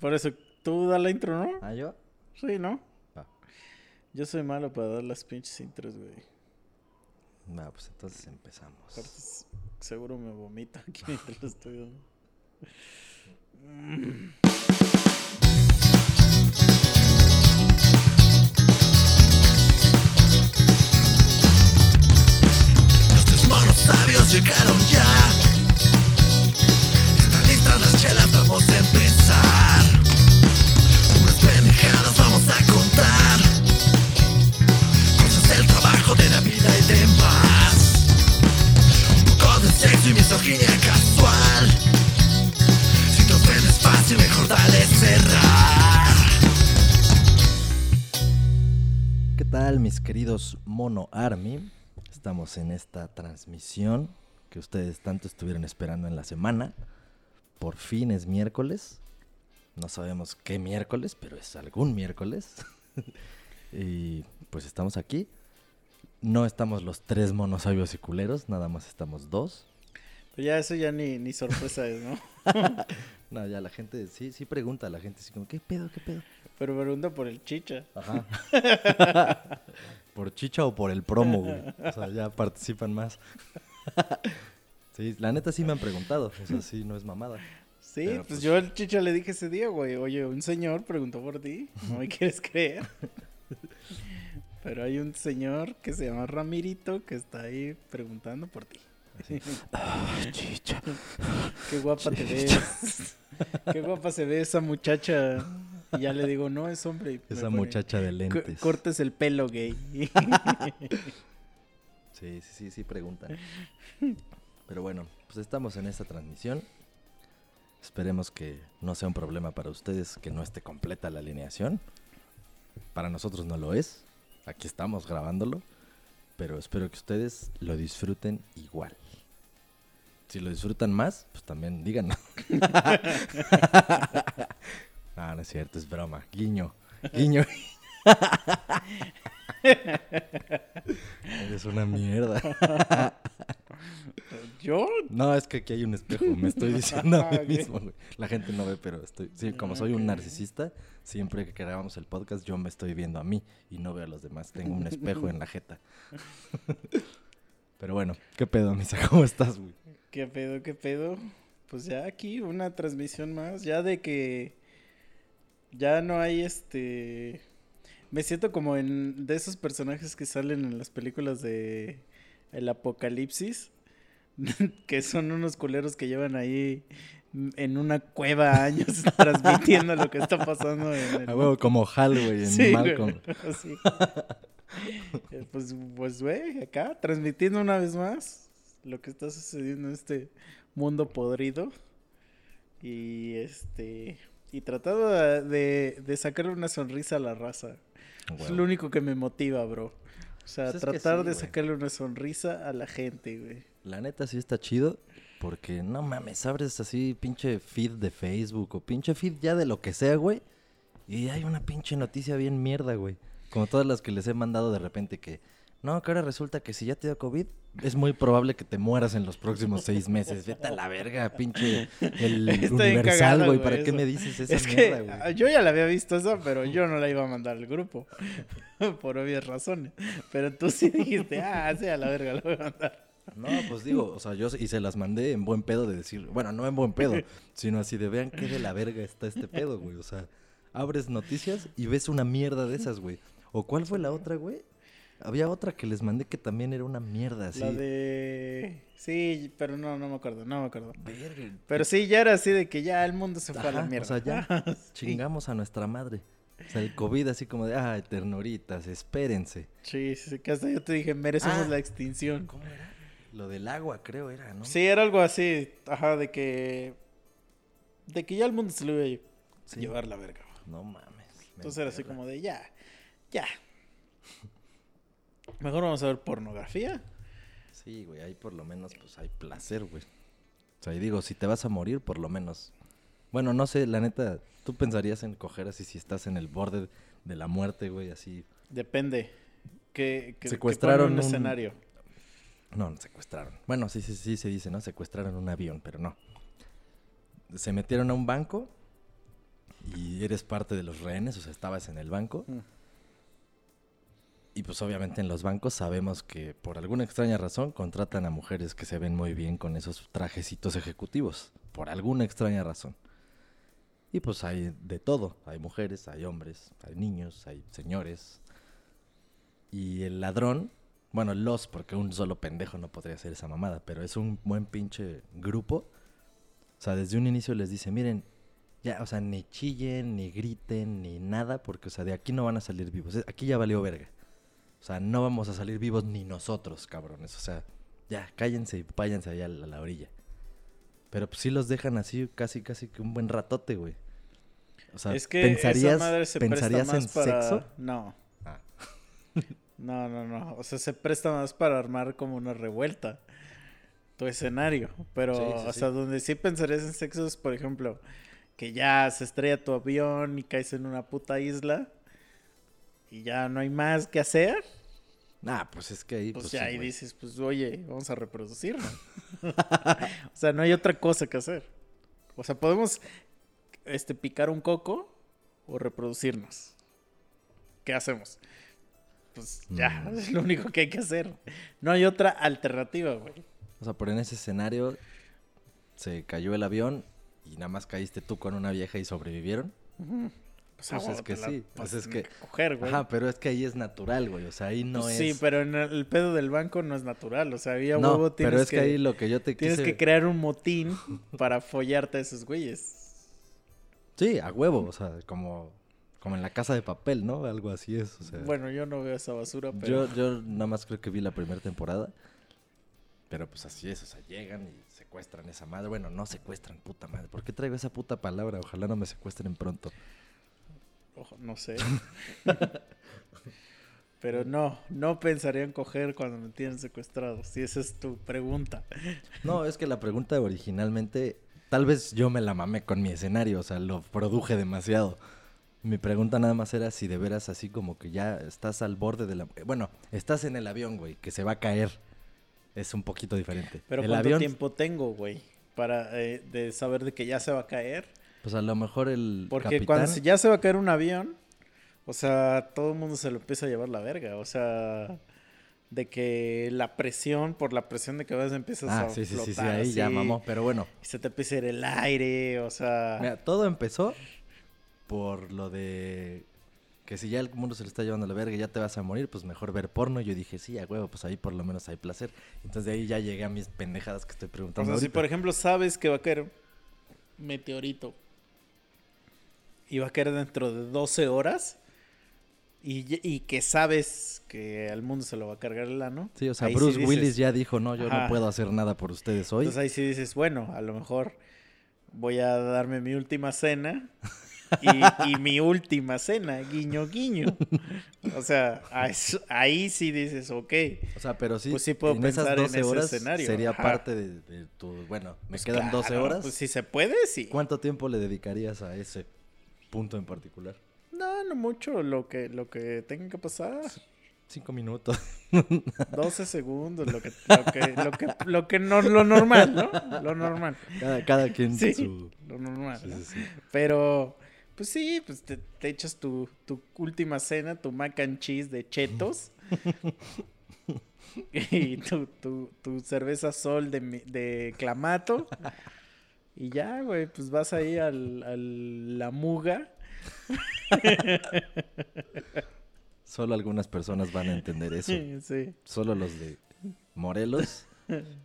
Por eso, tú da la intro, ¿no? ¿Ah, yo? Sí, ¿no? Yo soy malo para dar las pinches intros, güey. Va, pues entonces empezamos. Seguro me vomito aquí mientras lo estoy dando. Nuestros monos sabios llegaron ya. Están listas las chelas, vamos a empezar. Unas pendejadas vamos a contar. Cosas del trabajo, de la vida y demás. Un poco de sexo y misoginia casual. Si te ofendes mejor dale cerrar. ¿Qué tal, mis queridos Mono Army? Estamos en esta transmisión que ustedes tanto estuvieron esperando en la semana. Por fin es miércoles. No sabemos qué miércoles, pero es algún miércoles. y pues estamos aquí. No estamos los tres monos sabios y culeros, nada más estamos dos. Pero ya eso ya ni, ni sorpresa es, ¿no? No, ya la gente sí, sí pregunta, la gente así como, ¿qué pedo, qué pedo? Pero pregunta por el chicha. Ajá. por chicha o por el promo, güey. O sea, ya participan más. sí, la neta sí me han preguntado. Eso sí, no es mamada. Sí, Pero, pues, pues- yo al chicha le dije ese día, güey. Oye, un señor preguntó por ti. No me quieres creer. Pero hay un señor que se llama Ramirito que está ahí preguntando por ti. chicha. Qué guapa te ves. Qué guapa se ve esa muchacha. Y ya le digo, no, es hombre. Esa pone, muchacha de "Co- lentes. Cortes el pelo, gay. Sí, sí, sí, sí preguntan. Pero bueno, pues estamos en esta transmisión. Esperemos que no sea un problema para ustedes que no esté completa la alineación. Para nosotros no lo es. Aquí estamos grabándolo. Pero espero que ustedes lo disfruten igual. Si lo disfrutan más, pues también díganlo. no, no es cierto, es broma. Guiño. Guiño. Eres una mierda. ¿Yo? No, es que aquí hay un espejo, me estoy diciendo a mí mismo, güey. La gente no ve, pero estoy, sí, como soy un narcisista, siempre que grabamos el podcast yo me estoy viendo a mí y no veo a los demás. Tengo un espejo en la jeta. Pero bueno, ¿qué pedo, Misa? ¿Cómo estás, güey? ¿Qué pedo, qué pedo? Pues ya aquí una transmisión más, ya de que ya no hay este... Me siento como en de esos personajes que salen en las películas de El Apocalipsis, que son unos culeros que llevan ahí en una cueva años transmitiendo lo que está pasando en el... A huevo, como Hal, güey, en Sí, güey, Malcolm. sí. Eh, Pues, pues, güey, acá transmitiendo una vez más lo que está sucediendo en este mundo podrido. Y este. Y tratando de, de, sacarle una sonrisa a la raza. Es lo único que me motiva, bro. O sea, Pues tratar sí, de sacarle una sonrisa a la gente, güey. La neta sí está chido. Porque no mames, abres así pinche feed de Facebook o pinche feed ya de lo que sea, güey. Y hay una pinche noticia bien mierda, güey. Como todas las que les he mandado de repente que... No, que ahora resulta que si ya te dio COVID, es muy probable que te mueras en los próximos seis meses. Vete a la verga, pinche el universal, güey. ¿Para qué me dices esa es mierda, que güey? ah, yo ya la había visto esa, pero yo no la iba a mandar al grupo. por obvias razones. Pero tú sí dijiste, ah, sí, a la verga, la voy a mandar. No, pues digo, o sea, yo y se las mandé en buen pedo de decir, bueno, no en buen pedo, sino así de vean qué de la verga está este pedo, güey. O sea, abres noticias y ves una mierda de esas, güey. ¿O cuál fue la otra, güey? Había otra que les mandé que también era una mierda, así. La de. Sí, pero no, no me acuerdo, no me acuerdo. Verga. Pero sí, ya era así de que ya el mundo se fue a la mierda. O sea, ya Sí. chingamos a nuestra madre. O sea, el COVID así como de, ay, ternuritas, espérense. Sí, sí, que hasta yo te dije, merecemos Ah. la extinción. ¿Cómo era? Lo del agua, creo, era, ¿no? Sí, era algo así, ajá, de que. De que ya el mundo se lo iba a Sí. llevar la verga. No mames. me Entonces era así como de ya, ya. Mejor vamos a ver pornografía. Sí, güey, ahí por lo menos pues hay placer, güey. O sea, y digo, si te vas a morir, por lo menos. Bueno, no sé, la neta, tú pensarías en coger así si estás en el borde de la muerte, güey, así. Depende. Que, que Secuestraron un un- escenario. No, no secuestraron. Bueno, sí, sí, sí se dice, ¿no? Secuestraron un avión, pero no. Se metieron a un banco y eres parte de los rehenes, o sea, estabas en el banco. Mm. Y pues obviamente en los bancos sabemos que por alguna extraña razón contratan a mujeres que se ven muy bien con esos trajecitos ejecutivos. Por alguna extraña razón. Y pues hay de todo. Hay mujeres, hay hombres, hay niños, hay señores. Y el ladrón, bueno, los, porque un solo pendejo no podría hacer esa mamada, pero es un buen pinche grupo. O sea, desde un inicio les dice, miren, ya, o sea, ni chillen, ni griten, ni nada, porque, o sea, de aquí no van a salir vivos. Aquí ya valió verga. O sea, no vamos a salir vivos ni nosotros, cabrones. O sea, ya, cállense y váyanse allá a la, a la orilla. Pero pues sí los dejan así casi, casi que un buen ratote, güey. O sea, es que ¿pensarías, esa madre se ¿pensarías presta en para... sexo? No. Ah. No, no, no. O sea, se presta más para armar como una revuelta. Tu escenario. Pero, Sí, sí, o sí. sea, donde sí pensarías en sexo es, por ejemplo, que ya se estrella tu avión y caes en una puta isla. Y ya no hay más que hacer. Nah, pues es que ahí. Pues, Pues, ya sí, ahí güey. dices, pues oye, vamos a reproducirnos. o sea, no hay otra cosa que hacer. O sea, podemos este, picar un coco o reproducirnos. ¿Qué hacemos? Pues ya, Mm. es lo único que hay que hacer. No hay otra alternativa, güey. O sea, por en ese escenario se cayó el avión y nada más caíste tú con una vieja y sobrevivieron. Pues, Pues a es que la sí, pues es a que- coger, güey. Ajá, pero es que ahí es natural, güey. O sea, ahí no Pues es. Sí, pero en el, pedo del banco no es natural. O sea, había no, huevo tienes pero es que... ahí lo que yo te Tienes quise... que crear un motín para follarte a esos güeyes. Sí, a huevo, o sea, como, como en la casa de papel, ¿no? Algo así es, o sea... Bueno, yo no veo esa basura, pero... yo, yo nada más creo que vi la primera temporada. Pero pues así es, o sea, llegan y secuestran esa madre. Bueno, no secuestran, puta madre. ¿Por qué traigo esa puta palabra? Ojalá no me secuestren pronto. Ojo, no sé. Pero no, no pensaría en coger cuando me tienen secuestrado. Si esa es tu pregunta. No, es que la pregunta originalmente, tal vez yo me la mamé con mi escenario, o sea, lo produje demasiado. Mi pregunta nada más era si de veras así como que ya estás al borde de la... Bueno, estás en el avión, güey, que se va a caer. Es un poquito diferente. Pero el ¿cuánto avión, tiempo tengo, güey? Para eh, de saber de que ya se va a caer. Pues a lo mejor el Porque capitán... cuando ya se va a caer un avión, o sea, todo el mundo se lo empieza a llevar la verga. O sea, de que la presión, por la presión de que a veces empiezas Ah, a sí, sí, sí, sí, ahí ya mamó. Pero bueno, Y se te empieza a ir el aire, o sea... mira, todo empezó por lo de que si ya el mundo se le está llevando la verga y ya te vas a morir, pues mejor ver porno. Yo dije, sí, a huevo, pues ahí por lo menos hay placer. Entonces de ahí ya llegué a mis pendejadas que estoy O preguntando. sea, si por ejemplo sabes que va a caer un meteorito y va a caer dentro de 12 horas y, que sabes que al mundo se lo va a cargar el ano. Sí, o sea, ahí sí Bruce dices- Willis ya dijo, no, yo Ajá. no puedo hacer nada por ustedes hoy. Entonces ahí sí dices, bueno, a lo mejor voy a darme mi última cena y, y mi última cena, guiño, guiño. O sea, ahí sí dices, ok. O sea, pero sí, Pues sí puedo en esas pensar en 12 ese horas escenario, sería ajá. parte de, de tu... Bueno, me Pues quedan 12 claro, horas. Pues si se puede, sí. ¿Cuánto tiempo le dedicarías a ese punto en particular? No, no mucho, lo que, lo que tenga que pasar. Cinco minutos. 12 segundos, lo que, lo que, lo que, lo que no, lo normal, ¿no? Lo normal. Cada, cada quien Sí, su... lo normal. Sí, ¿no? sí, sí. Pero, pues sí, pues te, te echas tu, tu última cena, tu mac and cheese de chetos. y tu, tu, tu cerveza sol de, de clamato. Y ya, güey, pues vas ahí al, al la muga. Solo algunas personas van a entender eso. Sí. Solo los de Morelos.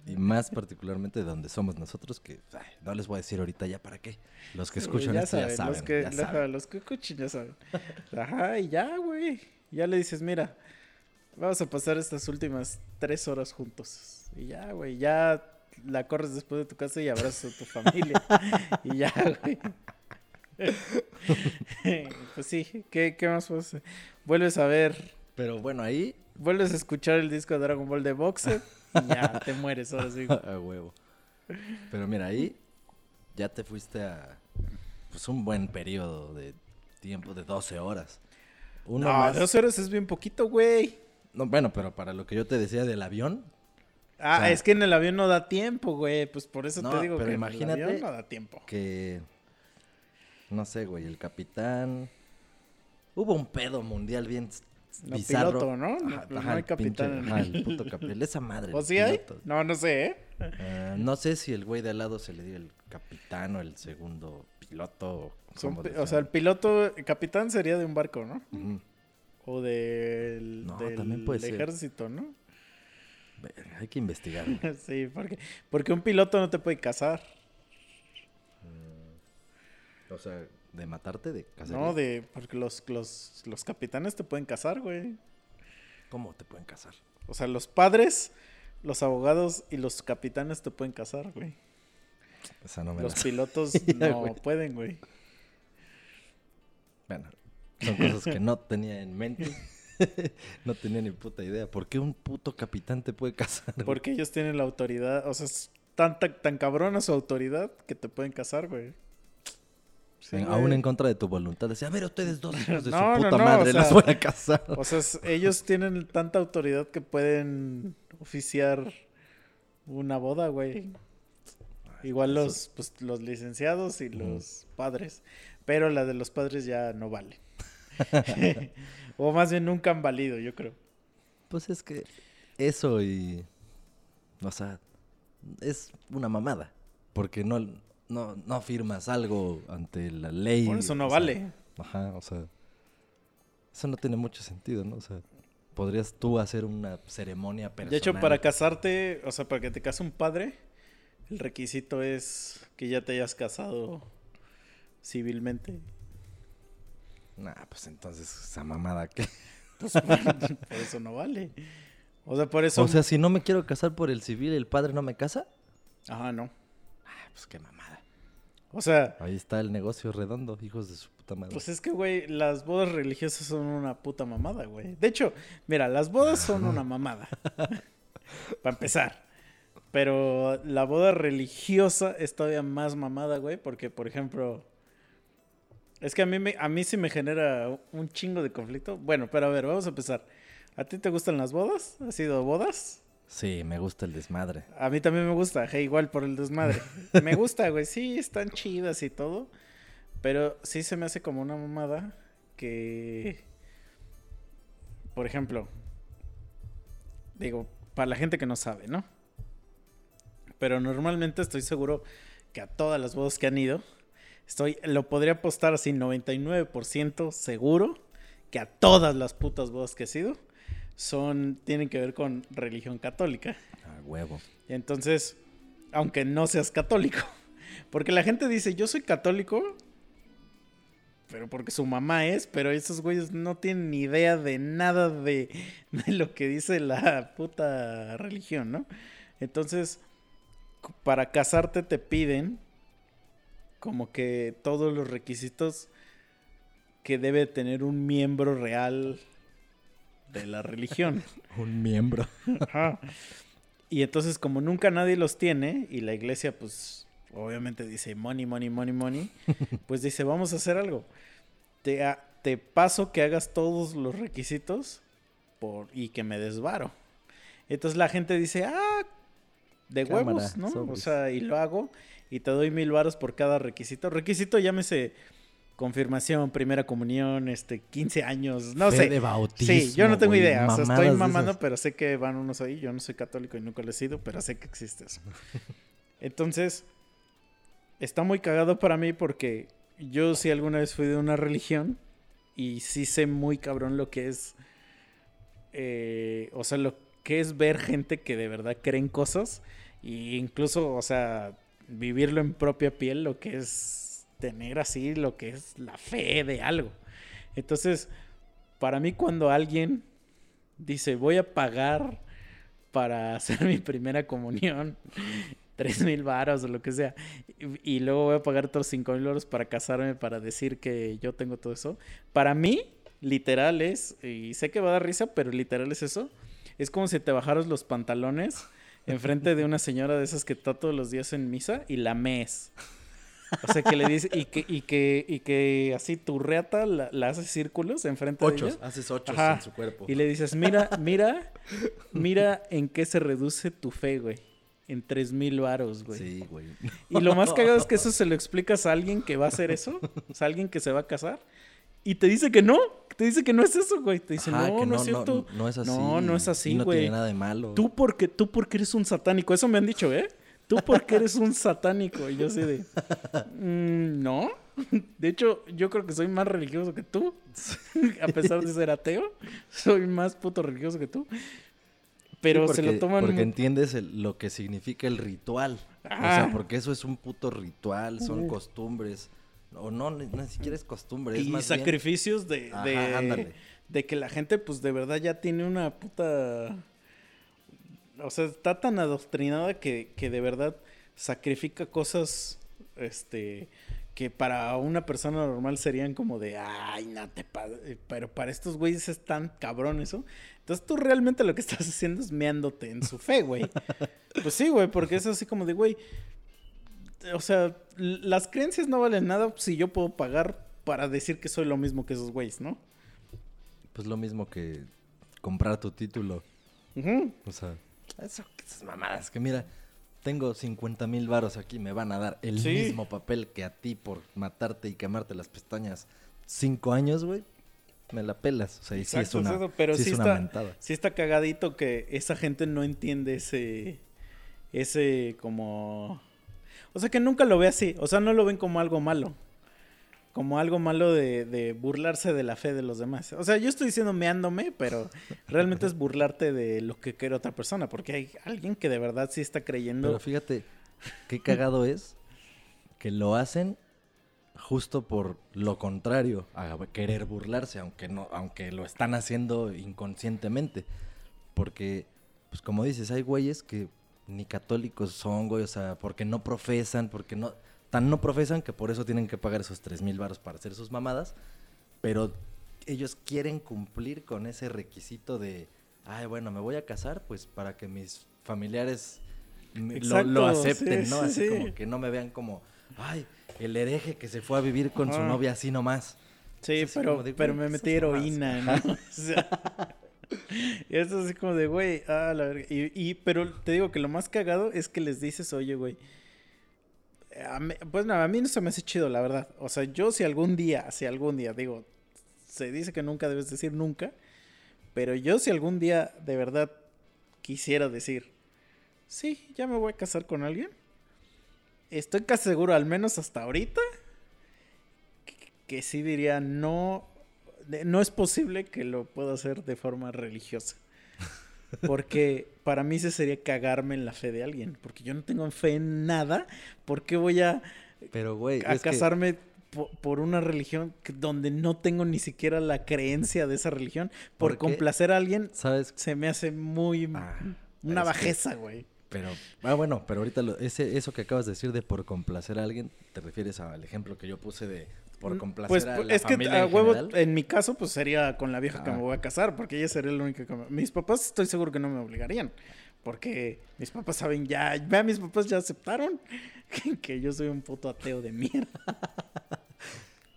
Y más particularmente de donde somos nosotros, que ay, no les voy a decir ahorita ya para qué. Los que Sí, escuchan esto ya saben. Los que, ya saben. los que escuchen ya saben. Ajá, y ya, güey. Ya le dices, mira, vamos a pasar estas últimas tres horas juntos. Y ya, güey, ya la corres después de tu casa y abrazas a tu familia. y ya, güey. pues sí, ¿qué, qué más hacer? Vuelves a ver, Pero bueno, ahí vuelves a escuchar el disco de Dragon Ball de Boxer y ya te mueres ahora sí. A huevo. Pero mira, ahí ya te fuiste a pues un buen periodo de tiempo de 12 horas. Uno No, más- dos horas es bien poquito, güey. No, bueno, pero para lo que yo te decía del avión, Ah, O sea- es que en el avión no da tiempo, güey. Pues por eso No, te digo pero que imagínate en el avión no da tiempo. que no sé, güey, el capitán. Hubo un pedo mundial bien No, bizarro. piloto, ¿no? No, Ajá, no ajá, hay capitán pinche- ajá, el- puto capitán. Esa madre. ¿O sí hay? No, no sé, ¿eh? Ah, no sé si el güey de al lado se le dio el capitán o el segundo piloto. o Son sea, el piloto, el capitán sería de un barco, ¿no? O del, No, del también puede ser. ejército, ¿no? Hay que investigar. güey. sí, porque, porque un piloto no te puede cazar. o sea, de matarte, de cacería. No, de, porque los, los, los capitanes te pueden cazar, güey. ¿Cómo te pueden casar? O sea, los padres, los abogados y los capitanes te pueden cazar, güey. Esa no me Los pilotos no güey. pueden, güey. Bueno, son cosas que no tenía en mente. no tenía ni puta idea. ¿Por qué un puto capitán te puede casar? güey? Porque ellos tienen la autoridad, o sea, es tan, tan, tan cabrona su autoridad que te pueden casar, güey. Sí, En- güey. aún en contra de tu voluntad. Decía, a ver, ustedes dos hijos de No, su puta no, madre, o sea- los voy a casar. O sea, ellos tienen tanta autoridad que pueden oficiar una boda, güey. Igual los, pues, los licenciados y los padres. Pero la de los padres ya no vale. o más bien nunca han valido, yo creo. Pues es que eso y... O sea, es una mamada. Porque no, no, no firmas algo ante la ley. Por eso no sea, vale. Ajá, o sea... Eso no tiene mucho sentido, ¿no? O sea, podrías tú hacer una ceremonia personal. De hecho, para casarte, o sea, para que te case un padre, el requisito es que ya te hayas casado civilmente. Nah, pues entonces esa mamada que... Pues, por eso no vale. O sea, por eso... O sea, si no me quiero casar por el civil, ¿el padre no me casa? Ajá, no. Ah, pues qué mamada. O sea, Ahí está el negocio redondo, hijos de su puta madre. pues es que, güey, las bodas religiosas son una puta mamada, güey. De hecho, mira, las bodas son una mamada. Para empezar. Pero la boda religiosa es todavía más mamada, güey, porque, por ejemplo... Es que a mí, me, a mí sí me genera un chingo de conflicto. Bueno, pero a ver, vamos a empezar. ¿A ti te gustan las bodas? ¿Has ido a bodas? Sí, me gusta el desmadre. A mí también me gusta, hey, igual por el desmadre. Me gusta, güey, sí, están chidas y todo. Pero sí se me hace como una mamada que. Por ejemplo, digo, para la gente que no sabe, ¿no? Pero normalmente estoy seguro que a todas las bodas que han ido, estoy, lo podría apostar así 99% seguro que a todas las putas bodas que he sido son, tienen que ver con religión católica. A huevo. Entonces, aunque no seas católico, porque la gente dice, yo soy católico, pero porque su mamá es, pero esos güeyes no tienen ni idea de nada de, de lo que dice la puta religión, ¿no? Entonces, para casarte te piden como que todos los requisitos que debe tener un miembro real de la religión. Un miembro. Ajá. Y entonces, como nunca nadie los tiene, y la iglesia, pues, obviamente dice money, money, money, money, pues dice, vamos a hacer algo. Te, te paso que hagas todos los requisitos por, y que me desvaro. Entonces la gente dice, ah, de Cámara, huevos, ¿no? O sea, y lo hago y te doy mil varos por cada requisito. Requisito, llámese confirmación, primera comunión, este, 15 años, no Fe sé. de bautismo, Sí, yo no tengo idea. O sea, estoy mamando, pero sé que van unos ahí. Yo no soy católico y nunca lo he sido, pero sé que existe eso. Entonces, está muy cagado para mí porque yo sí alguna vez fui de una religión y sí sé muy cabrón lo que es. eh, o sea, lo que es ver gente que de verdad creen cosas. E incluso, o sea, vivirlo en propia piel, lo que es tener así, lo que es la fe de algo. Entonces, para mí cuando alguien dice, voy a pagar para hacer mi primera comunión, tres mil varos o lo que sea, y, luego voy a pagar otros cinco mil euros para casarme, para decir que yo tengo todo eso, para mí, literal es, y sé que va a dar risa, pero literal es eso, es como si te bajaras los pantalones enfrente de una señora de esas que está todos los días en misa y la mes. O sea, que le dice, y que, y que, y que así tu reata la, la hace círculos enfrente de Ochos, ella. haces ochos Ajá. en su cuerpo. Y le dices, mira, mira, mira en qué se reduce tu fe, güey. en tres mil varos, güey. Sí, güey. Y lo más cagado es que eso se lo explicas a alguien que va a hacer eso, o sea, alguien que se va a casar, y te dice que no, te dice que no es eso, güey. Te dice, Ajá, no, no, es cierto. No, es así. No, no es así, Y no güey. tiene nada de malo. Tú porque, tú porque eres un satánico, eso me han dicho, ¿eh? Tú porque eres un satánico. Y yo así de, "Mm, no. De hecho, yo creo que soy más religioso que tú. A pesar de ser ateo, soy más puto religioso que tú. Pero Sí, se lo toman... Porque entiendes el- lo que significa el ritual. O sea, porque eso es un puto ritual, son costumbres. O no, ni, ni siquiera es costumbre. es y bien- sacrificios de, Ajá, de, que la gente, pues de verdad ya tiene una puta. O sea, está tan adoctrinada que, que de verdad sacrifica cosas. Este. Que para una persona normal serían como de. Ay, no te. pa-". Pero para estos güeyes es tan cabrón eso. Entonces tú realmente lo que estás haciendo es meándote en su fe, güey. pues sí, güey, porque es así como de, güey. O sea, las creencias no valen nada si yo puedo pagar para decir que soy lo mismo que esos güeyes, ¿no? Pues lo mismo que comprar tu título. O sea, eso, esas mamadas. Que mira, tengo 50 mil varos aquí, me van a dar el Sí. mismo papel que a ti por matarte y quemarte las pestañas cinco años, güey. Me la pelas. O sea, y sí es una, es eso, pero sí sí, es una está, mentada. sí está cagadito que esa gente no entiende ese, ese como, o sea que nunca lo ve así, o sea no lo ven como algo malo, como algo malo de, burlarse de la fe de los demás. O sea, yo estoy diciendo meándome, pero realmente es burlarte de lo que quiere otra persona, porque hay alguien que de verdad sí está creyendo. Pero fíjate, qué cagado es que lo hacen justo por lo contrario, a querer burlarse, aunque no, aunque lo están haciendo inconscientemente. Porque, pues como dices, hay güeyes que ni católicos son, güey, o sea, porque no profesan, porque no, tan no profesan que por eso tienen que pagar esos tres mil baros para hacer sus mamadas, pero ellos quieren cumplir con ese requisito de, ay, bueno, me voy a casar, pues para que mis familiares lo, acepten, sí, ¿no? sí, Así sí. como que no me vean como, ay, el hereje que se fue a vivir con su novia así nomás. Sí, pero, pero me metí heroína, ¿no? O sea, y es así como de, güey, ah, la verga. Y, y- pero te digo que lo más cagado es que les dices, oye, güey. pues nada, a mí no se me hace chido, la verdad. O sea, yo si algún día, si algún día, digo, se dice que nunca debes decir nunca, pero yo si algún día de verdad quisiera decir, sí, ya me voy a casar con alguien, estoy casi seguro, al menos hasta ahorita, que, que sí diría, no, no es posible que lo pueda hacer de forma religiosa. Porque para mí ese sería cagarme en la fe de alguien. Porque yo no tengo fe en nada. ¿Por qué voy a, Pero, güey, a que- casarme po- por, una religión donde no tengo ni siquiera la creencia de esa religión? Por, complacer a alguien ¿sabes? se me hace muy... Ah, una bajeza, güey. Pero, ah, bueno, pero ahorita lo- ese, eso que acabas de decir de por complacer a alguien, ¿te refieres al ejemplo que yo puse de por complacer Pues a pues, la es que a en huevo, general? en mi caso, pues sería con la vieja que me voy a casar, porque ella sería la única que me... Mis papás estoy seguro que no me obligarían, porque mis papás saben ya, vea, mis papás ya aceptaron que, que yo soy un puto ateo de mierda.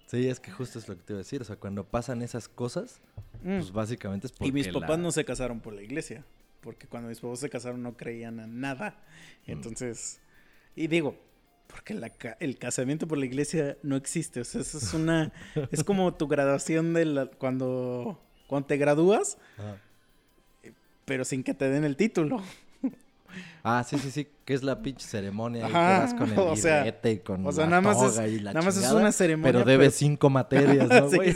Sí, es que justo es lo que te iba a decir. O sea, cuando pasan esas cosas, Mm. pues básicamente es porque Y mis la- papás no se casaron por la iglesia, porque cuando mis papás se casaron no creían a nada. Mm. Entonces, y digo, porque la el casamiento por la iglesia no existe, o sea, eso es una, es como tu graduación de la, cuando, cuando te gradúas, Ajá. pero sin que te den el título. Ah, sí, sí, sí, que es la pinche ceremonia que Ajá, vas con el o sea, y con o sea, la nada más es- toga y la nada más es una ceremonia, Pero debes pero- cinco materias, ¿no, Sí, güey?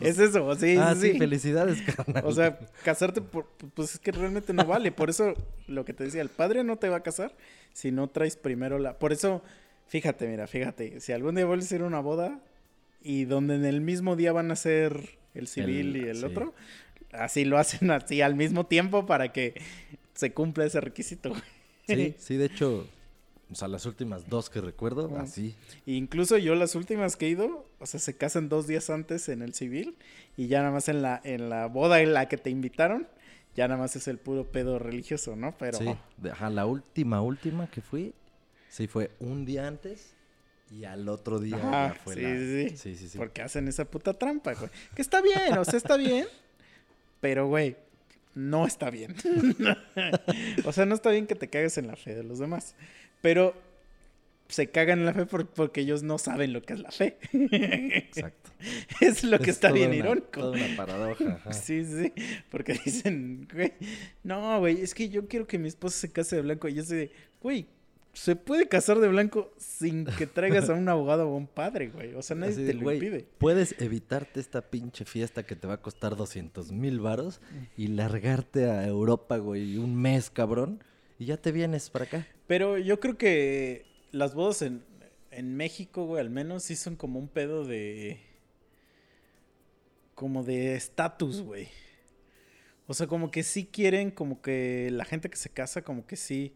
Es eso, sí, ah, sí, sí, sí. felicidades, carnal. O sea, casarte por, pues es que realmente no vale. Por eso, lo que te decía, el padre no te va a casar si no traes primero la. Por eso, fíjate, mira, fíjate. Si algún día vuelves a ir a una boda y donde en el mismo día van a ser el civil El- y el sí. otro, así lo hacen así al mismo tiempo para que se cumpla ese requisito. güey. Sí, sí, de hecho, o sea, las últimas dos que recuerdo, así. Incluso yo las últimas que he ido, o sea, se casan dos días antes en el civil y ya nada más en la, en la boda en la que te invitaron, ya nada más es el puro pedo religioso, ¿no? Pero Sí, de- ajá, la última, última que fui, sí fue un día antes y al otro día Ajá, ya fue sí, la... sí, sí. sí, sí, sí. porque hacen esa puta trampa, güey. Que está bien, o sea, está bien, pero güey, no está bien. o sea, no está bien que te cagues en la fe de los demás. Pero se cagan en la fe por- porque ellos no saben lo que es la fe. Exacto. es lo que Es está bien una- irónico. Toda una paradoja. ajá. Sí, sí, porque dicen, güey, no, güey, es que yo quiero que mi esposa se case de blanco. Y yo soy de, güey, se puede casar de blanco sin que traigas a un abogado o a un padre, güey. O sea, nadie Así te lo güey, impide. Puedes evitarte esta pinche fiesta que te va a costar 200 mil varos y largarte a Europa, güey, un mes, cabrón, y ya te vienes para acá. Pero yo creo que las bodas en, en México, güey, al menos sí son como un pedo de. como de estatus, güey. O sea, como que sí quieren, como que la gente que se casa, como que sí.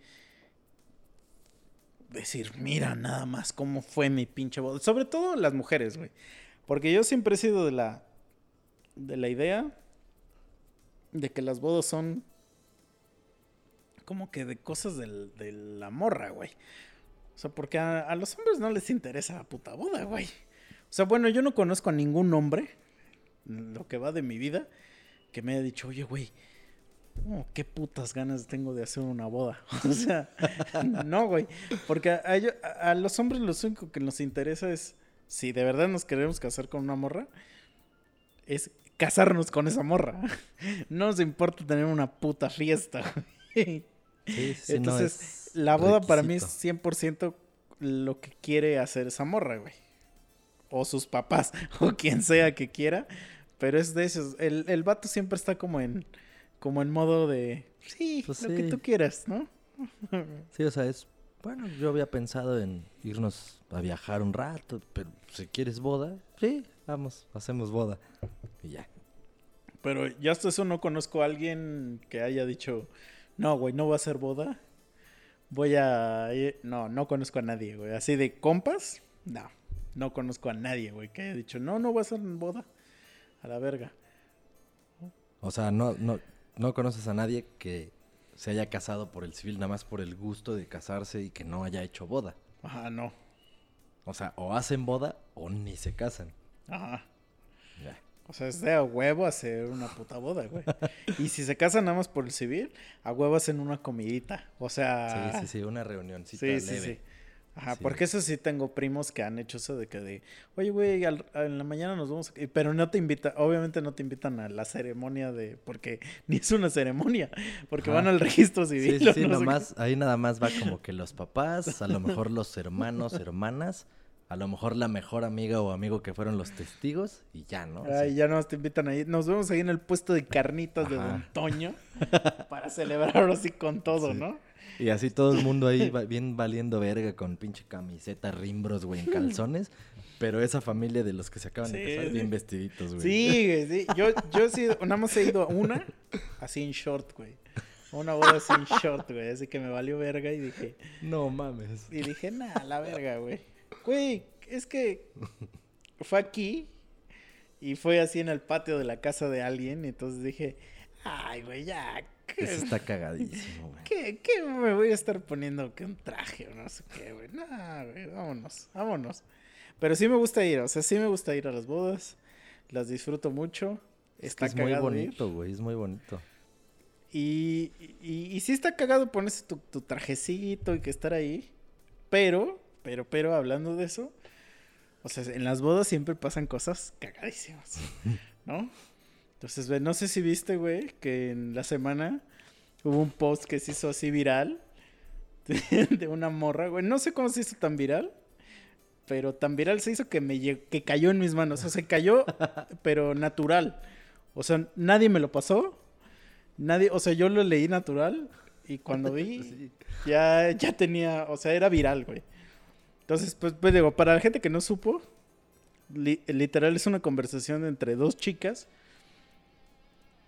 Decir, mira nada más cómo fue mi pinche boda. Sobre todo las mujeres, güey. Porque yo siempre he sido de la. de la idea. de que las bodas son como que de cosas del- de la morra, güey. O sea, porque a, a los hombres no les interesa la puta boda, güey. O sea, bueno, yo no conozco a ningún hombre, lo que va de mi vida, que me haya dicho, oye, güey, oh, qué putas ganas tengo de hacer una boda. O sea, no, güey. Porque a, a- a los hombres lo único que nos interesa es, si de verdad nos queremos casar con una morra, es casarnos con esa morra. No nos importa tener una puta fiesta, güey. Sí, sí, no Entonces, es la boda para mí es requisito. 100% lo que quiere hacer esa morra, güey. O sus papás, o quien sea que quiera. Pero es de esos. El, el vato siempre está como en, como en modo de, sí, Pues lo que tú quieras, ¿no? Sí, o sea, es. Bueno, yo había pensado en irnos a viajar un rato, pero si quieres boda, sí, vamos, hacemos boda. Y ya. Pero ya hasta eso no conozco a alguien que haya dicho, no, güey, no voy a hacer boda. Voy a... ir-". No, no conozco a nadie, güey. Así de compas, no. No conozco a nadie, güey, que haya dicho, no, no voy a hacer boda. A la verga. O sea, no, no, no conoces a nadie que se haya casado por el civil, nada más por el gusto de casarse y que no haya hecho boda. Ajá, no. O sea, o hacen boda o ni se casan. Ajá. Ya. O sea, es de a huevo hacer una puta boda, güey. Y si se casan nada más por el civil, a huevo hacen una comidita. O sea... Sí, sí, sí, una reunioncita Sí, sí, sí. Ajá, Sí. porque eso sí tengo primos que han hecho eso de que de, oye, güey, en la mañana nos vamos, a-". pero no te invitan, obviamente no te invitan a la ceremonia de, porque ni es una ceremonia, porque Ajá. van al registro Sí, civil. sí, sí, no nomás, ahí nada más va como que los papás, a lo mejor los hermanos, hermanas, a lo mejor la mejor amiga o amigo que fueron los testigos y ya, ¿no? Ay, ya nos te invitan ahí. Nos vemos ahí en el puesto de carnitas de. Don Toño para celebrarlo así con todo, Sí. ¿no? Y así todo el mundo ahí va- bien valiendo verga con pinche camiseta, rimbros, güey, en calzones. Pero esa familia de los que se acaban de casar, sí. bien vestiditos, güey. Sí, güey, sí. Yo, yo sí, nada más he ido a una así en short, güey. Una boda así en short, güey. Así que me valió verga y dije, No mames. Y dije, nah, la verga, güey. Güey, es que fue aquí y fue así en el patio de la casa de alguien. Y entonces dije, ay, güey, ya. ¿Qué, Eso está cagadísimo, güey. qué- qué me voy a estar poniendo? que un traje o no sé qué, güey? Nah, güey, vámonos, vámonos. Pero sí me gusta ir, o sea, sí me gusta ir a las bodas. Las disfruto mucho. Es que Está es muy cagado ir. bonito, güey, es muy bonito. Y, y, y sí está cagado ponerse tu, tu trajecito y que estar ahí. Pero, pero, pero, hablando de eso, o sea, en las bodas siempre pasan cosas cagadísimas, ¿no? Entonces, no sé si viste, güey, que en la semana hubo un post que se hizo así viral de, una morra, güey. No sé cómo se hizo tan viral, pero tan viral se hizo que me que cayó en mis manos. O sea, se cayó, pero natural. O sea, nadie me lo pasó. Nadie, o sea, yo lo leí natural y cuando vi Sí. ya, ya tenía, o sea, era viral, güey. Entonces, pues, pues digo, para la gente que no supo, li- literal es una conversación entre dos chicas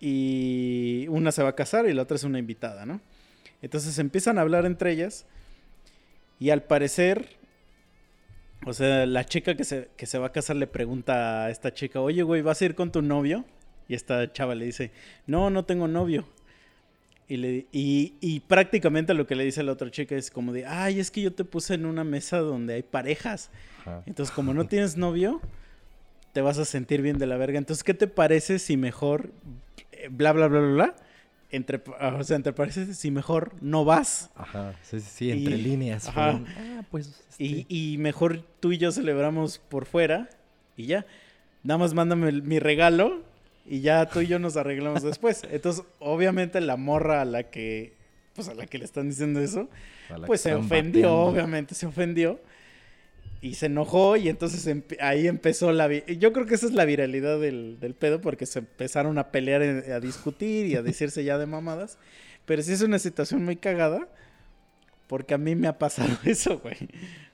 y una se va a casar y la otra es una invitada, ¿no? Entonces empiezan a hablar entre ellas y al parecer, o sea, la chica que se, que se va a casar le pregunta a esta chica, oye, güey, ¿vas a ir con tu novio? Y esta chava le dice, no, no tengo novio. Y, le, y, y prácticamente lo que le dice la otra chica es como de, ay, es que yo te puse en una mesa donde hay parejas. Ajá. Entonces, como no tienes novio, te vas a sentir bien de la verga. Entonces, ¿qué te parece si mejor, bla, bla, bla, bla, bla, entre, o sea, entre paréntesis, si mejor no vas. Ajá, sí, sí, sí, entre Y- líneas. ajá. ah, pues. este, Y, y mejor tú y yo celebramos por fuera y ya. Nada más mándame el- mi regalo y ya tú y yo nos arreglamos después. Entonces, obviamente la morra a la que, pues a la que le están diciendo eso, pues se ofendió, bateando. obviamente se ofendió. Y se enojó y entonces empe- ahí empezó la... Yo creo que esa es la viralidad del, del pedo porque se empezaron a pelear, en- a discutir y a decirse ya de mamadas. Pero sí es una situación muy cagada porque a mí me ha pasado eso, güey.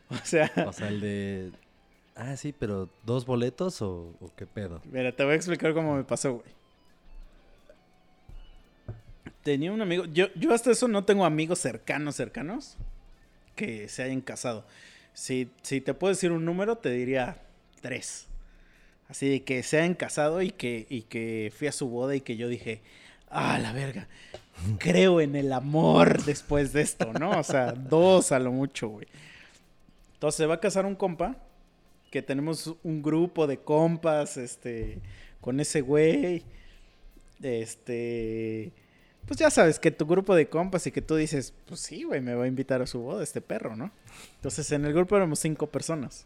O sea... O sea, el de. Ah, sí, pero ¿dos boletos o, o qué pedo? Mira, te voy a explicar cómo me pasó, güey. Tenía un amigo, yo, yo hasta eso no tengo amigos cercanos, cercanos, que se hayan casado. Si, si te puedo decir un número, te diría tres. Así de que se hayan casado y que, y que fui a su boda y que yo dije, ah, la verga, creo en el amor después de esto, ¿no? O sea, dos a lo mucho, güey. Entonces se va a casar un compa que tenemos un grupo de compas, este, con ese güey, este, pues ya sabes que tu grupo de compas y que tú dices, pues sí, güey, me va a invitar a su boda este perro, ¿no? Entonces en el grupo éramos cinco personas.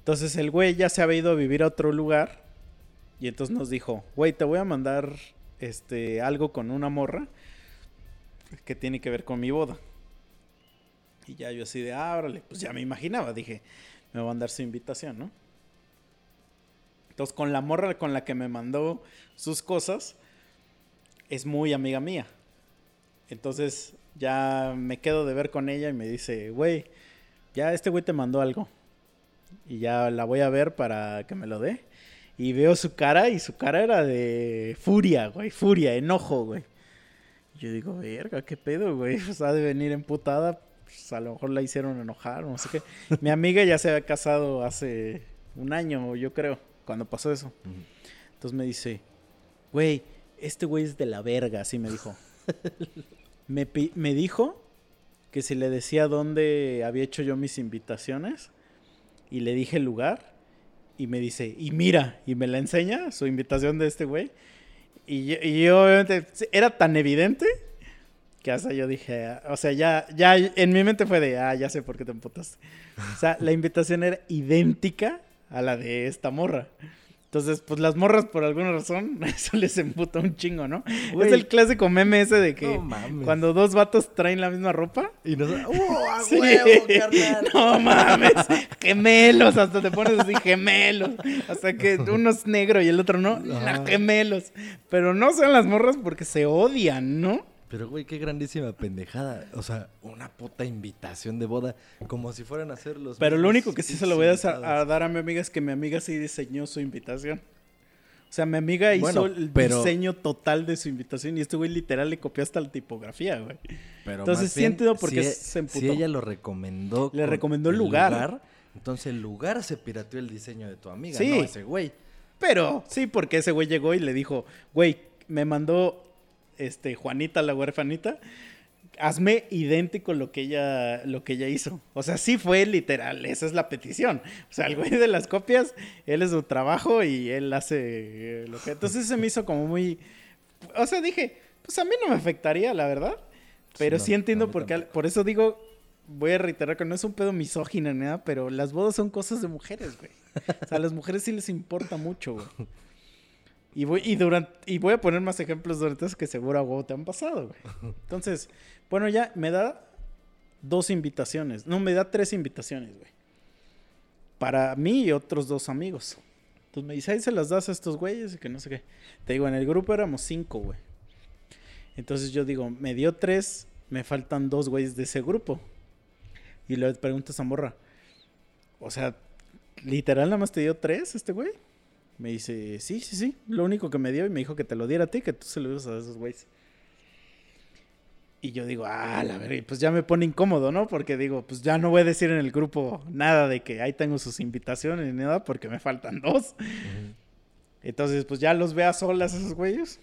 Entonces el güey ya se había ido a vivir a otro lugar y entonces nos dijo, güey, te voy a mandar, este, algo con una morra que tiene que ver con mi boda. Y ya yo así de, ah, órale, pues ya me imaginaba, dije, me va a mandar su invitación, ¿no? Entonces, con la morra con la que me mandó sus cosas, es muy amiga mía. Entonces, ya me quedo de ver con ella y me dice, güey, ya este güey te mandó algo. Y ya la voy a ver para que me lo dé. Y veo su cara y su cara era de furia, güey, furia, enojo, güey. Yo digo, verga, qué pedo, güey. Pues ha de venir emputada. Pues a lo mejor la hicieron enojar, no sé qué. Mi amiga ya se había casado hace un año, yo creo, cuando pasó eso. Entonces me dice, güey, este güey es de la verga, así me dijo. me, me dijo que si le decía dónde había hecho yo mis invitaciones y le dije el lugar y me dice, y mira, y me la enseña su invitación de este güey. Y yo, obviamente era tan evidente que hasta yo dije, o sea, ya, ya en mi mente fue de, ah, ya sé por qué te emputaste. O sea, la invitación era idéntica a la de esta morra. Entonces, pues las morras por alguna razón, eso les emputa un chingo, ¿no? Güey. Es el clásico meme ese de que No cuando dos vatos traen la misma ropa. Y nos. ¡Uh, a Sí. huevo, carnal! No mames, gemelos, hasta te pones así, gemelos. Hasta que uno es negro y el otro no, gemelos. Pero no son las morras porque se odian, ¿no? Pero, güey, qué grandísima pendejada. O sea, una puta invitación de boda. Como si fueran a hacer los. Pero lo único que sí se lo voy a, dar a mi amiga es que mi amiga sí diseñó su invitación. O sea, mi amiga hizo Bueno, el pero- diseño total de su invitación y este güey literal le copió hasta la tipografía, güey. Pero Entonces, sí entiendo por qué si, e- se emputó. Si ella lo recomendó. Le recomendó el lugar. Entonces el lugar se pirateó el diseño de tu amiga, Sí. no ese güey. Pero sí, porque ese güey llegó y le dijo, güey, me mandó este Juanita, la huerfanita, hazme idéntico lo que ella, lo que ella hizo. O sea, sí fue literal, esa es la petición. O sea, el güey de las copias, él es su trabajo y él hace eh, lo que. Entonces se me hizo como muy. O sea, dije, pues a mí no me afectaría, la verdad. Pero Sí, no, entiendo mí por qué. Por eso digo, voy a reiterar que no es un pedo misógino ni nada, pero las bodas son cosas de mujeres, güey. O sea, a las mujeres sí les importa mucho, güey. Y voy, y, durante, y voy a poner más ejemplos durante eso que seguro a huevo te han pasado, güey. Entonces, bueno, ya me da dos invitaciones. No, me da tres invitaciones, güey. Para mí y otros dos amigos. Entonces me dice, ahí se las das a estos güeyes y que no sé qué. Te digo, en el grupo éramos cinco, güey. Entonces yo digo, me dio tres, me faltan dos güeyes de ese grupo. Y le pregunto a esa morra, o sea, literal nada más te dio tres este güey. Me dice, sí, sí, sí. Lo único que me dio y me dijo que te lo diera a ti, que tú se lo ibas a esos güeyes. Y yo digo, ah, la verga, pues ya me pone incómodo, ¿no? Porque digo, pues ya no voy a decir en el grupo nada de que ahí tengo sus invitaciones ni nada, porque me faltan dos. Entonces, pues ya los ve a solas esos güeyes.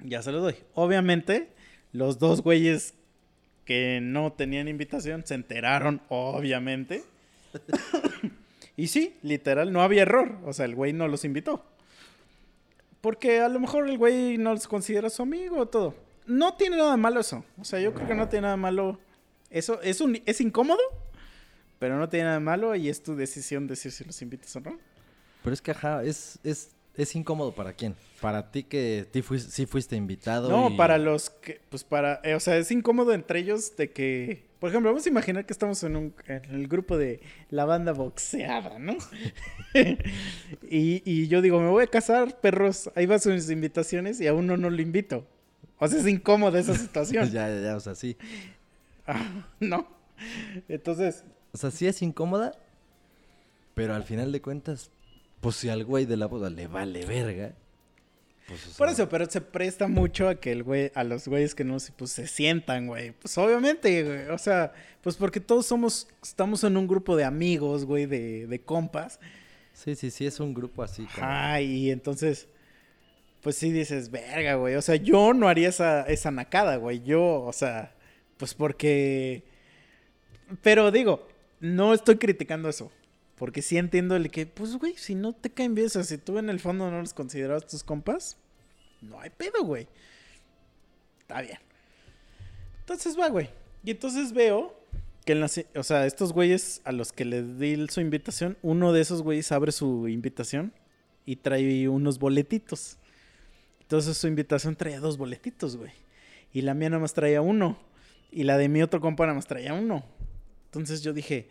Ya se los doy. Obviamente, los dos güeyes que no tenían invitación se enteraron, obviamente. y sí, literal, no había error. O sea, el güey no los invitó. Porque a lo mejor el güey no los considera su amigo o todo. No tiene nada malo eso. O sea, yo creo que no tiene nada malo. Eso es, un, es incómodo, pero no tiene nada malo y es tu decisión decir si los invitas o no. Pero es que, ajá, es, es, es incómodo para quién. Para ti que ti fuis- sí fuiste invitado. No, y- para los que, pues para, eh, o sea, es incómodo entre ellos de que, por ejemplo, vamos a imaginar que estamos en, un, en el grupo de la banda boxeada, ¿no? y, y yo digo, me voy a casar, perros, ahí van sus invitaciones y a uno no lo invito. O sea, es incómoda esa situación, ya, ya, ya, o sea, sí. Ah, ¿no? Entonces, O sea, sí es incómoda, pero al final de cuentas, pues si al güey de la boda le vale verga. Pues, o sea, por eso, pero se presta mucho a que el güey, a los güeyes que no se, pues se sientan, güey. Pues obviamente, güey. O sea, pues porque todos somos, estamos en un grupo de amigos, güey, de, de compas. Sí, sí, sí, es un grupo así. Ajá, y entonces, pues sí dices, verga, güey. O sea, yo no haría esa, esa nacada, güey. Yo, o sea, pues porque... Pero digo, no estoy criticando eso. Porque sí entiendo el que, pues, güey, si no te caen bien, o sea, si tú en el fondo no los considerabas tus compas, no hay pedo, güey. Está bien. Entonces va, güey. Y entonces veo que en las, o sea, estos güeyes a los que les di su invitación, uno de esos güeyes abre su invitación y trae unos boletitos. Entonces su invitación traía dos boletitos, güey. Y la mía nada más traía uno. Y la de mi otro compa nada más traía uno. Entonces yo dije,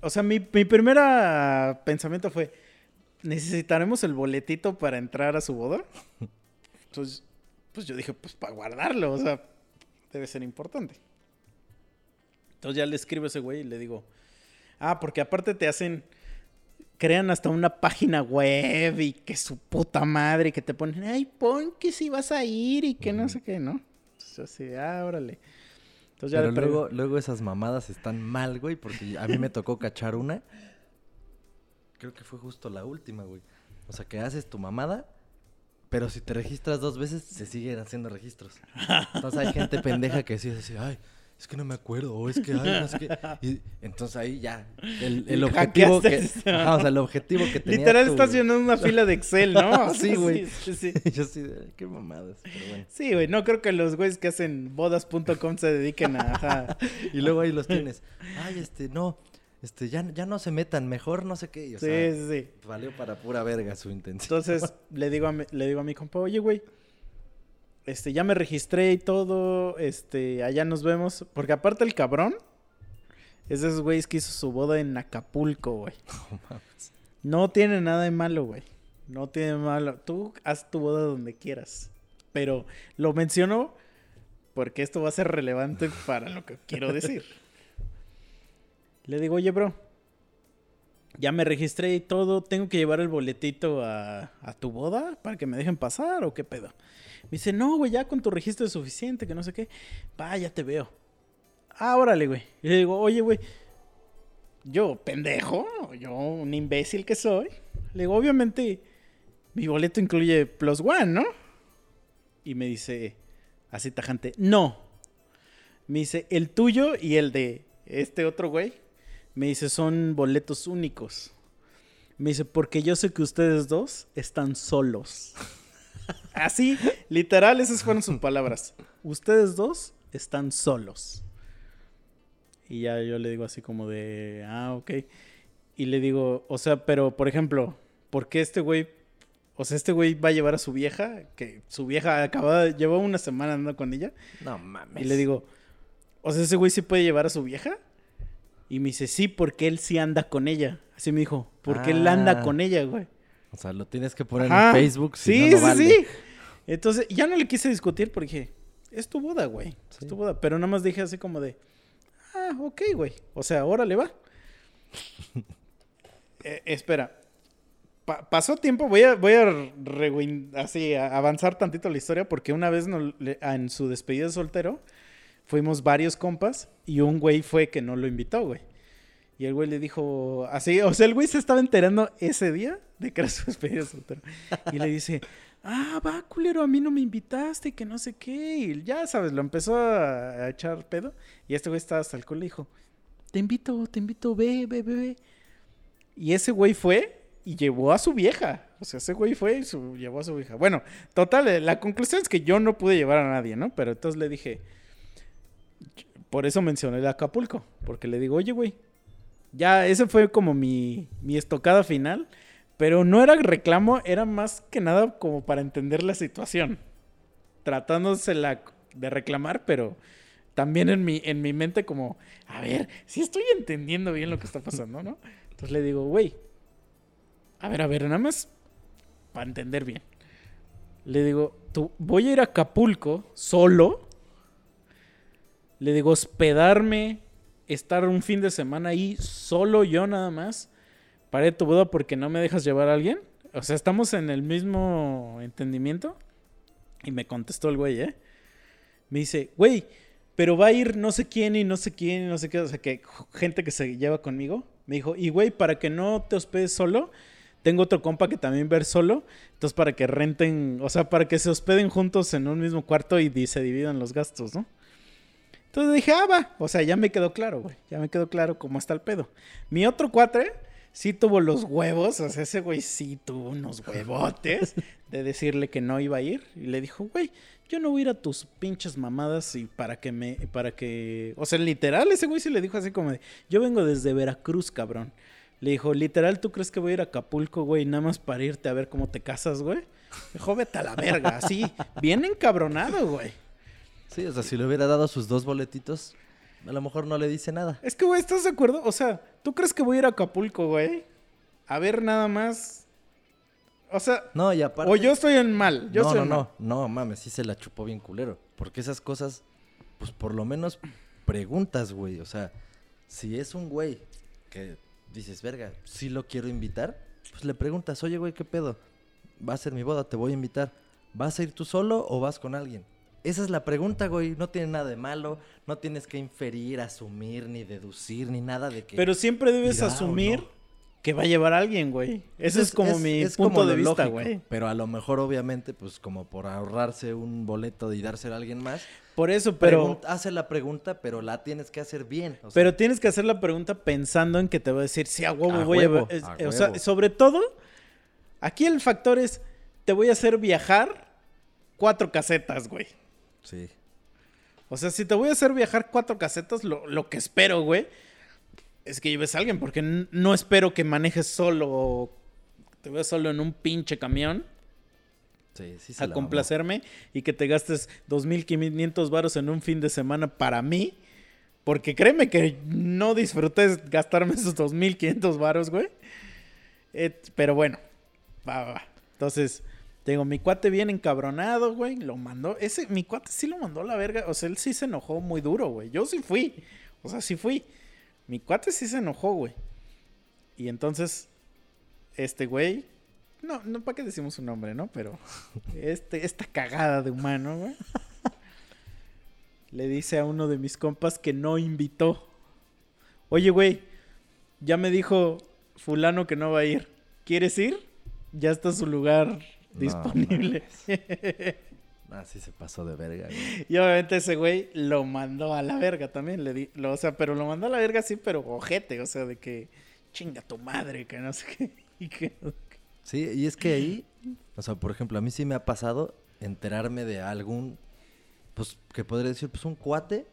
o sea, mi, mi primer pensamiento fue, ¿necesitaremos el boletito para entrar a su boda? Entonces, pues yo dije, pues para guardarlo, o sea, debe ser importante. Entonces ya le escribo a ese güey y le digo, ah, porque aparte te hacen, crean hasta una página web y que su puta madre, y que te ponen, ay, pon que si vas a ir y que no sé qué, ¿no? Entonces así, ah, órale. Entonces ya Pero le luego, luego esas mamadas están mal, güey, porque a mí me tocó cachar una. Creo que fue justo la última, güey. O sea, que haces tu mamada, pero si te registras dos veces, se siguen haciendo registros. Entonces hay gente pendeja que sí dice, ay, es que no me acuerdo, o es que, ay, no sé qué. Y entonces ahí ya, el, el objetivo que... Ajá, o sea, el objetivo que tenía Literal tu- estás llenando una fila de Excel, ¿no? Sí, güey. Sí, sí, sí. Yo "Ay, qué mamadas, pero bueno. Sí, güey, no creo que los güeyes que hacen bodas.com se dediquen a... ajá. Y luego ahí los tienes, ay, este, no, este, ya, ya no se metan, mejor no sé qué. y, o Sí, sea, sí, sí. Valió para pura verga su intención. Entonces le digo a mi, le digo a mi compa, oye, güey, este, ya me registré y todo, este, allá nos vemos. Porque aparte el cabrón es de esos güeyes que hizo su boda en Acapulco, güey. No mames. No tiene nada de malo, güey. No tiene malo. Tú haz tu boda donde quieras. Pero lo menciono porque esto va a ser relevante para lo que quiero decir. Le digo, oye, bro, ya me registré y todo. ¿Tengo que llevar el boletito a, tu boda para que me dejen pasar o qué pedo? Me dice, no, güey, ya con tu registro es suficiente, que no sé qué. Va, ya te veo. Ah, órale, güey. Le digo, oye, güey, yo, pendejo, yo, un imbécil que soy. Le digo, obviamente, mi boleto incluye Plus One, ¿no? Y me dice, así tajante, no. Me dice, el tuyo y el de este otro güey, me dice, son boletos únicos. Me dice, porque yo sé que ustedes dos están solos. Así, literal, esas fueron sus palabras. Ustedes dos están solos. Y ya yo le digo así como de, ah, ok. Y le digo, o sea, pero por ejemplo, ¿por qué este güey, o sea, este güey va a llevar a su vieja, que su vieja acababa, llevó una semana andando con ella? No mames. Y le digo, o sea, ese güey sí puede llevar a su vieja? Y me dice, sí, porque él sí anda con ella. Así me dijo, porque él anda Ah. con ella, güey. O sea, lo tienes que poner Ajá. en Facebook. Si sí, no, no sí, vale. sí. Entonces, ya no le quise discutir porque dije, es tu boda, güey. Sí. Es tu boda. Pero nada más dije así como de, ah, ok, güey. O sea, órale, va. Eh, espera. Pa- pasó tiempo, voy a, voy a así, a avanzar tantito la historia porque una vez le- en su despedida de soltero fuimos varios compas y un güey fue que no lo invitó, güey. Y el güey le dijo así, o sea, el güey se estaba enterando ese día de que era su despedida de soltero. Y le dice, ah, va, culero, a mí no me invitaste, que no sé qué. Y ya sabes, lo empezó a, echar pedo. Y este güey estaba hasta el culo y dijo, te invito, te invito, ve, ve, ve. Y ese güey fue y llevó a su vieja. O sea, ese güey fue y llevó a su vieja. Bueno, total, eh, la conclusión es que yo no pude llevar a nadie, ¿no? Pero entonces le dije, por eso mencioné el Acapulco, porque le digo, oye, güey, ya, ese fue como mi, mi estocada final, pero no era reclamo, era más que nada como para entender la situación, tratándosela de reclamar, pero también en mi, en mi mente como, a ver, si estoy entendiendo bien lo que está pasando, ¿no? Entonces le digo, güey, a ver, a ver, nada más para entender bien. Le digo, tú, voy a ir a Acapulco solo. Le digo, hospedarme, estar un fin de semana ahí solo yo nada más. Paré tu boda porque no me dejas llevar a alguien. O sea, estamos en el mismo entendimiento. Y me contestó el güey, ¿eh? Me dice, güey, pero va a ir no sé quién y no sé quién y no sé qué. O sea, que gente que se lleva conmigo. Me dijo, y güey, para que no te hospedes solo, tengo otro compa que también ver solo. Entonces, para que renten, o sea, para que se hospeden juntos en un mismo cuarto y di- se dividan los gastos, ¿no? Entonces dije, ah, va. O sea, ya me quedó claro, güey. Ya me quedó claro cómo está el pedo. Mi otro cuatre sí tuvo los huevos. O sea, ese güey sí tuvo unos huevotes de decirle que no iba a ir. Y le dijo, güey, yo no voy a ir a tus pinches mamadas y para que me, para que, o sea, literal, ese güey sí le dijo así como de, yo vengo desde Veracruz, cabrón. Le dijo, literal, ¿tú crees que voy a ir a Acapulco, güey, nada más para irte a ver cómo te casas, güey? Dijo, vete a la verga, así, bien encabronado, güey. Sí, o sea, si le hubiera dado sus dos boletitos, a lo mejor no le dice nada. Es que, güey, ¿estás de acuerdo? O sea, ¿tú crees que voy a ir a Acapulco, güey? A ver nada más. O sea, No, y aparte... o yo estoy en mal. Yo no, no, no, mal. no, mames, sí se la chupó bien culero. Porque esas cosas, pues por lo menos preguntas, güey. O sea, si es un güey que dices, verga, sí lo quiero invitar, pues le preguntas, oye, güey, ¿qué pedo? Va a ser mi boda, te voy a invitar. ¿Vas a ir tú solo o vas con alguien? Esa es la pregunta, güey. No tiene nada de malo. No tienes que inferir, asumir, ni deducir, ni nada de que. Pero siempre debes asumir no. que va a llevar a alguien, güey. Ese es, como mi punto como de vista, güey. Pero a lo mejor, obviamente, pues como por ahorrarse un boleto y dárselo a alguien más, Por eso, pero... hace la pregunta, pero la tienes que hacer bien. o sea, Pero tienes que hacer la pregunta pensando en que te va a decir, sí, a huevo A voy huevo, a... a o sea, sobre todo, aquí el factor es, te voy a hacer viajar cuatro casetas, güey. Sí. O sea, si te voy a hacer viajar cuatro casetas, lo, lo que espero, güey, es que lleves a alguien, porque no espero que manejes solo te veas solo en un pinche camión Sí, sí se a la complacerme y que te gastes 2.500 varos en un fin de semana para mí. Porque créeme que no disfruté gastarme esos 2.500 varos, güey. Eh, pero bueno, va, va, va. Entonces, tengo mi cuate bien encabronado, güey. Lo mandó. Ese, mi cuate sí lo mandó a la verga. O sea, él sí se enojó muy duro, güey. Yo sí fui. O sea, sí fui. Mi cuate sí se enojó, güey. Y entonces, este güey. No, no, ¿para qué decimos su nombre, no? Pero este, esta cagada de humano, güey. Le dice a uno de mis compas que no invitó. Oye, güey, ya me dijo fulano que no va a ir. ¿Quieres ir? Ya está su lugar disponible. mames. Ah, sí se pasó de verga, güey. y obviamente ese güey lo mandó a la verga también. Le di, lo- o sea, pero lo mandó a la verga sí, pero ojete. O sea, de que chinga tu madre, que no sé qué. Y que, Sí, y es que ahí, o sea, por ejemplo, a mí sí me ha pasado enterarme de algún, pues, que podría decir, pues un cuate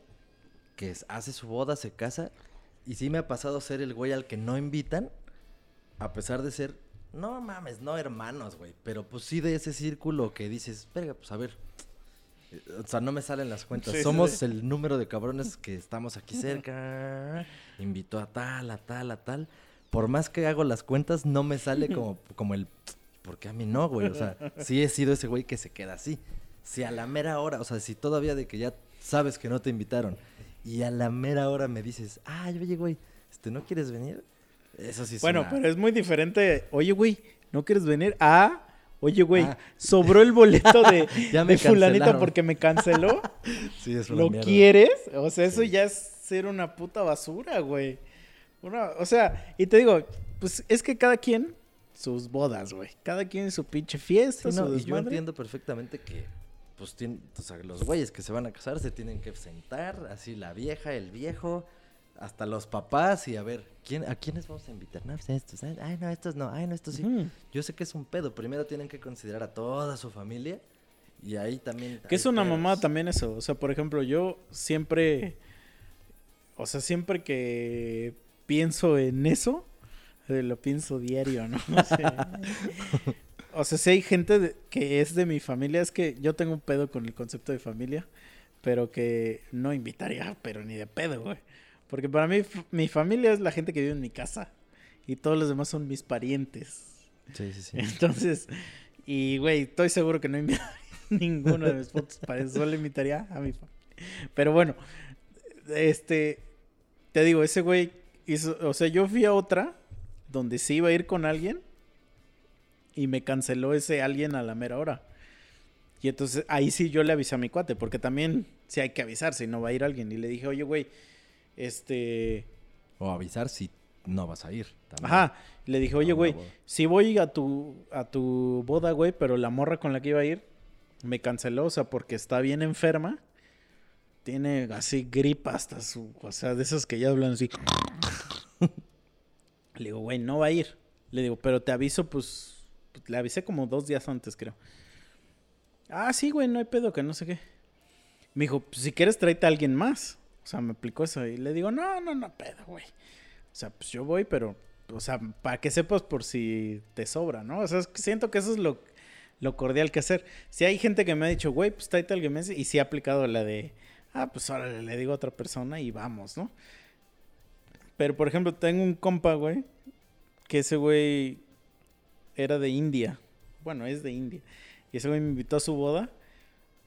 que hace su boda, se casa, y sí me ha pasado ser el güey al que no invitan, a pesar de ser, no mames, no hermanos, güey, pero pues sí de ese círculo que dices, verga, pues a ver, eh, o sea, no me salen las cuentas, sí, somos sí. el número de cabrones que estamos aquí cerca, invitó a tal, a tal, a tal, por más que hago las cuentas, no me sale como, como el, ¿por qué a mí no, güey? O sea, sí he sido ese güey que se queda así. Si a la mera hora, o sea, si todavía de que ya sabes que no te invitaron y a la mera hora me dices, ay, oye, güey, este, ¿no quieres venir? Eso sí es Bueno, pero es muy diferente. Oye, güey, ¿no quieres venir? Ah, oye, güey, Ah. sobró el boleto de, Ya me de fulanito porque me canceló. Sí, es una ¿Lo mierda. quieres? O sea, eso Sí. ya es ser una puta basura, güey. Una, o sea, y te digo, pues es que cada quien sus bodas, güey. Cada quien su pinche fiesta, Sí, su no, y yo entiendo perfectamente que, pues, tien- o sea, los güeyes que se van a casar se tienen que sentar, así la vieja, el viejo, hasta los papás y a ver, ¿quién, ¿a quiénes vamos a invitar? No, pues estos, ay, no, estos no, ay, no, estos sí. Yo sé que es un pedo, primero tienen que considerar a toda su familia y ahí también... Que es una pedos. mamada también eso. O sea, por ejemplo, yo siempre. O sea, siempre que pienso en eso, eh, lo pienso diario, ¿no? O sea, o sea, si hay gente de- que es de mi familia, es que yo tengo un pedo con el concepto de familia, pero que no invitaría, pero ni de pedo, güey. Porque para mí, mi familia es la gente que vive en mi casa. Y todos los demás son mis parientes. Sí, sí, sí. Entonces, y güey, estoy seguro que no invitaría ninguno de mis putos parientes, solo invitaría a mi familia. Pero bueno, este, te digo, ese güey hizo, o sea, yo fui a otra donde sí iba a ir con alguien y me canceló ese alguien a la mera hora. Y entonces ahí sí yo le avisé a mi cuate, porque también sí hay que avisar si no va a ir alguien. Y le dije, oye, güey, este, O avisar si no vas a ir. también. Ajá. Le dije, oye, A una güey, sí voy a tu, a tu boda, güey, pero la morra con la que iba a ir me canceló, o sea, porque está bien enferma. Tiene así gripa hasta su, o sea, de esos que ya hablan así. Le digo, güey, no va a ir. Le digo, pero te aviso, pues, pues, le avisé como dos días antes, creo. Ah, sí, güey, no hay pedo, que no sé qué. Me dijo, pues, si quieres tráete a alguien más. O sea, me aplicó eso. Y le digo, no, no, no, pedo, güey. O sea, pues yo voy, pero, o sea, para que sepas por si te sobra, ¿no? O sea, siento que eso es lo, lo cordial que hacer. Si hay gente que me ha dicho, güey, pues tráete alguien más, y sí ha aplicado la de, ah, pues ahora le digo a otra persona y vamos, ¿no? Pero, por ejemplo, tengo un compa, güey, que ese güey era de India. Bueno, es de India. Y ese güey me invitó a su boda.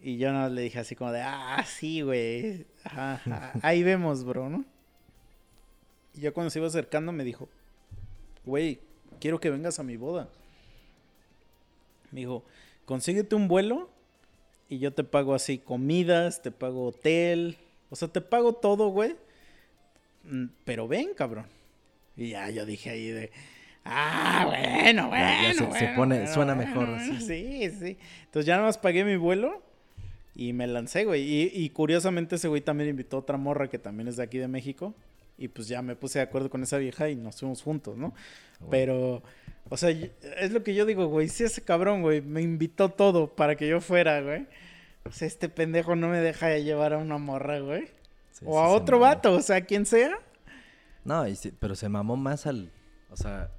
Y yo nada más le dije así como de, ah, sí, güey. Ajá, ajá, ahí vemos, bro, ¿no? Y ya cuando se iba acercando me dijo, güey, quiero que vengas a mi boda. Me dijo, consíguete un vuelo y yo te pago así comidas, te pago hotel. O sea, te pago todo, güey. Mm, Pero ven, cabrón. Y ya yo dije ahí de, ah, bueno, bueno. Ya- ya se- pone- bueno, suena bueno, mejor, bueno". sí. Sí, sí. Entonces ya nada más pagué mi vuelo y me lancé, güey. Y, y curiosamente ese güey también invitó a otra morra que también es de aquí de México. Y pues ya me puse de acuerdo con esa vieja y nos fuimos juntos, ¿no? Bueno. Pero, o sea, es lo que yo digo, güey. Si ese cabrón, güey, me invitó todo para que yo fuera, güey. O sea, este pendejo no me deja llevar a una morra, güey. Sí, o sí a otro vato, o sea, quien sea. No, y sí- pero se mamó más al. O sea,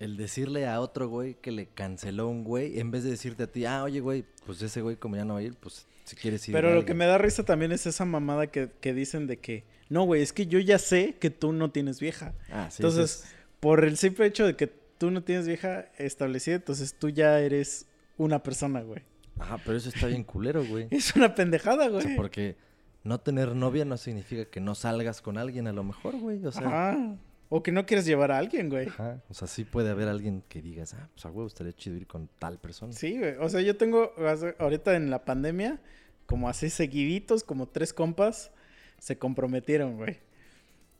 el decirle a otro güey que le canceló un güey, en vez de decirte a ti, ah, oye, güey, pues ese güey, como ya no va a ir, pues si quieres ir. Pero lo que alguien". me da risa también es esa mamada que, que dicen de que, no, güey, es que yo ya sé que tú no tienes vieja. Ah, sí, entonces, es- por el simple hecho de que tú no tienes vieja establecida, entonces tú ya eres una persona, güey. Ajá, pero eso está bien culero, güey. Es una pendejada, O güey. sea, porque no tener novia no significa que no salgas con alguien a lo mejor, güey. O sea, Ajá. O que no quieres llevar a alguien, güey. ajá, o sea, sí puede haber alguien que digas, ah, pues a huevo estaría chido ir con tal persona. Sí, güey. O sea, yo tengo ahorita en la pandemia, como así seguiditos, como tres compas, se comprometieron, güey.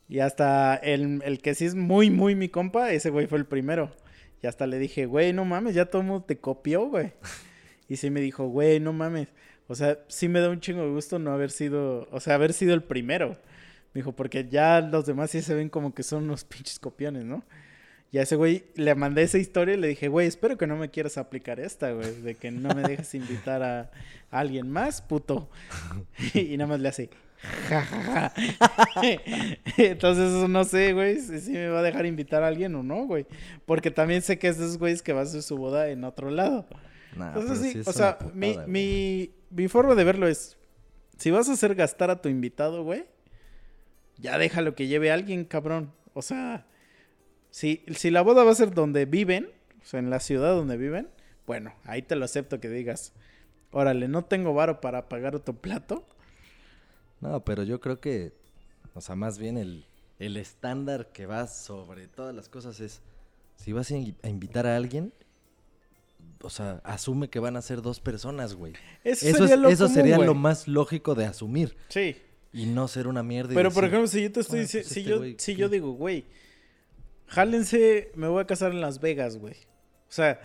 Y hasta el, el que sí es muy, muy mi compa, ese güey fue el primero. Y hasta le dije, güey, no mames, ya todo el mundo te copió, güey. Y sí me dijo, güey, no mames. O sea, sí me da un chingo de gusto no haber sido, o sea, haber sido el primero. Dijo, porque ya los demás sí se ven como que son unos pinches copiones, ¿no? Y a ese güey le mandé esa historia y le dije, güey, espero que no me quieras aplicar esta, güey, de que no me dejes invitar a, alguien más, puto. y nada más le hace, ja, ja, ja. Entonces, eso no sé, güey, si, si me va a dejar invitar a alguien o no, güey. Porque también sé que es de esos güeyes que va a hacer su boda en otro lado. Nah, Entonces, sí, o sea, putada, mi, mi, mi forma de verlo es, si vas a hacer gastar a tu invitado, güey, ya déjalo que lleve a alguien, cabrón. O sea, si, si la boda va a ser donde viven, o sea, en la ciudad donde viven, bueno, ahí te lo acepto que digas, órale, no tengo varo para pagar otro plato. No, pero yo creo que, o sea, más bien el, el estándar que va sobre todas las cosas es, si vas a in- a invitar a alguien, o sea, asume que van a ser dos personas, güey. Eso, Eso, sería, es- lo, eso común, sería lo más lógico de asumir Sí. Y no ser una mierda. y Pero por ejemplo, si yo te estoy "Ah, diciendo, pues si este yo, si ¿qué?". yo digo, güey, jálense, me voy a casar en Las Vegas, güey. O sea,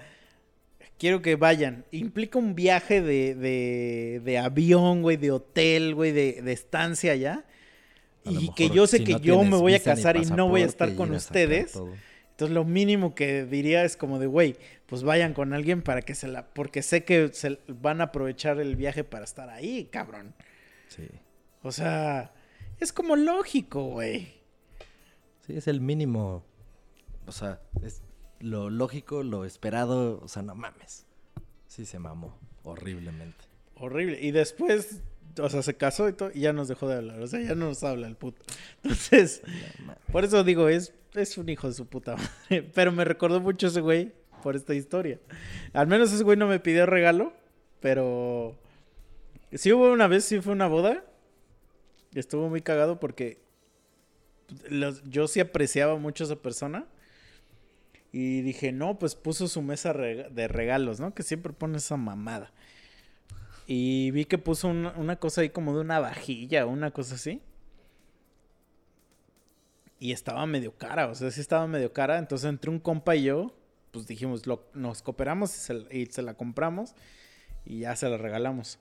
quiero que vayan. Implica un viaje de, de, de avión, güey, de hotel, güey, de, de estancia allá. Y que yo sé si que no yo me voy a casar y no voy a estar con ustedes. Entonces lo mínimo que diría es como de, güey, pues vayan con alguien para que se la... Porque sé que se van a aprovechar el viaje para estar ahí, cabrón. Sí. O sea, es como lógico, güey. Sí, es el mínimo. O sea, es lo lógico, lo esperado. O sea, no mames. Sí se mamó. Horriblemente. Horrible. Y después, o sea, se casó y todo, y ya nos dejó de hablar. O sea, ya no nos habla el puto. Entonces, No por eso digo, es, es un hijo de su puta madre. Pero me recordó mucho ese güey por esta historia. Al menos ese güey no me pidió regalo, pero sí hubo una vez, sí fue una boda. Estuvo muy cagado porque yo sí apreciaba mucho a esa persona. Y dije, no, pues puso su mesa de regalos, ¿no? Que siempre pone esa mamada. Y vi que puso una, cosa ahí como de una vajilla, una cosa así. Y estaba medio cara, o sea, sí estaba medio cara. Entonces entre un compa y yo, pues dijimos, lo- nos cooperamos y se la compramos. Y ya se la regalamos.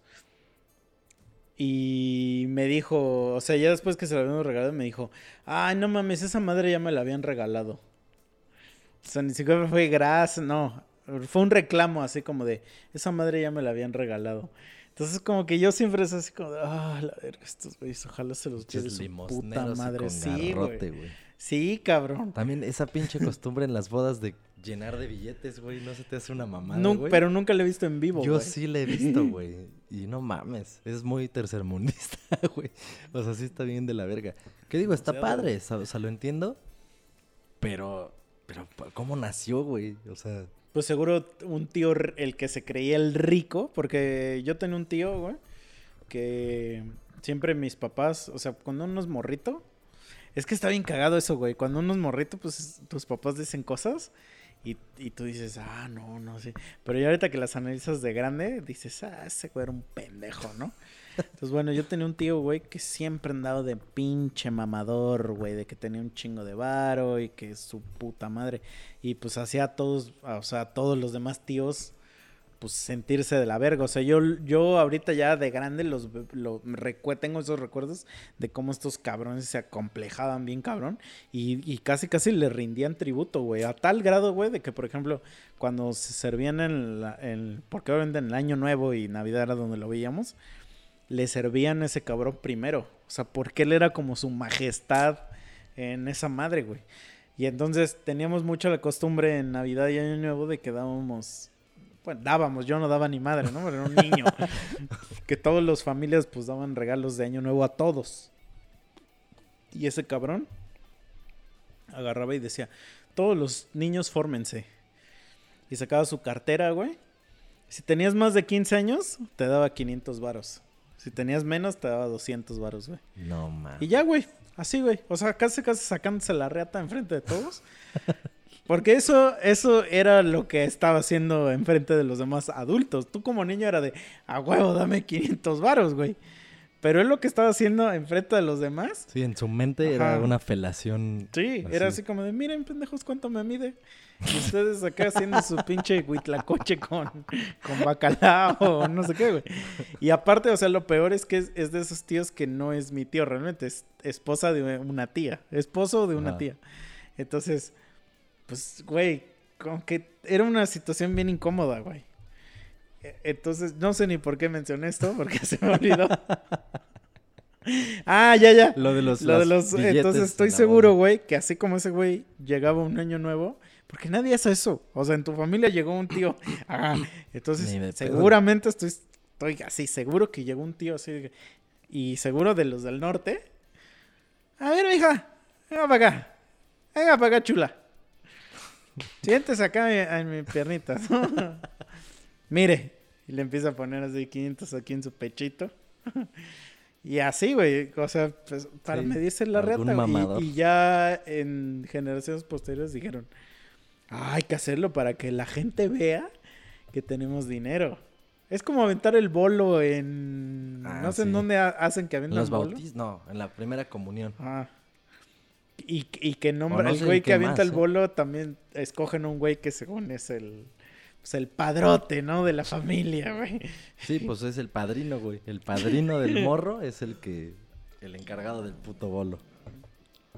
Y me dijo, o sea, ya después que se la habíamos regalado, me dijo, ay, no mames, esa madre ya me la habían regalado. O sea, ni siquiera fue gracias, no. Fue un reclamo así como de, esa madre ya me la habían regalado. Entonces, como que yo siempre es así como de, ah, la verga, estos güeyes, ojalá se los lleve su puta madre. Sí, güey. Sí, cabrón. También esa pinche costumbre en las bodas de llenar de billetes, güey. No se te hace una mamada, güey. pero nunca lo he visto en vivo, Yo sí le he visto, güey. Y no mames. Es muy tercermundista, güey. O sea, sí está bien de la verga. ¿Qué digo? Está padre. O sea, lo entiendo. Pero. Pero, ¿cómo nació, güey? O sea. Pues seguro un tío, el que se creía el rico, porque yo tenía un tío, güey, que siempre mis papás, o sea, cuando uno es morrito, es que está bien cagado eso, güey. Cuando uno es morrito, pues tus papás dicen cosas y, y tú dices, ah, no, no sé. Pero ya ahorita que las analizas de grande, dices, ah, ese güey era un pendejo, ¿no? Entonces, bueno, yo tenía un tío, güey, que siempre andaba de pinche mamador, güey, de que tenía un chingo de varo y que su puta madre. Y pues hacía a todos, o sea, a todos los demás tíos, pues sentirse de la verga. O sea, yo, yo ahorita ya de grande los lo, tengo esos recuerdos de cómo estos cabrones se acomplejaban bien cabrón y, y casi casi le rindían tributo, güey. A tal grado, güey, de que, por ejemplo, cuando se servían en, la, porque obviamente en el Año Nuevo y Navidad era donde lo veíamos, le servían ese cabrón primero. O sea, porque él era como su majestad en esa madre, güey. Y entonces teníamos mucho la costumbre en Navidad y Año Nuevo de que dábamos, bueno, dábamos, yo no daba ni madre, ¿no? Era un niño. que todas las familias pues daban regalos de Año Nuevo a todos. Y ese cabrón agarraba y decía, todos los niños fórmense. Y sacaba su cartera, güey. Si tenías más de 15 años, te daba 500 varos. Si tenías menos, te daba 200 varos, güey. No mames. Y ya, güey. Así, güey. O sea, casi, casi sacándose la reata enfrente de todos. Porque eso, eso era lo que estaba haciendo enfrente de los demás adultos. Tú como niño era de, a huevo, dame 500 varos, güey. Pero él lo que estaba haciendo enfrente de los demás. Sí, en su mente era una felación. Sí, era así como de, miren, pendejos, cuánto me mide. Y ustedes acá haciendo su pinche huitlacoche con, con bacalao o no sé qué, güey. Y aparte, o sea, lo peor es que es, es de esos tíos que no es mi tío, realmente es esposa de una tía, esposo de una tía. Entonces, pues, güey, como que era una situación bien incómoda, güey. E- Entonces, no sé ni por qué mencioné esto, porque se me olvidó. ah, ya, ya. Lo de los, Lo de las los, entonces estoy seguro, güey, que así como ese güey llegaba un año nuevo, porque nadie hace eso. O sea, en tu familia llegó un tío. Ah, entonces, seguramente estoy, estoy así, seguro que llegó un tío así. Y seguro de los del norte. A ver, hija, venga para acá. Venga para acá, chula. Siéntese acá en, en mi piernita. Mire. Y le empieza a poner así 500 aquí en su pechito. Y así, güey, o sea, pues, para Sí, medirse la reata. güey. Y- ya en generaciones posteriores dijeron, "Ah, hay que hacerlo para que la gente vea que tenemos dinero. Es como aventar el bolo en... Ah, no sé en dónde ha- hacen que En aventan los bolo. bautizos, no, en la primera comunión. Ah. Y, y que nombra, no el güey que avienta más, el ¿eh? bolo también escogen un güey que según es el... Pues el padrote, ¿no? De la familia, güey. Sí, pues es el padrino, güey. El padrino del morro es el que el encargado del puto bolo.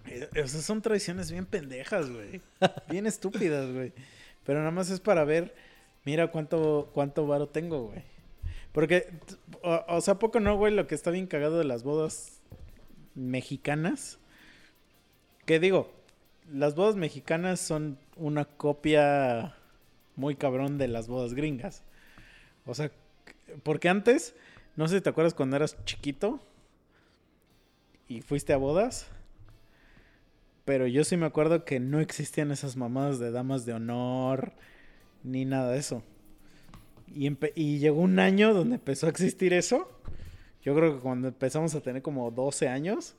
Eh, Esas son tradiciones bien pendejas, güey. Bien estúpidas, güey. Pero nada más es para ver, mira cuánto, cuánto varo tengo, güey. Porque, o, o sea, ¿a poco no, güey, lo que está bien cagado de las bodas mexicanas. Que digo, las bodas mexicanas son una copia muy cabrón de las bodas gringas. O sea, porque antes, no sé si te acuerdas cuando eras chiquito y fuiste a bodas. Pero yo sí me acuerdo que no existían esas mamadas de damas de honor ni nada de eso. Y, y llegó un año donde empezó a existir eso. Yo creo que cuando empezamos a tener como 12 años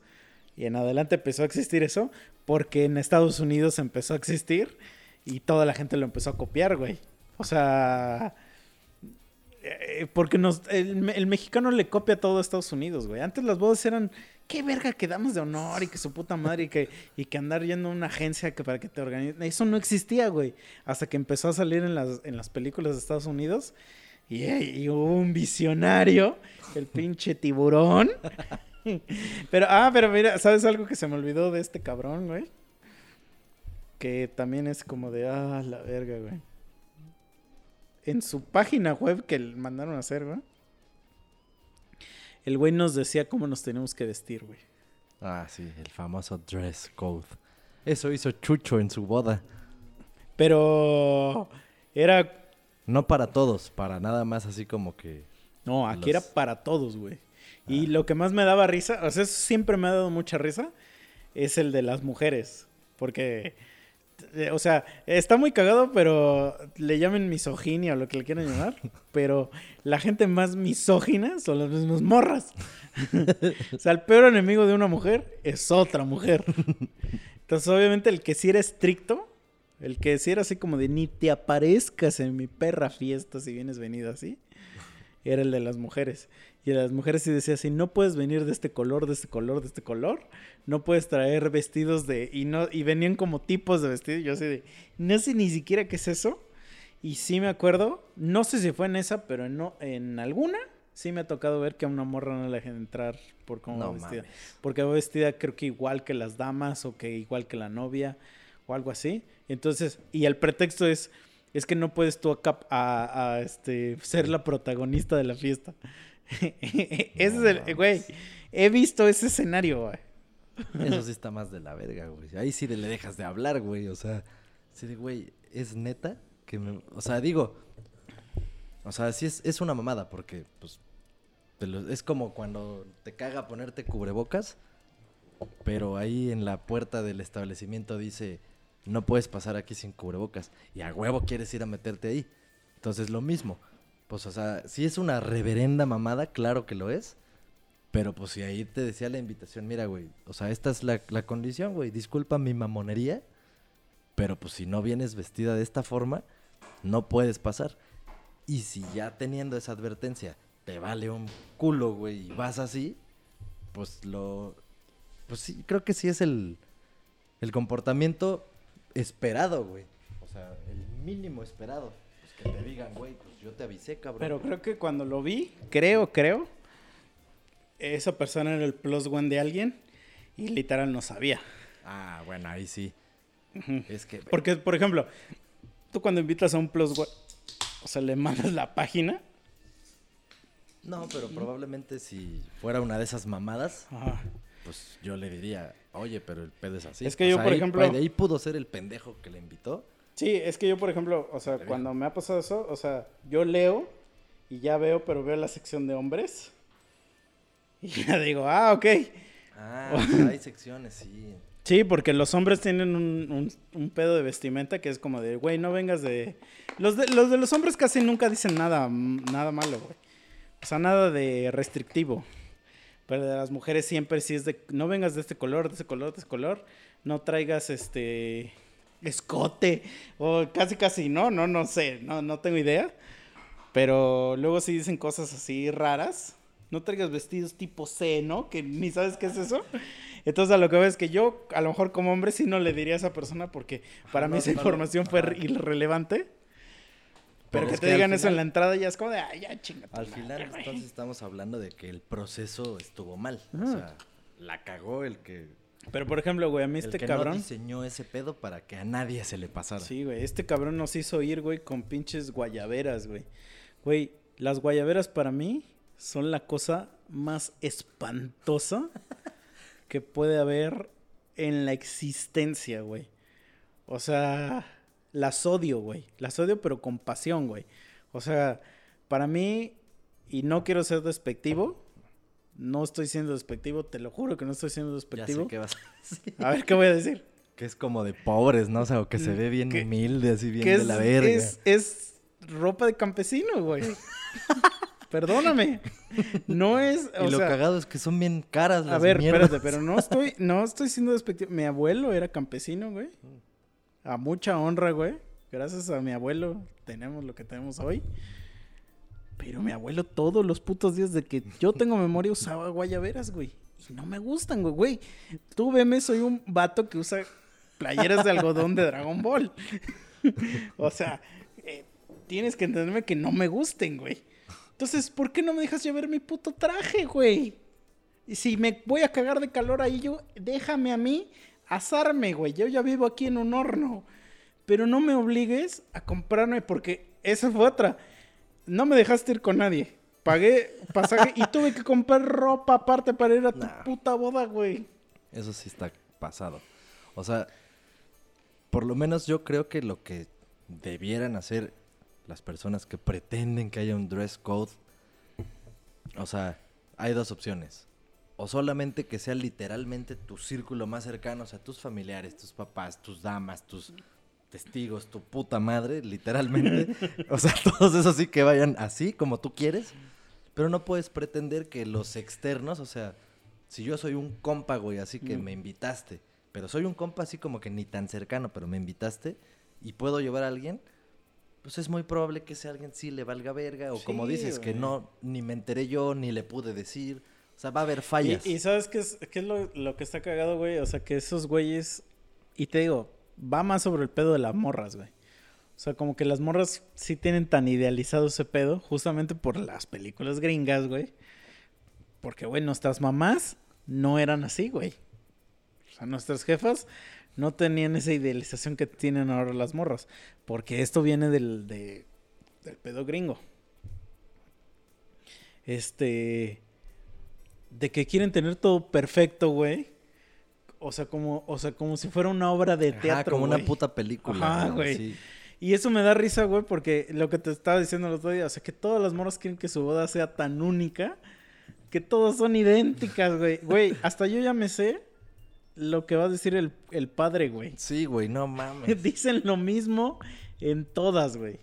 y en adelante empezó a existir eso, porque en Estados Unidos empezó a existir y toda la gente lo empezó a copiar, güey. O sea, eh, porque el, me- el mexicano le copia todo a Estados Unidos, güey. Antes las bodas eran, qué verga que damas de honor y que su puta madre y que, y que andar yendo a una agencia que para que te organicen. Eso no existía, güey. Hasta que empezó a salir en las, en las películas de Estados Unidos. Y, y hubo un visionario, el pinche tiburón. Pero, ah, pero mira, ¿sabes algo que se me olvidó de este cabrón, güey? Que también es como de, ah, la verga, güey. En su página web que le mandaron a hacer, güey. El güey nos decía cómo nos tenemos que vestir, güey. Ah, sí, el famoso dress code. Eso hizo Chucho en su boda. Pero era No para todos, para nada más así como que... No, aquí Los- era para todos, güey. Y lo que más me daba risa, o sea, eso siempre me ha dado mucha risa, es el de las mujeres. Porque, eh, o sea, está muy cagado, pero le llamen misoginia o lo que le quieran llamar. Pero la gente más misógina son las mismas morras. o sea, el peor enemigo de una mujer es otra mujer. Entonces, obviamente, el que sí era estricto, el que sí era así como de ni te aparezcas en mi perra fiesta si vienes venido así era el de las mujeres. Y el de las mujeres sí decía así, no puedes venir de este color, de este color, de este color. No puedes traer vestidos de... Y, no, y venían como tipos de vestidos. Yo así de... No sé ni siquiera qué es eso. Y sí me acuerdo, no sé si fue en esa, pero en, no, en alguna sí me ha tocado ver que a una morra no le dejan entrar por cómo No va vestida. mames. Porque va vestida creo que igual que las damas o que igual que la novia o algo así. Entonces, y el pretexto es, es que no puedes tú a, a, este, ser la protagonista de la fiesta. Ese es el, güey, he visto ese escenario, güey. Eso sí está más de la verga, güey. Ahí sí le dejas de hablar, güey. O sea, sí güey, es neta que me... O sea, digo... O sea, sí es, es una mamada porque, pues... lo- es como cuando te caga ponerte cubrebocas, pero ahí en la puerta del establecimiento dice, no puedes pasar aquí sin cubrebocas. Y a huevo quieres ir a meterte ahí. Entonces, lo mismo. Pues, o sea, si es una reverenda mamada, claro que lo es. Pero pues si ahí te decía la invitación, mira, güey, o sea, esta es la, la condición, güey, disculpa mi mamonería, pero pues si no vienes vestida de esta forma, no puedes pasar. Y si ya teniendo esa advertencia te vale un culo, güey, y vas así, pues lo... Pues sí, creo que sí es el, el comportamiento esperado, güey. O sea, el mínimo esperado. Pues que te digan, güey, pues yo te avisé, cabrón. Pero creo que cuando lo vi, creo, creo, esa persona era el plus one de alguien y literal no sabía. Ah, bueno, ahí sí. Es que... Porque, por ejemplo, tú cuando invitas a un plus one, o sea, le mandas la página. No, pero probablemente si fuera una de esas mamadas, Ajá. pues yo le diría, oye, pero el pedo es así. Es que yo, por ahí- ejemplo- De ahí pudo ser el pendejo que le invitó. Sí, es que yo, por ejemplo, o sea, cuando me ha pasado eso, o sea, yo leo y ya veo, pero veo la sección de hombres. Y ya digo, ah, ok. Ah, pues hay secciones, sí. Sí, porque los hombres tienen un, un- un pedo de vestimenta que es como de, güey, no vengas de... Los, de... los de los hombres casi nunca dicen nada, nada malo, güey. O sea, nada de restrictivo. Pero de las mujeres siempre sí es de, no vengas de este color, de ese color, de ese color. No traigas este escote. O casi, casi, no, no, no sé, no, no tengo idea. Pero luego sí dicen cosas así raras. No traigas vestidos tipo C, ¿no? Que ni sabes qué es eso. Entonces a lo que veo es que yo, a lo mejor como hombre, sí no le diría a esa persona porque para no, mí esa no información fue irrelevante. Pero, Pero que te digan eso en la entrada ya es como de, ay, ya chinga. Al final, güey". entonces estamos hablando de que el proceso estuvo mal. O sea, la cagó el que, Pero por ejemplo, güey, a mí el este que cabrón. no diseñó ese pedo para que a nadie se le pasara. Sí, güey, este cabrón nos hizo ir, güey, con pinches guayaberas, güey. Güey, las guayaberas para mí son la cosa más espantosa que puede haber en la existencia, güey. O sea, las odio, güey. Las odio, pero con pasión, güey. O sea, para mí, y no quiero ser despectivo, no estoy siendo despectivo, te lo juro que no estoy siendo Ya sé despectivo. qué vas a decir. A ver, ¿qué voy a decir? Que es como de pobres, ¿no? O sea, o que se ve bien Que- humilde, así bien que de es, la verga. Es, es ropa de campesino, güey. Perdóname. No es. y lo sea, cagado es que son bien caras las a ver, mierdas. espérate, pero no estoy, no estoy siendo despectivo. Mi abuelo era campesino, güey. A mucha honra, güey. Gracias a mi abuelo tenemos lo que tenemos hoy. Pero mi abuelo todos los putos días de que yo tengo memoria usaba guayaberas, güey. Y no me gustan, güey. Güey, tú veme, soy un vato que usa playeras de algodón de Dragon Ball. o sea, eh, tienes que entenderme que no me gusten, güey. Entonces, ¿por qué no me dejas llevar mi puto traje, güey? Y si me voy a cagar de calor ahí, yo, déjame a mí asarme, güey. Yo ya vivo aquí en un horno. Pero no me obligues a comprarme, porque esa fue otra. No me dejaste ir con nadie. Pagué pasaje y tuve que comprar ropa aparte para ir a tu Nah. puta boda, güey. Eso sí está pasado. O sea, por lo menos yo creo que lo que debieran hacer las personas que pretenden que haya un dress code, o sea, hay dos opciones. O solamente que sea literalmente tu círculo más cercano, o sea, tus familiares, tus papás, tus damas, tus testigos, tu puta madre, literalmente. o sea, todos esos sí que vayan así como tú quieres. Pero no puedes pretender que los externos, o sea, si yo soy un compa, güey, así que Mm. me invitaste, pero soy un compa así como que ni tan cercano, pero me invitaste y puedo llevar a alguien, pues es muy probable que ese alguien sí le valga verga, o como dices, que no, ni me enteré yo, ni le pude decir. O sea, va a haber fallas. Y, ¿sabes qué es, qué es lo, lo que está cagado, güey? O sea, que esos güeyes... Y te digo, va más sobre el pedo de las morras, güey. O sea, como que las morras sí tienen tan idealizado ese pedo, justamente por las películas gringas, güey. Porque, güey, nuestras mamás no eran así, güey. O sea, nuestras jefas no tenían esa idealización que tienen ahora las morras. Porque esto viene del, de- del pedo gringo. Este. De que quieren tener todo perfecto, güey. O sea, como, o sea, como si fuera una obra de Ajá, teatro. como una puta película. Ajá, güey. sí. Y eso me da risa, güey, porque lo que te estaba diciendo el otro día, o sea, que todas las morras quieren que su boda sea tan única que todas son idénticas, güey. Güey, hasta yo ya me sé lo que va a decir el, el padre, güey. Sí, güey, no mames. Dicen lo mismo en todas, güey.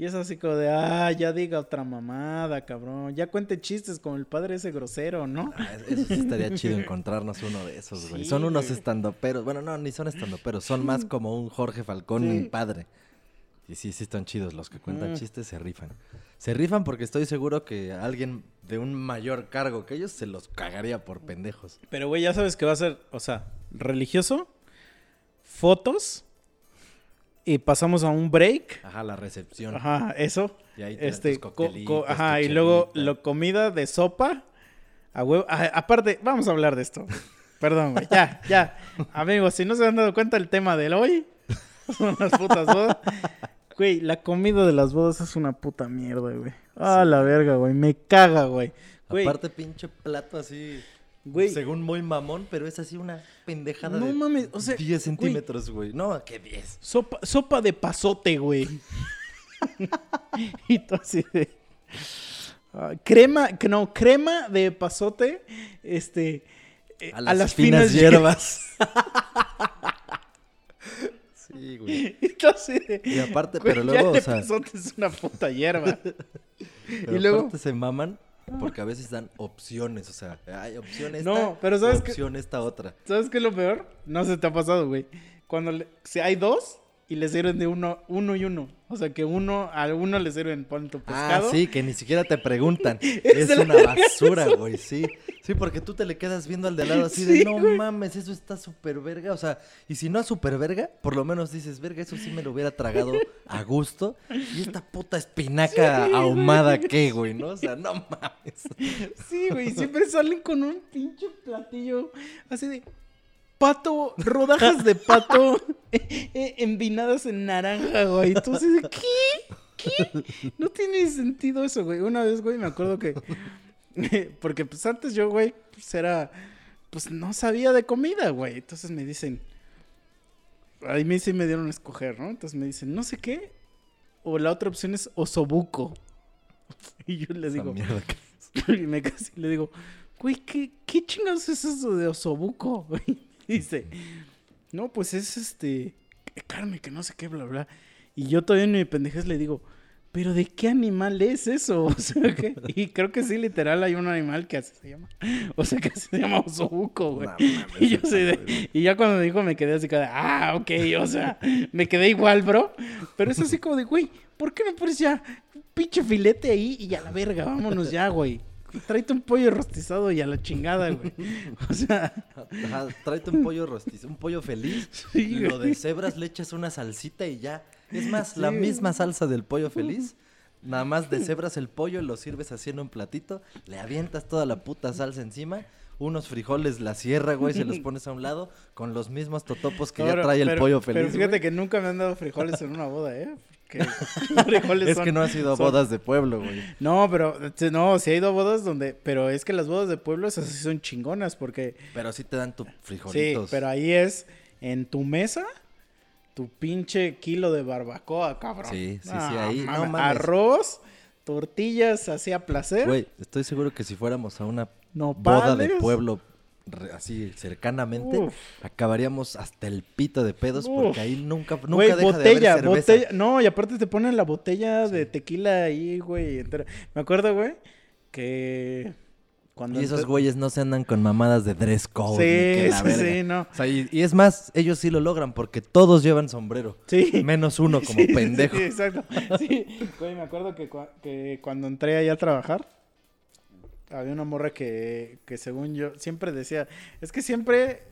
Y es así como de, ah, ya diga otra mamada, cabrón. Ya cuente chistes con el padre ese grosero, ¿no? Ah, Eso sí estaría chido encontrarnos uno de esos, güey. Sí, son unos estandoperos. Bueno, no, ni son estandoperos. Son más como un Jorge Falcón Sí. padre. Y sí, sí están chidos. Los que cuentan Mm. chistes se rifan. Se rifan porque estoy seguro que alguien de un mayor cargo que ellos se los cagaría por pendejos. Pero, güey, ya sabes que va a ser, o sea, religioso, fotos, y pasamos a un break. Ajá, la recepción. Ajá, eso. Y ahí Este, ajá, y luego lo comida de sopa. A huevo. a- aparte, vamos a hablar de esto. Perdón, güey. Ya, ya. Amigos, si no se han dado cuenta el tema del hoy, son las putas bodas. Güey, la comida de las bodas es una puta mierda, güey. Ah, la verga, güey. Me caga, güey. Güey, Aparte, pinche plato así. Güey. Según muy mamón, pero es así una pendejada No de mames, o sea, 10 güey. centímetros, güey. No, que 10. Sopa, sopa de pasote, güey. y tú así de. ah, crema, no, crema de pasote. Este. eh, A las, finas, hierbas. sí, güey. y aparte, güey, pero ya luego, o sea, pasote es una puta hierba. pero y luego- se maman porque a veces dan opciones, o sea, hay opción esta, No, pero ¿sabes opción esta otra. ¿Sabes qué es lo peor? No se te ha pasado, güey. Cuando le- si hay dos y le sirven de uno, uno y uno. O sea, que uno, a uno le sirven, pon tu pescado. Ah, sí, que ni siquiera te preguntan. Es una basura, güey, sí. Sí, porque tú te le quedas viendo al de lado así de, no güey. mames, eso está súper verga. O sea, y si no a súper verga, por lo menos dices, verga, eso sí me lo hubiera tragado a gusto. Y esta puta espinaca Sí, güey. ahumada, ¿qué, güey? ¿No? O sea, no mames. Sí, güey, siempre salen con un pinche platillo así de pato, rodajas de pato eh, eh, envinadas en naranja, güey. Entonces, ¿qué? ¿Qué? No tiene sentido eso, güey. Una vez, güey, me acuerdo que porque pues antes yo, güey, pues era pues no sabía de comida, güey. Entonces me dicen ahí me sí me dieron a escoger, ¿no? Entonces me dicen, "No sé qué." O la otra opción es osobuco. Y yo les digo, y me casi le digo, güey, ¿qué, qué chingados es eso de osobuco? Y dice, no, pues es este, carne, que no sé qué, bla, bla. Y yo todavía en mi pendejez le digo, ¿pero de qué animal es eso? O sea, que, y creo que sí, literal, hay un animal que así se llama. O sea, que así se llama osobuco, güey. No mames, y yo sé de- y ya cuando me dijo me quedé así como de, ah, ok, o sea, me quedé igual, bro. Pero es así como de, güey, ¿por qué no pones ya pinche filete ahí y a la verga, vámonos ya, güey? Tráete un pollo rostizado y a la chingada, güey. O sea, Ajá, tráete un pollo rostizo, un pollo feliz. Sí, lo de cebras le echas una salsita y ya. Es más, la misma salsa del pollo feliz. Nada más de cebras el pollo, lo sirves así en un platito, le avientas toda la puta salsa encima, unos frijoles la sierra, güey, se los poes a un lado con los mismos totopos que ya trae el pero- pollo feliz. Pero fíjate güey. que nunca me han dado frijoles en una boda, ¿eh? Frijoles Es son- que no ha sido son- bodas de pueblo, güey. No, pero, no, sí ha ido a bodas donde, pero es que las bodas de pueblo esas sí son chingonas porque Pero sí te dan tu Sí, frijolitos. pero ahí es en tu mesa tu pinche kilo de barbacoa, cabrón. Sí, sí, sí, Ah, ahí, no. Arroz, tortillas así a placer. Güey, estoy seguro que si fuéramos a una Nopales. boda de pueblo así cercanamente, Uf. acabaríamos hasta el pito de pedos Uf. porque ahí nunca, nunca deja botella, de haber cerveza. botella. No, y aparte te ponen la botella de tequila ahí, güey. Me acuerdo, güey, que cuando Y esos güeyes no se andan con mamadas de dress code. Sí, ni que la sí, sí, no. O sea, y, y es más, ellos sí lo logran porque todos llevan sombrero. Sí. Menos uno como Sí, pendejo. Sí, exacto. Sí, güey, me acuerdo que, que cuando entré allá a trabajar, había una morra que, que según yo siempre decía, es que siempre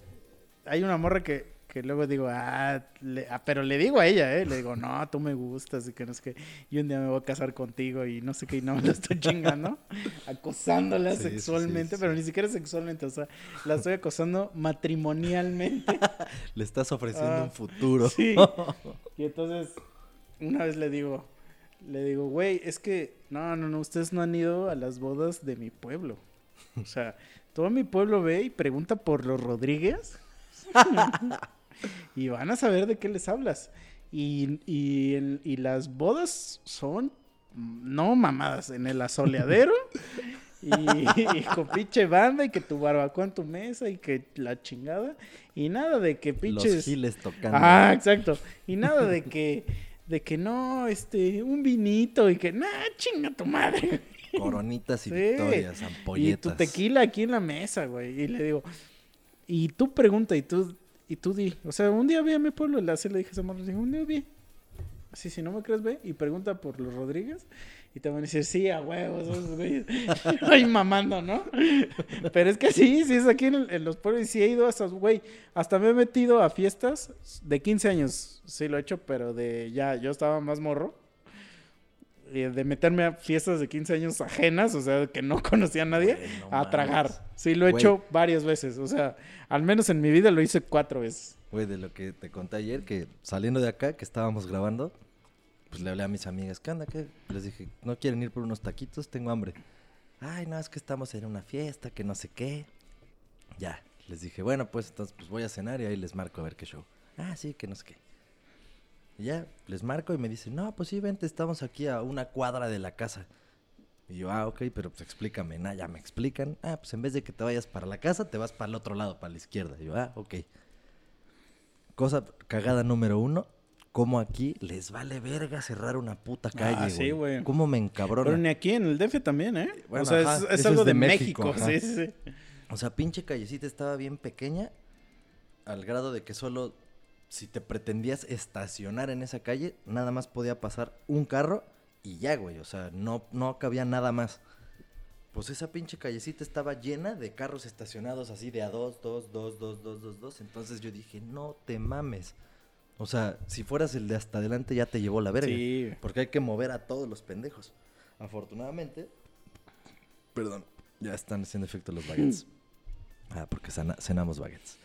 hay una morra que, que luego digo, ah, le- ah, pero le digo a ella, ¿eh? Le digo, no, tú me gustas y que no sé qué, y un día me voy a casar contigo y no sé qué, y no me la estoy chingando, acosándola Sí, sexualmente, sí, pero ni siquiera sexualmente, o sea, la estoy acosando matrimonialmente. Le estás ofreciendo Ah, un futuro. sí. Y entonces, una vez le digo, le digo, güey, es que, no, no, no, ustedes no han ido a las bodas de mi pueblo. O sea, todo mi pueblo ve y pregunta por los Rodríguez. y van a saber de qué les hablas. Y, y, y las bodas son, mm, no mamadas, en el asoleadero. Y, y con pinche banda y que tu barbacoa en tu mesa y que la chingada. Y nada de que pinches... Los giles tocando. Ah, exacto. Y nada de que, de que no, este, un vinito y que, nah, chinga tu madre. Coronitas y Sí. victorias, Y ampolletas. tu tequila aquí en la mesa, güey. Y le digo, y tú pregunta y tú, y tú di. O sea, un día vi a mi pueblo, le- así le dije a le dije, un día vi. Así, si no me crees, ve y pregunta por los Rodríguez. Y te van a decir, sí, a huevos. Ay, mamando, ¿no? Pero es que sí, sí es aquí en, el- en los pueblos. Y sí he ido a esos, güey. Hasta me he metido a fiestas de 15 años. Sí lo he hecho, pero de ya, yo estaba más morro. Y de meterme a fiestas de 15 años ajenas, o sea, que no conocía a nadie, Güey, no a tragar. Sí, lo he Güey. hecho varias veces. O sea, al menos en mi vida lo hice cuatro veces. Güey, de lo que te conté ayer, que saliendo de acá, que estábamos grabando, pues le hablé a mis amigas, ¿qué onda? ¿Qué? Les dije, ¿no quieren ir por unos taquitos? Tengo hambre. Ay, no, es que estamos en una fiesta, que no sé qué. Ya, les dije, bueno, pues entonces pues voy a cenar y ahí les marco a ver qué show. Ah, sí, que no sé qué. Y ya, les marco y me dicen, no, pues sí, vente, estamos aquí a una cuadra de la casa. Y yo, ah, ok, pero pues explícame. Nah, ya me explican. Ah, pues en vez de que te vayas para la casa, te vas para el otro lado, para la izquierda. Y yo, ah, ok. Cosa cagada número uno. Cómo aquí les vale verga cerrar una puta calle, Ah, sí, güey. Cómo me encabrona. Pero ni aquí en el DF también, ¿eh? Bueno, o sea, ajá, es, algo es de, de México. México, ajá. sí, sí, sí. O sea, pinche callecita estaba bien pequeña. Al grado de que solo si te pretendías estacionar en esa calle, nada más podía pasar un carro y ya, güey. O sea, no, no cabía nada más. Pues esa pinche callecita estaba llena de carros estacionados así de a dos, dos, dos, dos, dos, dos, dos. Entonces yo dije, no te mames. O sea, si fueras el de hasta adelante ya te llevó la verga. Sí. Porque hay que mover a todos los pendejos. Afortunadamente, perdón, ya están haciendo efecto los baguettes. Ah, porque cena- cenamos baguettes.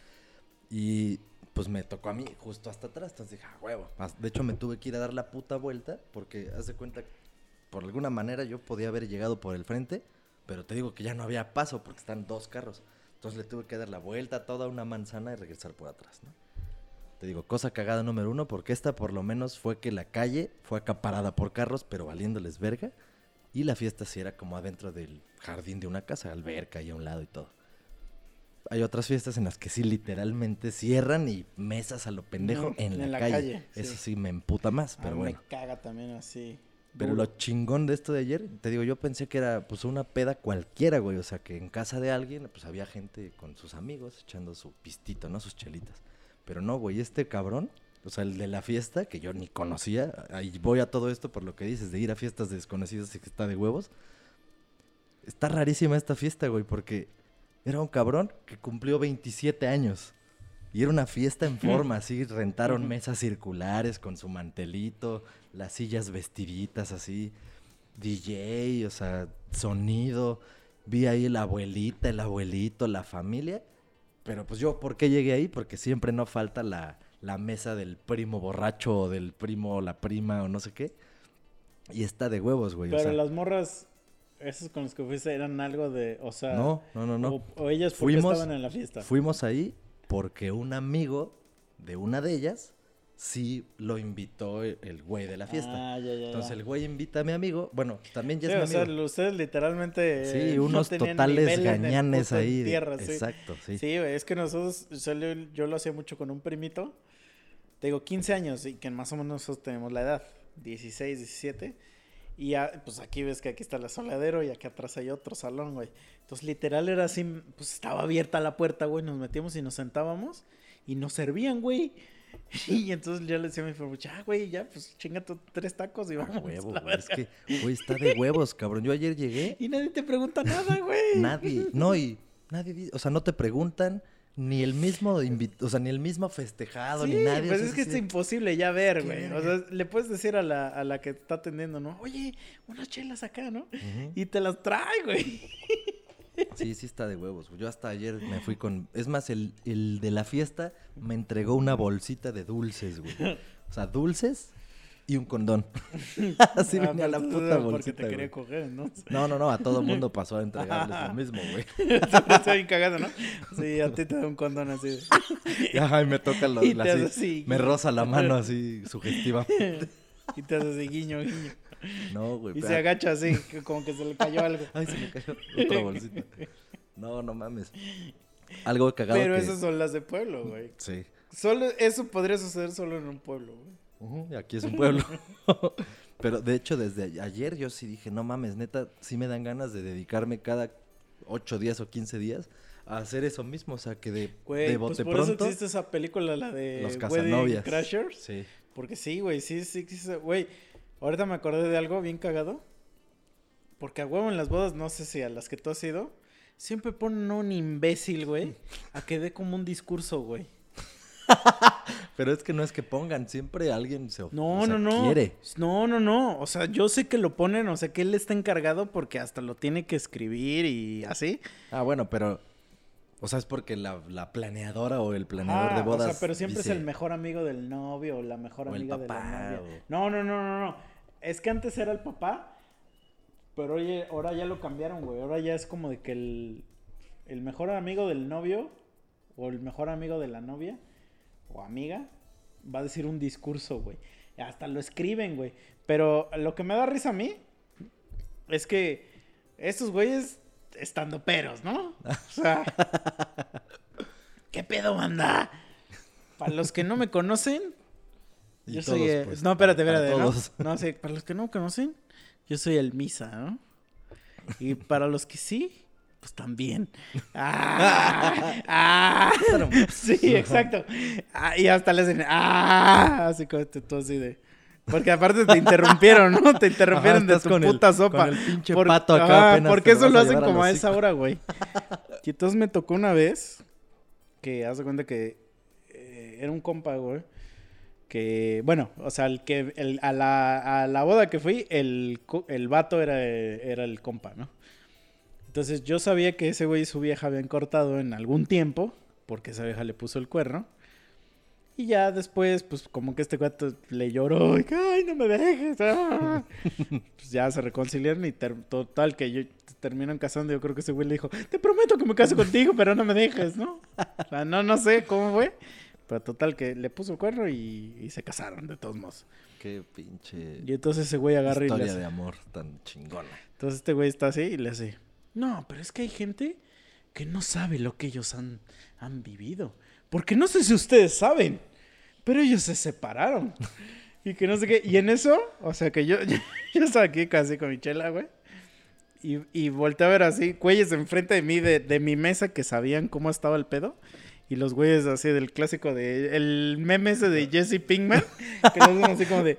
Y pues me tocó a mí justo hasta atrás. Entonces dije, ah, huevo. As- De hecho, me tuve que ir a dar la puta vuelta porque, haz de cuenta, por alguna manera yo podía haber llegado por el frente, pero te digo que ya no había paso porque están dos carros. Entonces le tuve que dar la vuelta a toda una manzana y regresar por atrás, ¿no? Te digo, cosa cagada número uno, porque esta por lo menos fue que la calle fue acaparada por carros, pero valiéndoles verga. Y la fiesta sí era como adentro del jardín de una casa, alberca y a un lado y todo. Hay otras fiestas en las que sí literalmente cierran y mesas a lo pendejo en la, en la calle. calle, Eso sí. sí me emputa más, A pero mí bueno. me caga también así. Pero lo chingón de esto de ayer, te digo, yo pensé que era pues una peda cualquiera, güey. O sea, que en casa de alguien, pues había gente con sus amigos echando su pistito, ¿no? Sus chelitas. Pero no, güey, este cabrón, o sea, el de la fiesta, que yo ni conocía, ahí voy a todo esto por lo que dices, de ir a fiestas de desconocidos y que está de huevos. Está rarísima esta fiesta, güey, porque era un cabrón que cumplió 27 años. Y era una fiesta en forma, así, rentaron mesas circulares con su mantelito, las sillas vestiditas así, DJ, o sea, sonido. Vi ahí la abuelita, el abuelito, la familia. Pero pues yo, ¿por qué llegué ahí? Porque siempre no falta la, la mesa del primo borracho o del primo o la prima o no sé qué. Y está de huevos, güey. o Pero sea, las morras, esas con las que fuiste, eran algo de, o sea... No, no, no, no. O, o ellas Fuimos- estaban en la fiesta. Fuimos ahí porque un amigo de una de ellas sí lo invitó el, el güey de la fiesta. Ah, ya, ya, ya. Entonces el güey invita a mi amigo. Bueno, también ya Sí, es mi o sea, amigo. ustedes literalmente... sí, eh, no unos totales gañanes ahí. tierra, sí. Exacto, sí. Sí, es que nosotros, yo, lo- yo lo hacía mucho con un primito, te digo 15 años y que más o menos nosotros tenemos la edad, 16, 17. Y ya, pues aquí ves que aquí está el asoladero y aquí atrás hay otro salón, güey. Entonces literal era así, pues estaba abierta la puerta, güey, nos metíamos y nos sentábamos y nos servían, güey. Y entonces ya le decía a mi familia, ya, güey, ya, pues chinga tus tres tacos y vamos. Huevo, güey. Es verga". que, güey, está de huevos, cabrón. Yo ayer llegué, Y nadie te pregunta nada, güey. nadie, no, y nadie, di- o sea, no te preguntan, ni el mismo invitado, o sea, ni el mismo festejado, Sí, ni nadie. pues o sea, es que es imposible ya ver, güey. O sea, le puedes decir a la, a la que está atendiendo, ¿no? Oye, unas chelas acá, ¿no? Y te las trae, güey. Sí, sí está de huevos. Yo hasta ayer me fui con... Es más, el, el de la fiesta me entregó una bolsita de dulces, güey. O sea, dulces y un condón. Así Ah, venía la tú puta Porque bolsita, te quería güey. coger, ¿no? No, no, no, a todo mundo pasó a entregarles lo mismo, güey. Estoy bien cagado, ¿no? Sí, a ti te da un condón así. de- Y, ajá, y me toca lo, Y la- te hace así, así. Me roza la mano así, sugestiva. Y te hace así, guiño, guiño. No, güey. Y pero- se agacha así, como que se le cayó algo. Ay, se me cayó otra bolsita. No, no mames. Algo cagado Pero que... esas son las de pueblo, güey. Sí. Solo, eso podría suceder solo en un pueblo, güey. Y aquí es un pueblo. Pero de hecho, desde ayer yo sí dije, no mames, neta, sí me dan ganas de dedicarme cada 8 días o 15 días a hacer eso mismo. O sea, que de, Güey, de pues bote por eso pronto, existe esa película, la de los Casanovias. Crashers. Sí. Porque sí, güey, sí, sí, sí, sí, güey. Ahorita me acordé de algo bien cagado. Porque a huevo en las bodas, no sé si a las que tú has ido, siempre ponen a un imbécil, güey, a que dé como un discurso, güey. Pero es que no es que pongan, siempre alguien se No, o sea, no, no. quiere. No, no, no. O sea, yo sé que lo ponen, o sea, que él está encargado porque hasta lo tiene que escribir y así. Ah, bueno, pero... O sea, es porque la, la planeadora o el planeador Ah, de bodas O sea, pero siempre dice, es el mejor amigo del novio o la mejor O el amiga de papá, la novia. o- No, no, no, no, no. Es que antes era el papá, pero oye, ahora ya lo cambiaron, güey. Ahora ya es como de que el, el mejor amigo del novio o el mejor amigo de la novia o amiga va a decir un discurso, güey. Hasta lo escriben, güey. Pero lo que me da risa a mí es que estos güeyes estando peros, ¿no? O sea, ¿qué pedo, banda? Para los que no me conocen, Y yo todos, soy. el- pues, no, espérate, espérate. ¿no? todos. No, sí, para los que no me conocen, yo soy el Misa, ¿no? Y para los que sí, Pues también. ¡Ah! ¡Ah! Sí, exacto. Ah, y hasta le hacen ¡Ah! Así como tú así de. Porque aparte te interrumpieron, ¿no? Te interrumpieron Ajá, de tu con el- puta sopa. con el pinche Por- pato acá apenas Porque eso lo hacen como a esa hora, güey. Y entonces me tocó una vez que haz de cuenta que eh, era un compa, güey. Que, bueno, o sea, el que el- a, la, a la boda que fui, el, el vato era, era el compa, ¿no? Entonces yo sabía que ese güey y su vieja habían cortado en algún tiempo, porque esa vieja le puso el cuerno. Y ya después, pues como que este cuate le lloró y ay, no me dejes. ah". pues ya se reconciliaron y total que yo terminan casando. Yo creo que ese güey le dijo, te prometo que me caso contigo, pero no me dejes, ¿no? O sea, no, no sé cómo fue. Pero total que le puso el cuerno y, y se casaron de todos modos. Qué pinche Y entonces ese güey agarra y le historia de amor tan chingona. entonces este güey está así y le hace, no, pero es que hay gente que no sabe lo que ellos han, han vivido. Porque no sé si ustedes saben, pero ellos se separaron. Y que no sé qué. Y en eso, o sea que yo, yo, yo estaba aquí casi con mi chela, güey. Y, y volteé a ver así, güeyes enfrente de mí, de, de mi mesa, que sabían cómo estaba el pedo. Y los güeyes así del clásico de... El meme ese de Jesse Pinkman. Que lo hacen así como de...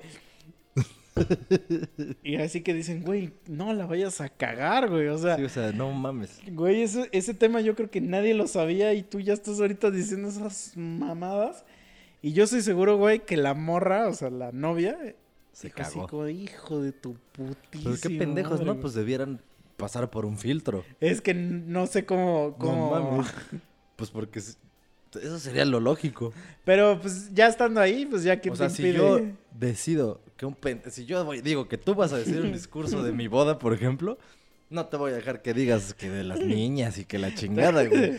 Y así que dicen, güey, no la vayas a cagar, güey. O sea, Sí, o sea, no mames. güey, ese, ese tema yo creo que nadie lo sabía y tú ya estás ahorita diciendo esas mamadas. Y yo soy seguro, güey, que la morra, o sea, la novia, Se dijo así cagó. como, hijo de tu putísima Pero qué pendejos, madre, ¿no? güey". Pues debieran pasar por un filtro. Es que no sé cómo... cómo... No mames. Pues porque eso sería lo lógico. Pero pues ya estando ahí, pues ya que O sea, si yo decido que un pen... Si yo voy- digo que tú vas a decir un discurso de mi boda, por ejemplo, no te voy a dejar que digas que de las niñas y que la chingada, güey.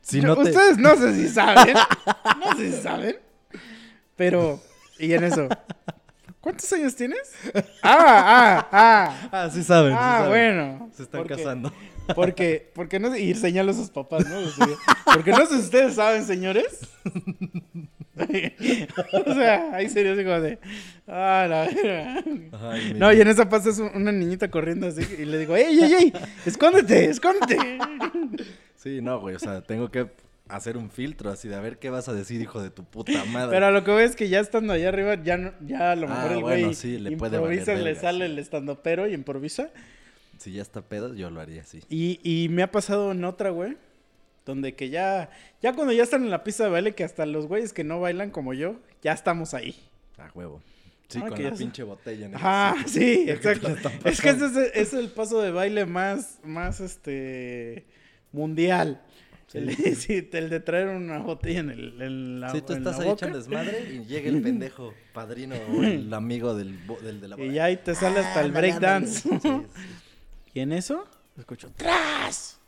Si no te... Ustedes no sé si saben. no sé si saben. Pero, y en eso. ¿Cuántos años tienes? Ah, ah, ah. Ah, sí saben, sí Ah, saben. bueno. Se están Porque- casando. Porque, porque no sé, y señalo a sus papás, ¿no? Porque no sé si ustedes saben, señores. o sea, ahí sería así como de. Ah, la verga. Ay, No, y en esa pasa es un- una niñita corriendo así y le digo, ¡ey, ey, ey! ¡Escóndete, escóndete! Sí, no, güey. O sea, tengo que hacer un filtro así de a ver qué vas a decir, hijo de tu puta madre. Pero a lo que veo es que ya estando allá arriba, ya, no- ya a lo Ah, mejor el güey bueno, sí, le puede improvisa, valer le verga, sale sí. el estandopero y improvisa. Si ya está pedo, yo lo haría así. Y, y me ha pasado en otra, güey. Donde que ya, ya cuando ya están en la pista de baile, que hasta los güeyes que no bailan como yo, ya estamos ahí. A huevo. Sí, Ah, con la pinche botella en el hocico. sí, ¿Qué exacto. Es que ese es, el- es el paso de baile más, más, este, mundial. Sí. El, de- sí, el de traer una botella en, el, en la Sí, tú en estás ahí echando desmadre y llega el pendejo padrino o el amigo del, bo- del de la Y boda. ya ahí te sale hasta el Ándale, breakdance. sí. Y en eso, escucho ¡Tras!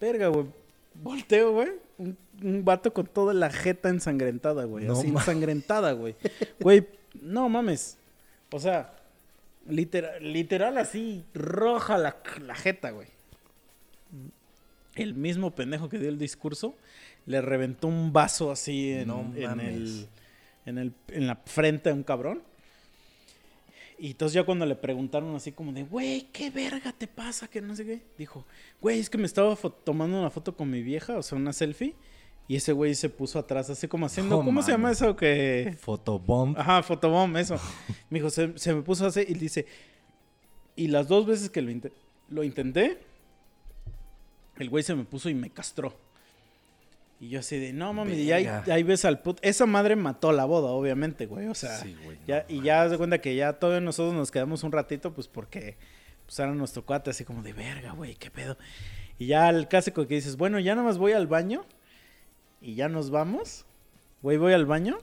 Verga, güey. Volteo, güey. Un, un vato con toda la jeta ensangrentada, güey. No así ensangrentada, güey. Güey, no mames. O sea, literal, literal así, roja la, la jeta, güey. El mismo pendejo que dio el discurso le reventó un vaso así en, No en el, en, el, en la frente a un cabrón. Y entonces ya cuando le preguntaron así como de, güey, ¿qué verga te pasa? Que no sé qué. Dijo, güey, es que me estaba tomando una foto con mi vieja, o sea, una selfie. Y ese güey se puso atrás, así como haciendo, ¿cómo se llama eso que...? Photobomb. Ajá, fotobomb, eso. Me dijo, se, se me puso así y dice, y las dos veces que lo, lo intenté, el güey se me puso y me castró. Y yo así de, no mames, y ahí, ves al put... Esa madre mató la boda, obviamente, güey, o sea... Sí, güey, ya, no y ya de cuenta que ya todos nosotros nos quedamos un ratito, pues porque pues era nuestro cuate, así como de verga, güey, qué pedo. Y ya el clásico que dices, bueno, ya nada más voy al baño y ya nos vamos. Güey, voy al baño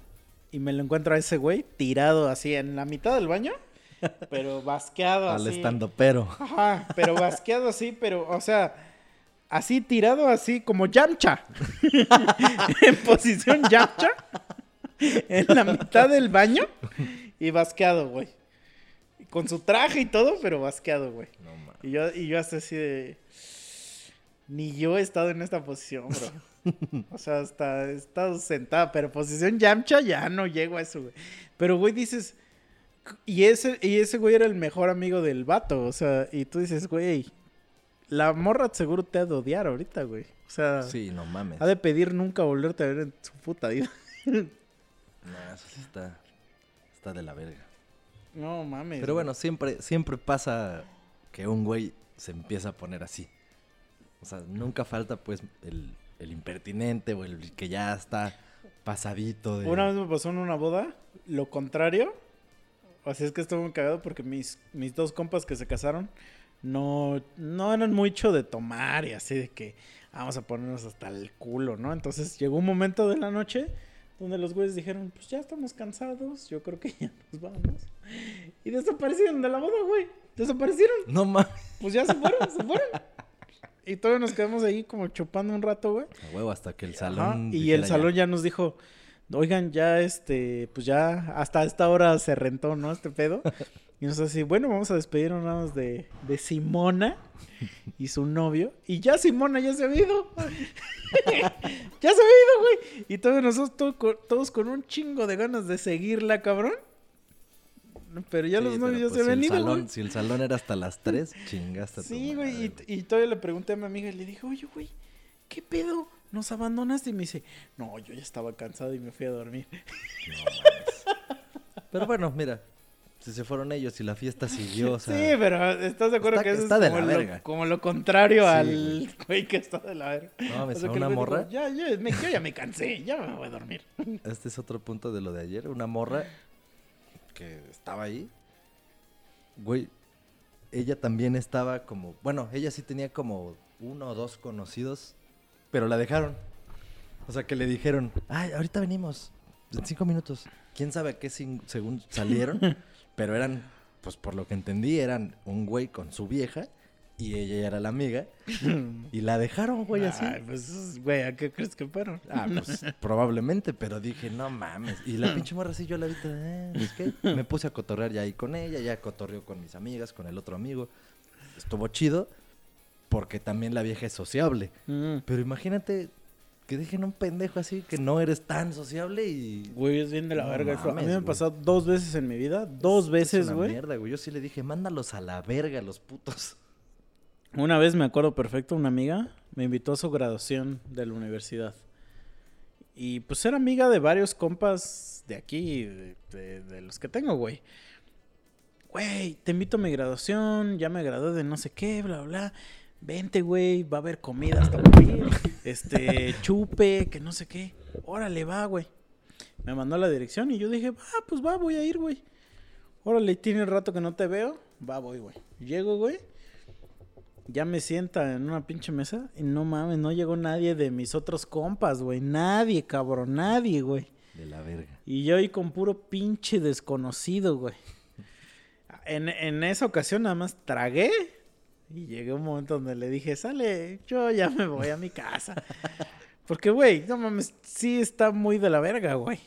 y me lo encuentro a ese güey tirado así en la mitad del baño, pero basqueado Al así. estando pero. Ajá, pero basqueado así, pero, o sea, así tirado así como Yamcha. en posición Yamcha. En la mitad del baño y basqueado, güey. Con su traje y todo, pero basqueado, güey. No. Y yo, y yo hasta así de... Ni yo he estado en esta posición, bro. O sea, hasta he estado sentada, pero posición Yamcha ya no llego a eso, güey. Pero, güey, dices... Y ese, y ese güey era el mejor amigo del vato, o sea, y tú dices, güey, la morra seguro te ha de odiar ahorita, güey. O sea, Sí, no mames. ha de pedir nunca volverte a ver en su puta vida. No, eso sí está, está de la verga. No mames. Pero güey. bueno, siempre, siempre pasa que un güey se empieza a poner así. O sea, nunca falta pues el, el impertinente o el que ya está pasadito de... Una vez me pasó en una boda, lo contrario. Así es que estuvo muy cagado porque mis, mis dos compas que se casaron no, no eran mucho de tomar y así de que vamos a ponernos hasta el culo, ¿no? Entonces llegó un momento de la noche donde los güeyes dijeron, pues ya estamos cansados, yo creo que ya nos vamos. Y desaparecieron de la boda, güey. Desaparecieron. No mames. Pues ya se fueron, se fueron. Y todos nos quedamos ahí como chupando un rato, güey. A huevo, hasta que el Ajá, salón... Y el ya. salón ya nos dijo, oigan, ya este, pues ya hasta esta hora se rentó, ¿no? Este pedo. Y nos así, bueno, vamos a despedirnos de, de Simona y su novio. Y ya Simona ya se ha ido. ya se ha ido, güey. Y todos nosotros, todo todos con un chingo de ganas de seguirla, cabrón. Pero ya Sí, los novios pues, ya se habían si el ido, salón, güey. Si el salón era hasta las 3, chingaste Sí, güey, y, y todavía le pregunté a mi amiga y le dije, oye, güey, ¿qué pedo? ¿Nos abandonaste? Y me dice, no, yo ya estaba cansado y me fui a dormir. No. Pero bueno, mira, se fueron ellos y la fiesta siguió, o sea... sí, pero ¿estás de acuerdo está- que eso está es de como, la lo, verga. como lo contrario Sí, al güey que está de la verga? No mames, O sea, una dijo, morra... ya, ya, me- yo ya me cansé, ya me voy a dormir. Este es otro punto de lo de ayer. Una morra que estaba ahí. Güey, ella también estaba como... Bueno, ella sí tenía como uno o dos conocidos, pero la dejaron. O sea, que le dijeron, ay, ahorita venimos, en cinco minutos. ¿Quién sabe a qué cin- según salieron? Pero eran, pues por lo que entendí, eran un güey con su vieja y ella era la amiga. y la dejaron, güey, así. Ay, pues, güey, ¿a qué crees que fueron? Ah, pues probablemente, pero dije, no mames. Y la pinche morra así, yo la vi, eh, es que me puse a cotorrear ya ahí con ella, ya cotorreó con mis amigas, con el otro amigo. Estuvo chido, porque también la vieja es sociable. Mm. Pero imagínate que dejen un pendejo así, que no eres tan sociable y... Güey, es bien de la No verga eso. A mí me ha güey. pasado dos veces en mi vida, dos Es veces, güey. mierda, güey. Yo sí le dije, mándalos a la verga, los putos. Una vez me acuerdo perfecto, una amiga me invitó a su graduación de la universidad. Y pues era amiga de varios compas de aquí, de, de- de los que tengo, güey. Güey, te invito a mi graduación, ya me gradué de no sé qué, bla, bla. Vente, güey, va a haber comida hasta morir. Este, chupe, que no sé qué. Órale, va, güey. Me mandó la dirección y yo dije, va, pues va, voy a ir, güey. Órale, tiene rato que no te veo. Va, voy, güey. Llego, güey. Ya me sienta en una pinche mesa y no mames, no llegó nadie de mis otros compas, güey. Nadie, cabrón, nadie, güey. De la verga. Y yo ahí con puro pinche desconocido, güey. En, en esa ocasión nada más tragué y llegué un momento donde le dije, sale, yo ya me voy a mi casa. Porque, güey, no mames, sí está muy de la verga, güey.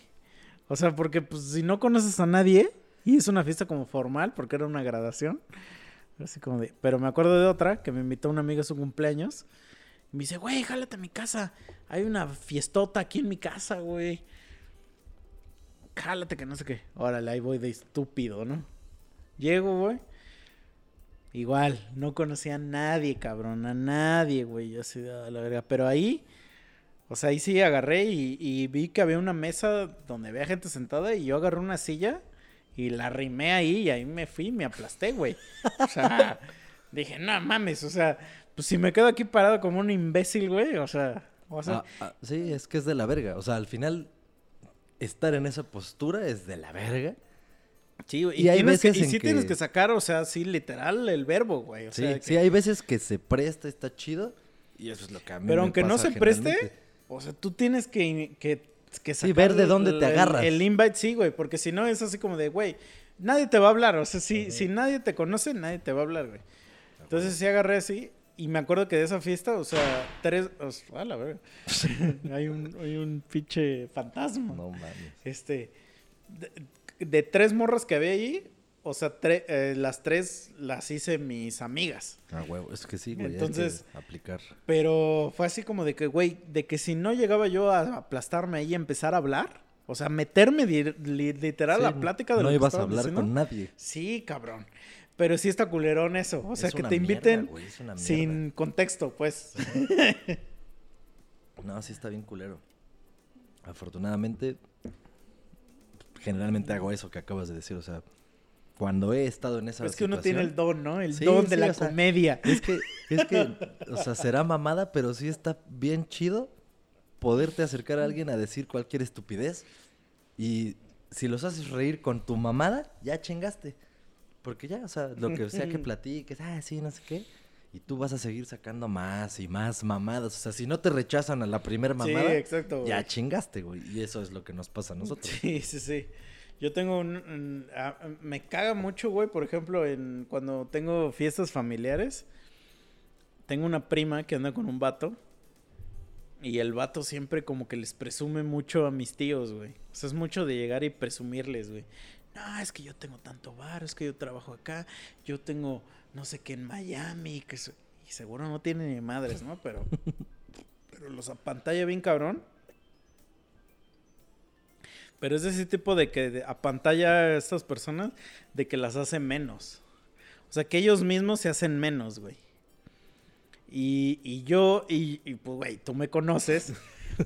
O sea, porque pues si no conoces a nadie y es una fiesta como formal, porque era una graduación. Así como de... Pero me acuerdo de otra que me invitó una amiga a su cumpleaños. Y me dice, güey, jálate a mi casa. Hay una fiestota aquí en mi casa, güey. Jálate que no sé qué. Órale, ahí voy de estúpido, ¿no? Llego, güey. Igual, no conocía a nadie, cabrón. A nadie, güey. Yo así, a la verga. Pero ahí, o sea, ahí sí agarré y, y vi que había una mesa donde había gente sentada y yo agarré una silla y la arrimé ahí y ahí me fui y me aplasté, güey. O sea, dije, no mames, o sea, pues si me quedo aquí parado como un imbécil, güey, o sea, o sea, Ah, ah, sí, es que es de la verga. O sea, al final, estar en esa postura es de la verga. Sí, güey. y Y, hay tienes que, veces y en sí tienes que- que sacar, o sea, sí, literal, el verbo, güey. O Sí, sea, que- sí, hay veces que se presta, está chido. Y eso es lo que a mí Pero me aunque no pasa se preste, o sea, tú tienes que, que, que Sí, sacar ver de dónde te el- agarras. El, invite, sí, güey, porque si no es así como de, güey, nadie te va a hablar. O sea, si, si nadie te conoce, nadie te va a hablar, güey. Entonces sí agarré así. Y me acuerdo que de esa fiesta, o sea, tres. O sea, a la verga. hay, un, hay un pinche fantasma. No mames. Este. De, de tres morras que había ahí, o sea, tre- eh, las tres las hice mis amigas. Ah, huevo, es que sí, güey. Entonces- hay que aplicar. Pero fue así como de que, güey, de que si no llegaba yo a aplastarme ahí y empezar a hablar, o sea, meterme literal a la plática de no lo que ibas a hablar diciendo. con nadie. Sí, cabrón. Pero sí está culerón eso. O sea, Es que te mierda, inviten güey, es una mierda. sin contexto, pues. No, sí está bien culero. Afortunadamente, generalmente hago eso que acabas de decir. O sea, cuando he estado en esa es que uno tiene el don, ¿no? El Sí, don de la sea, comedia. Es que, es que, o sea, será mamada, pero sí está bien chido poderte acercar a alguien a decir cualquier estupidez. Y si los haces reír con tu mamada, ya chingaste. Porque ya, o sea, lo que sea que platiques, ah, sí, no sé qué. Y tú vas a seguir sacando más y más mamadas. O sea, si no te rechazan a la primera Sí, mamada, exacto. güey. ya chingaste, güey. Y eso es lo que nos pasa a nosotros. Sí, sí, sí. Yo tengo un... un- me caga mucho, güey, por ejemplo, en cuando tengo fiestas familiares. Tengo una prima que anda con un vato. Y el vato siempre como que les presume mucho a mis tíos, güey. O sea, es mucho de llegar y presumirles, güey. No, es que yo tengo tanto bar, es que yo trabajo acá, yo tengo no sé qué en Miami, que so- y seguro no tiene ni madres, ¿no? Pero, pero los apantalla bien cabrón. Pero es ese tipo de que de- apantalla a estas personas de que las hace menos. O sea, que ellos mismos se hacen menos, güey. Y, y yo, y, y, pues, güey, tú me conoces.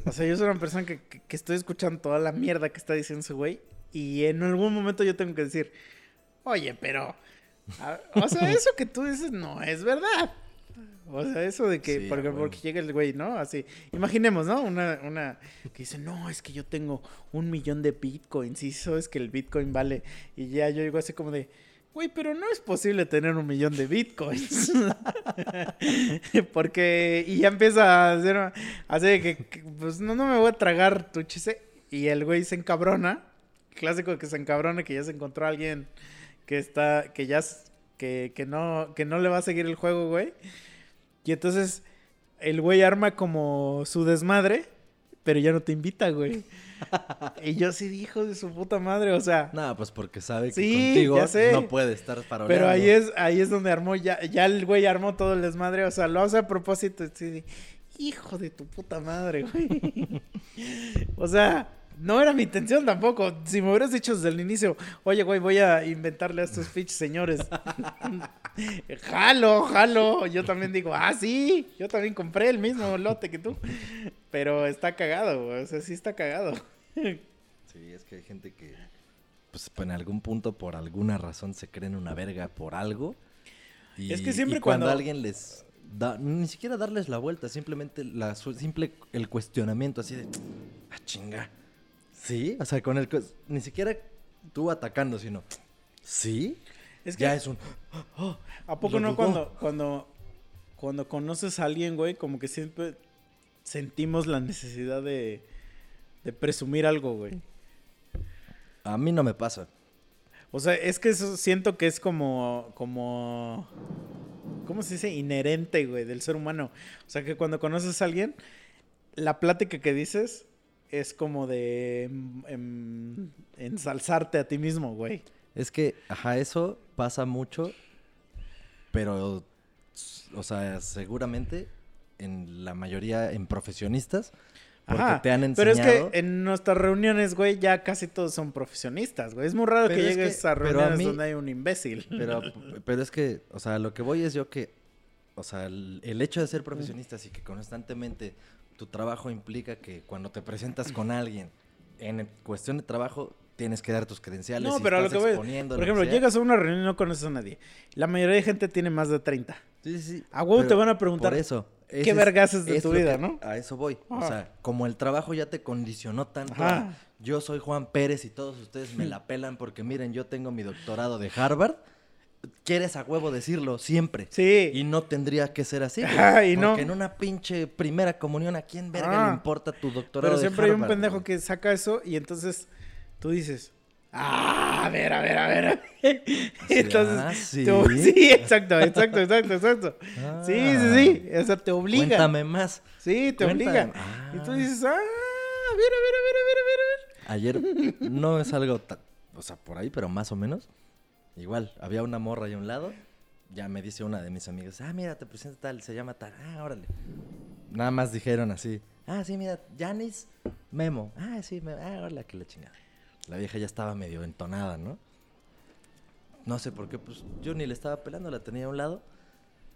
O sea, yo soy una persona que, que- que estoy escuchando toda la mierda que está diciendo ese güey. Y en algún momento yo tengo que decir, oye, pero... a- o sea, eso que tú dices no es verdad. O sea, eso de que, Sí, porque, porque llega el güey, ¿no? Así, imaginemos, ¿no? Una, una que dice, no, es que yo tengo un millón de bitcoins y eso es que el bitcoin vale. Y ya yo digo así como de, güey, pero no es posible tener un millón de bitcoins. porque, y ya empieza a hacer, así de que, que, pues no, no me voy a tragar tu chiste. Y el güey se encabrona, clásico de que se encabrona, que ya se encontró a alguien que está, que ya, que, que no, que no le va a seguir el juego, güey. Y entonces el güey arma como su desmadre, pero ya no te invita, güey. y yo sí dijo de su puta madre, o sea. No, pues porque sabe que Sí, contigo no puede estar para Pero ahí es, ahí es donde armó, ya, ya el güey armó todo el desmadre, o sea, lo hace a propósito, de, hijo de tu puta madre, güey. o sea, no era mi intención tampoco. Si me hubieras dicho desde el inicio, oye, güey, voy a inventarle a estos pinches señores. jalo, jalo. Yo también digo, ah, sí, yo también compré el mismo lote que tú. Pero está cagado, güey, o sea, sí está cagado. Sí, es que hay gente que, pues, en algún punto, por alguna razón, se creen una verga por algo. Y, Es que siempre y cuando, cuando- alguien les da, ni siquiera darles la vuelta, simplemente la simple el cuestionamiento así de, ah, chinga. Sí, o sea, con el, ni siquiera tú atacando, sino, sí, Es que ya es un, ¿A poco no cuando, cuando, cuando conoces a alguien, güey, como que siempre sentimos la necesidad de, de presumir algo, güey? a mí no me pasa. O sea, es que eso siento que es como, como, ¿cómo se dice? Inherente, güey, del ser humano. O sea, que cuando conoces a alguien, la plática que dices es como de em, em, ensalzarte a ti mismo, güey. Es que, ajá, eso pasa mucho, pero, o sea, seguramente en la mayoría en profesionistas, porque Ajá, te han Pero enseñado. es que en nuestras reuniones, güey, ya casi todos son profesionistas, güey. Es muy raro Pero que es que- llegues a pero a reuniones mí- donde hay un imbécil. Pero, pero es que, o sea, lo que voy es yo que, o sea, el, el hecho de ser profesionistas y que constantemente tu trabajo implica que cuando te presentas con alguien en cuestión de trabajo tienes que dar tus credenciales. No, y pero a lo que voy. Por ejemplo, llegas a una reunión y no conoces a nadie. La mayoría de gente tiene más de 30. Sí, sí, sí. A huevo te van a preguntar, Por eso. ¿qué es- vergas es de tu vida, que- no? A eso voy. O Ajá. sea, como el trabajo ya te condicionó tanto. Ajá. yo soy Juan Pérez y todos ustedes me la pelan porque miren, yo tengo mi doctorado de Harvard. Quieres a huevo decirlo siempre. Sí. Y no tendría que ser así. Ajá, y no. Porque en una pinche primera comunión, ¿a quién verga Ah. le importa tu doctorado Pero de siempre hay un Harvard, pendejo güey? que saca eso y entonces tú dices, ah, a ver, a ver, a ver. entonces, ah, ¿sí? tú- sí, exacto, exacto, exacto, exacto. Sí, sí, sí. O sea, te obliga. Cuéntame más. Sí, te Cuéntame. obliga. Ah. Y tú dices, ah, a ver, a ver, a ver, a ver, a ver, a ver. Ayer no es algo, o sea, por ahí, pero más o menos. Igual, había una morra ahí a un lado. Ya me dice una de mis amigas, ah, mira, te presento tal, se llama tal. Ah, órale. Nada más dijeron así, ah, sí, mira, Janis Memo. Ah, sí, me... ah, hola, que la chingada. La vieja ya estaba medio entonada, ¿no? no sé por qué, pues yo ni le estaba pelando, la tenía a un lado.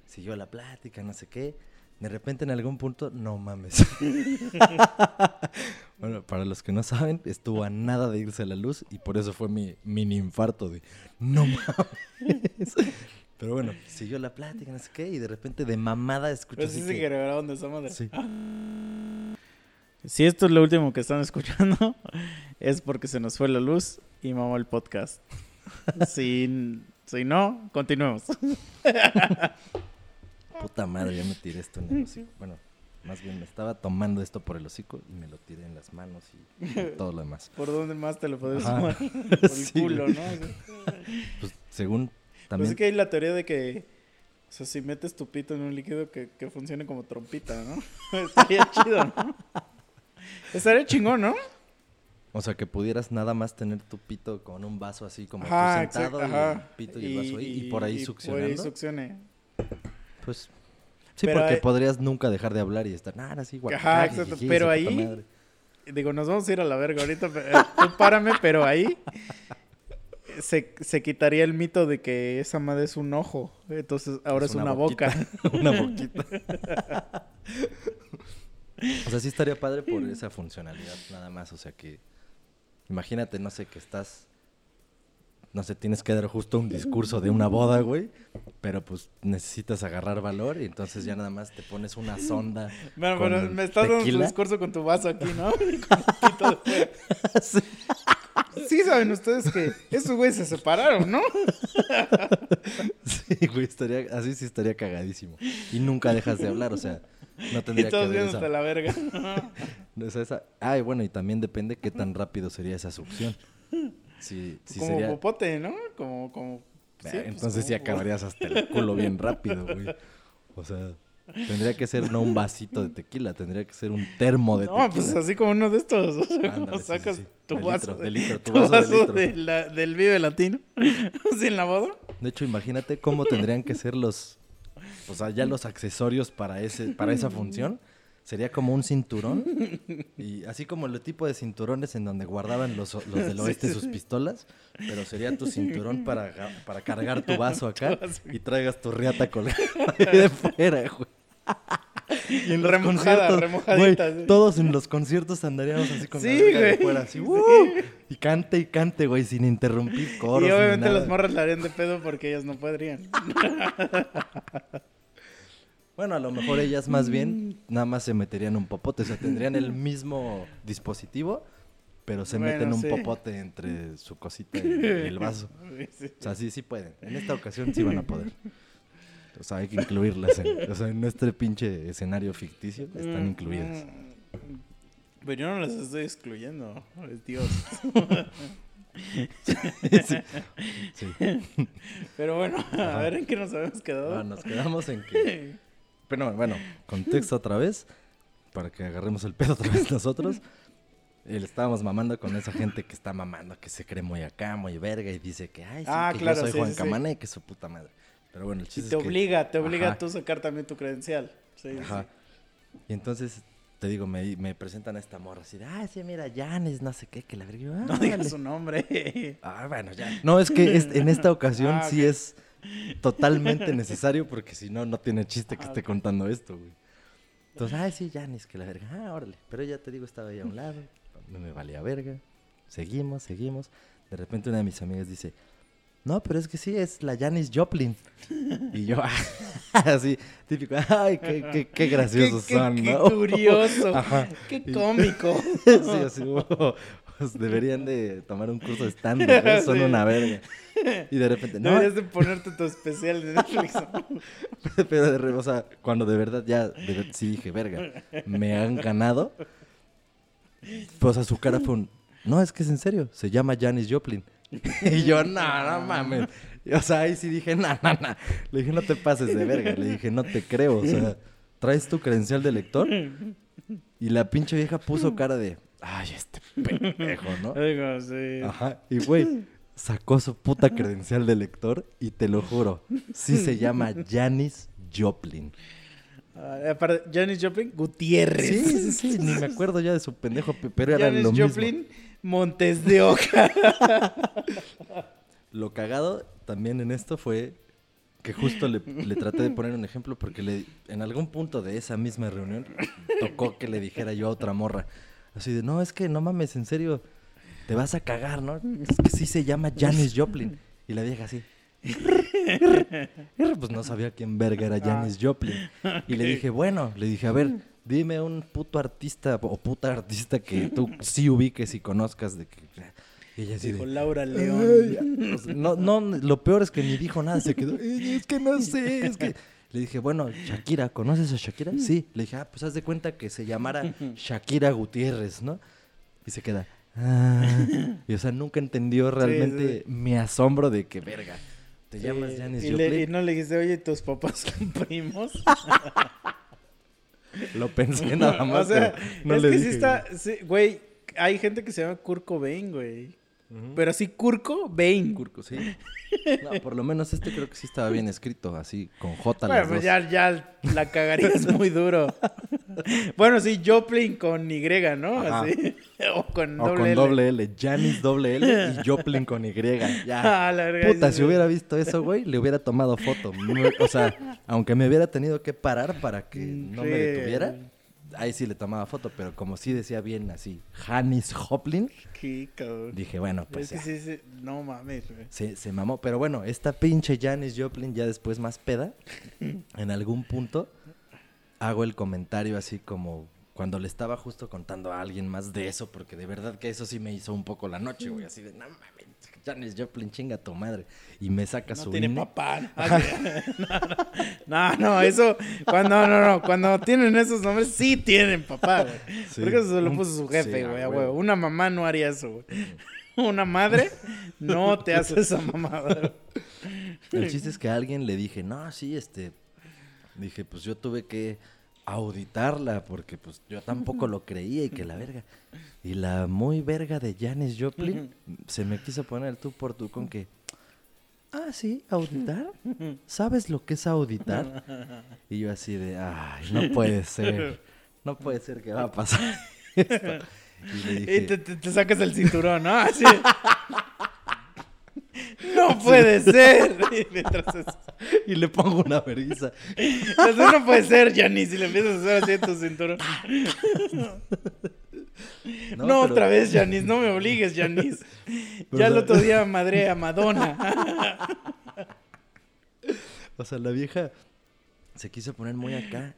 Siguió la plática, no sé qué. De repente en algún punto, no mames. bueno, para los que no saben, estuvo a nada de irse la luz y por eso fue mi mini infarto de no mames. Pero bueno, siguió la plática, no sé qué, y de repente de mamada escucho Pero sí así se que- grabaron de esa madre. Sí. Si esto es lo último que están escuchando, es porque se nos fue la luz y mamó el podcast. si, si no, continuemos. Puta madre, ya me tiré esto en el hocico. Bueno, más bien me estaba tomando esto por el hocico y me lo tiré en las manos y, todo lo demás. ¿Por dónde más te lo puedes tomar? Por el Sí, culo. ¿no? Pues según Pues también... es que hay la teoría de que, o sea, si metes tu pito en un líquido que, que funcione como trompita, ¿no? Estaría chido, ¿no? Estaría chingón, ¿no? O sea, que pudieras nada más tener tu pito con un vaso así como Ajá, tú sentado exacto, y el pito y, el vaso ahí y, por ahí y succionando. Por ahí succione. Pues sí, Pero porque hay- podrías nunca dejar de hablar y estar, nada, así, Ajá, exacto, jiji, pero ahí- puta madre". Digo, nos vamos a ir a la verga ahorita. pero, eh, tú párame, pero ahí se, se quitaría el mito de que esa madre es un ojo. Entonces ahora es, una, boca. una boquita. o sea, sí estaría padre por esa funcionalidad nada más. O sea que, imagínate, no sé, que estás, no sé, tienes que dar justo un discurso de una boda, güey. Pero pues necesitas agarrar valor y entonces ya nada más te pones una sonda. Bueno, con pero me estás dando tequila. discurso con tu vaso aquí, ¿no? Sí. Sí saben ustedes que esos güeyes se separaron, ¿no? Sí, güey, estaría, así sí estaría cagadísimo. Y nunca dejas de hablar, o sea, no tendría Y que todos haber viéndote esa, la verga. esa- Ay, bueno, y también depende qué tan rápido sería esa succión. Como sería... popote, ¿no? Como, como... Sí, pues, entonces sí como- acabarías hasta el culo bien rápido, güey. O sea, tendría que ser no un vasito de tequila, tendría que ser un termo de No, tequila. pues así como uno de estos. O sea, Ándale, sí, sí, sacas sí. tu vaso. de litro, tu tu vaso de vaso litro. de la- del Vive Latino. Así en la boda. De hecho, imagínate cómo tendrían que ser los, o sea, ya los accesorios para ese, para esa función. Sería como un cinturón y así como el tipo de cinturones en donde guardaban los, los del oeste sus pistolas, pero sería tu cinturón para, para cargar tu vaso acá y traigas tu riata colgada de fuera, güey. Y en los Remojada, conciertos, güey, todos en los conciertos andaríamos así con Sí, la de fuera, así, Sí. y cante y cante, güey, sin interrumpir coros y obviamente nada. las morras la harían de pedo porque ellas no podrían. Bueno, a lo mejor ellas más bien nada más se meterían un popote, o sea, tendrían el mismo dispositivo, pero se Bueno, meten un sí. popote entre su cosita y, el vaso. Sí. O sea, sí, sí pueden. En esta ocasión sí van a poder. O sea, hay que incluirlas en, o sea, en este pinche escenario ficticio están Mm, incluidas. mm. Pero yo no las estoy excluyendo. Es Dios. sí. sí. Pero bueno, a Ajá. ver en qué nos habíamos quedado. Ah, nos quedamos en que Pero bueno, contexto otra vez, para que agarremos el pedo otra vez nosotros. Eh, le estábamos mamando con esa gente que está mamando, que se cree muy acá, muy verga, y dice que, ay, sí, Ah, que claro, yo soy sí, Juan sí. Camana y que su puta madre. Pero bueno, el Y chiste te es que- obliga, te obliga Ajá. a tú sacar también tu credencial. Sí, sí, Ajá. Y entonces, te digo, me, me presentan a esta morra así de, ah, sí, mira, Janes, no sé qué, que la verga. "Ah, No digas órale". su nombre. Ah, bueno, ya. No, es que es- en esta ocasión Ah, sí es totalmente necesario porque si no, no tiene chiste que Ah, esté ok. contando esto, güey. Entonces, ay, sí, Janis, que la verga. Ah, órale. Pero ya te digo, estaba ahí a un lado, no me valía verga. Seguimos, seguimos. De repente una de mis amigas dice, no, pero es que sí, es la Janis Joplin. Y yo, así, típico, ay, qué, qué, qué graciosos qué, son, qué ¿no? curioso. Ajá. Qué cómico. sí, así, deberían de tomar un curso de stand-up, ¿eh? son Sí. una verga. Y de repente, no, Deberías de ponerte tu especial de Netflix. pero de re- o sea, cuando de verdad ya, de sí dije, verga, me han ganado. Pues a su cara fue un, no, es que es en serio, se llama Janis Joplin. Y yo, no, no mames. Y, o sea, ahí sí dije, no, no, no. Le dije, no te pases de verga. Le dije, no te creo. O sea, ¿traes tu credencial de lector? Y la pinche vieja puso cara de, ay, este pendejo, ¿no? Digo, sí. Ajá. Y güey, sacó su puta credencial de lector y te lo juro, sí se llama Janis Joplin. Aparte, Janis Joplin Gutiérrez. Sí, sí, sí, ni me acuerdo ya de su pendejo, pe- pero era Janis lo mismo. Joplin Montes de Oca. Lo cagado también en esto fue que justo le, le traté de poner un ejemplo porque le, en algún punto de esa misma reunión tocó que le dijera yo a otra morra. Así de, no, es que no mames, en serio, te vas a cagar, ¿no? Es que sí se llama Janis Joplin. Y la vieja así. Pues no sabía quién verga era Janis Joplin. Y le dije, bueno, le dije, a ver, dime un puto artista o puta artista que tú sí ubiques y conozcas de que... Y ella así Dijo de, Laura León. "Ay, pues, no, no, lo peor es que ni dijo nada, se quedó, "Ay, es que no sé, es que... Le dije, bueno, Shakira, ¿conoces a Shakira? Sí. Le dije, ah, pues haz de cuenta que se llamara Shakira Gutiérrez, ¿no? Y se queda, ah. Y o sea, nunca entendió realmente sí. mi asombro de que, verga, te Sí, llamas Janis y, le- y no le dijiste, oye, tus papás son primos. Lo pensé nada más, o sea, no es le que dije. sí está, sí, güey, hay gente que se llama Kurt Cobain, güey. Pero así Kurko Bain. Curco, sí. No, por lo menos este creo que sí estaba bien escrito, así, con J Bueno, las pues dos. ya, ya la cagarías muy duro. bueno, sí, Joplin con Y, ¿no? Ajá. Así. o con O doble con L. doble L, Janis doble L y Joplin con Y. Ya. Ah, la verga, Puta, sí, si sí. hubiera visto eso, güey, le hubiera tomado foto. O sea, aunque me hubiera tenido que parar para que no me detuviera, ahí sí le tomaba foto. Pero como sí decía bien así, Janis Joplin, Qué cabrón. dije, bueno, pues es que ya. sí, sí, no mames, güey. Se, se mamó. Pero bueno, esta pinche Janis Joplin ya después más peda, en algún punto hago el comentario así como cuando le estaba justo contando a alguien más de eso, porque de verdad que eso sí me hizo un poco la noche, güey. Así de, no mames, Janis Joplin, chinga tu madre. Y me saca No su tiene INE. papá. No, no, no, eso, cuando, no, no, cuando tienen esos nombres, sí tienen papá, güey. Sí. Porque eso se lo puso su jefe, güey, huevo. Una mamá no haría eso, güey. Una madre no te hace esa mamada. El chiste es que a alguien le dije, no, sí, este. Dije, pues yo tuve que auditarla porque pues yo tampoco lo creía y que la verga. Y la muy verga de Janis Joplin se me quiso poner tú por tú con que. Ah, sí, auditar. ¿Sabes lo que es auditar? Y yo así de, ay, no puede ser. No puede ser que va a pasar esto. Y le Y dije, te, te- te sacas el cinturón, ¿no? Así. No puede ser. Y mientras es- y le pongo una vergüenza. No puede ser, Janice. Y le empiezas a hacer así en tu cinturón. No, pero- otra vez, Janice. No me obligues, Janice. Pero, ya el otro día madré a Madonna. O sea, la vieja se quiso poner muy acá.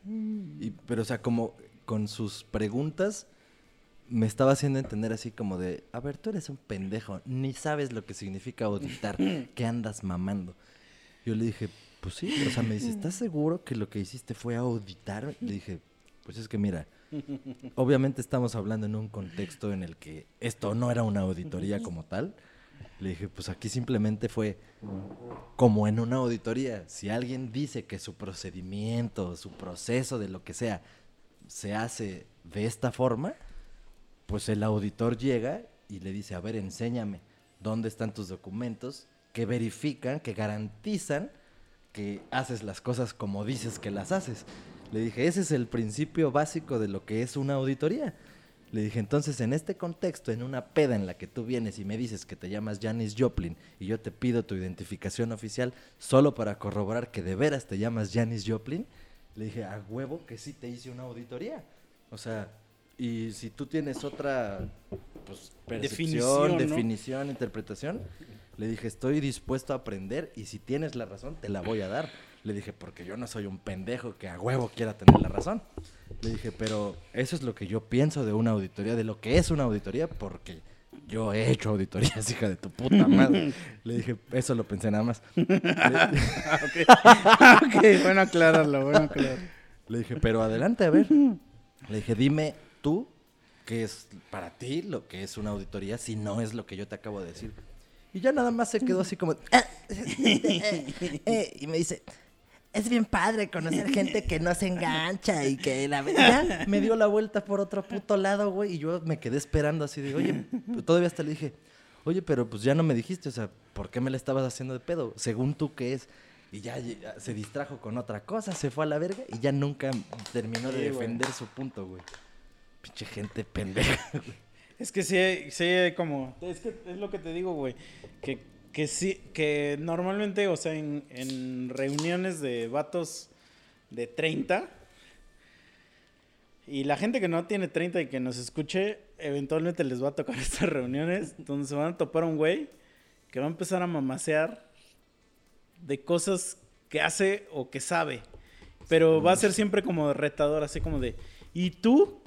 Y, pero, o sea, como con sus preguntas me estaba haciendo entender así como de, a ver, tú eres un pendejo, ni sabes lo que significa auditar, ¿qué andas mamando? Yo le dije, pues sí, o sea, me dice, ¿estás seguro que lo que hiciste fue auditar? Le dije, pues es que mira, obviamente estamos hablando en un contexto en el que esto no era una auditoría como tal. Le dije, pues aquí simplemente fue como en una auditoría. Si alguien dice que su procedimiento, su proceso de lo que sea, se hace de esta forma, pues el auditor llega y le dice, a ver, enséñame dónde están tus documentos que verifican, que garantizan que haces las cosas como dices que las haces. Le dije, ese es el principio básico de lo que es una auditoría. Le dije, entonces en este contexto, en una peda en la que tú vienes y me dices que te llamas Janis Joplin y yo te pido tu identificación oficial solo para corroborar que de veras te llamas Janis Joplin, le dije, a huevo que sí te hice una auditoría. O sea, y si tú tienes otra pues, percepción, Definición, ¿no? definición, interpretación, le dije, estoy dispuesto a aprender y si tienes la razón, te la voy a dar. Le dije, porque yo no soy un pendejo que a huevo quiera tener la razón. Le dije, pero eso es lo que yo pienso de una auditoría, de lo que es una auditoría, porque yo he hecho auditorías, hija de tu puta madre. Le dije, eso lo pensé nada más. Ok, bueno aclararlo, bueno aclararlo. le dije, pero adelante, a ver. Le dije, dime tú qué es para ti lo que es una auditoría, si no es lo que yo te acabo de decir. Y ya nada más se quedó así como... "Ah, eh, eh", y me dice, es bien padre conocer gente que no se engancha y que la verdad me dio la vuelta por otro puto lado, güey, y yo me quedé esperando así de, oye, todavía hasta le dije, oye, pero pues ya no me dijiste, o sea, ¿por qué me la estabas haciendo de pedo? Según tú, ¿qué es? Y ya, ya se distrajo con otra cosa, se fue a la verga y ya nunca terminó de defender su punto, güey. Pinche gente pendeja, güey. Es que sí, sí como... Es que es lo que te digo, güey. Que que sí, que normalmente, o sea, en, en reuniones de vatos de 30, y la gente que no tiene 30 y que nos escuche, eventualmente les va a tocar estas reuniones donde se van a topar un güey que va a empezar a mamasear de cosas que hace o que sabe. Pero va a ser siempre como retador, así como de, ¿y tú?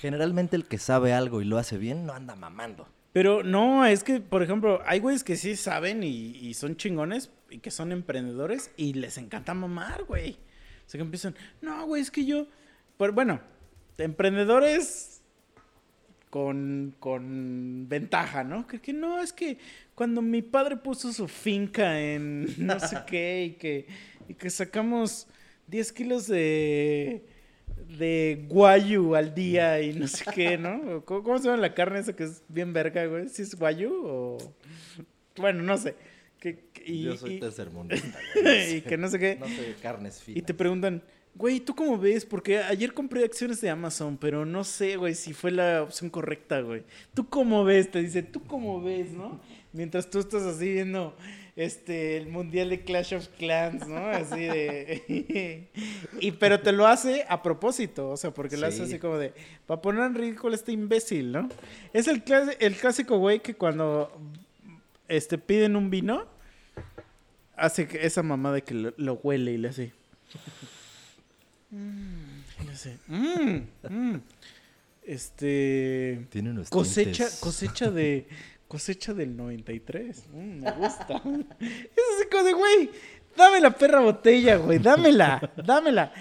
Generalmente el que sabe algo y lo hace bien no anda mamando. Pero no, es que, por ejemplo, hay güeyes que sí saben y, y son chingones y que son emprendedores y les encanta mamar, güey. O sea, que empiezan, no, güey, es que yo... Pero bueno, emprendedores con, con ventaja, ¿no? Que, que no, es que cuando mi padre puso su finca en no sé qué y que, y que sacamos 10 kilos de, de guayu al día y no sé qué, ¿no? ¿Cómo, cómo se llama la carne esa que es bien verga, güey? ¿Si es guayu o...? Bueno, no sé. Que, que- y, Yo soy y- tercermundista, güey. y que no sé qué. No sé carnes finas. Y te preguntan, güey, ¿tú cómo ves? Porque ayer compré acciones de Amazon, pero no sé, güey, si fue la opción correcta, güey. ¿Tú cómo ves? Te dice, ¿tú cómo ves, no? Mientras tú estás así viendo este el mundial de Clash of Clans, ¿no? Así de y pero te lo hace a propósito, o sea, porque lo hace Sí. así como de para poner en ridículo a este imbécil, ¿no? Es el clas- el clásico güey que cuando este piden un vino hace que esa mamá de que lo, lo huele y le hace Mm, y le hace, "Mm, mm". Este Tiene unos cosecha tintes. cosecha de cosecha del 93. Mm, me gusta. es así como de, güey, dame la perra botella, güey, dámela, dámela.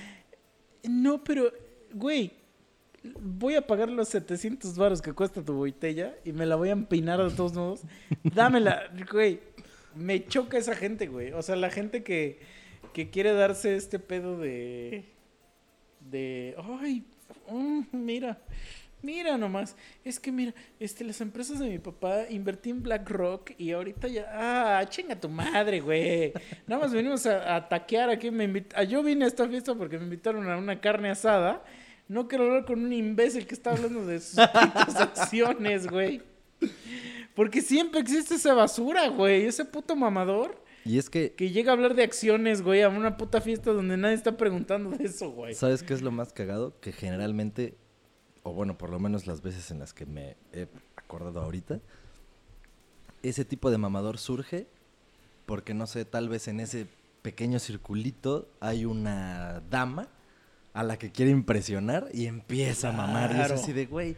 No, pero güey, voy a pagar los 700 baros que cuesta tu botella y me la voy a empinar de todos modos. Dámela, güey. Me choca esa gente, güey. O sea, la gente que, que quiere darse este pedo de. de. Ay, mm, mira. Mira nomás. Es que mira, este, las empresas de mi papá invertí en BlackRock y ahorita ya. Ah, chinga tu madre, güey. Nada más venimos a, a taquear aquí. Me invit- ah, Yo vine a esta fiesta porque me invitaron a una carne asada. No quiero hablar con un imbécil que está hablando de sus acciones, güey. Porque siempre existe esa basura, güey. Ese puto mamador Y es que, que llega a hablar de acciones, güey, a una puta fiesta donde nadie está preguntando de eso, güey. ¿sabes qué es lo más cagado? Que generalmente, o bueno, por lo menos las veces en las que me he acordado ahorita, ese tipo de mamador surge porque, no sé, tal vez en ese pequeño circulito hay una dama a la que quiere impresionar y empieza a mamar. Y es así de, güey,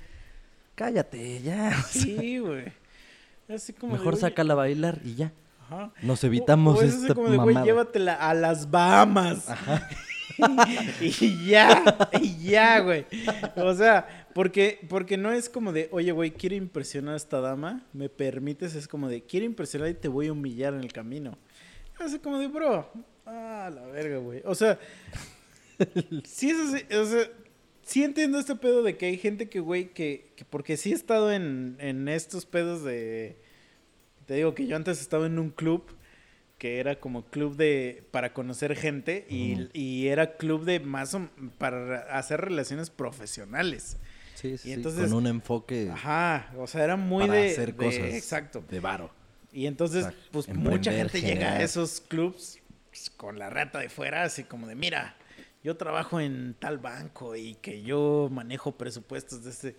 cállate ya. Sí, güey. Así como de, Mejor oye, sácala a bailar y ya. Ajá. Nos evitamos O- o es así esta como de, güey, llévatela a las Bahamas. y ya, y ya, güey. O sea, porque, porque no es como de, oye, güey, quiero impresionar a esta dama, ¿me permites? Es como de, quiero impresionar y te voy a humillar en el camino. Así como de, bro, ah, la verga, güey. O sea, sí es así, o sea, sí entiendo este pedo de que hay gente que, güey, que, que porque sí he estado en, en estos pedos de... Te digo que yo antes estaba en un club que era como club de para conocer gente y, y era club de más o- para hacer relaciones profesionales. Sí, sí, Y sí, con un enfoque Ajá, o sea, era muy para de, hacer de- cosas exacto. de varo. Y entonces, Exacto. pues Emprender, mucha gente llega a esos clubs pues, con la rata de fuera, así como de, mira, yo trabajo en tal banco y que yo manejo presupuestos de este...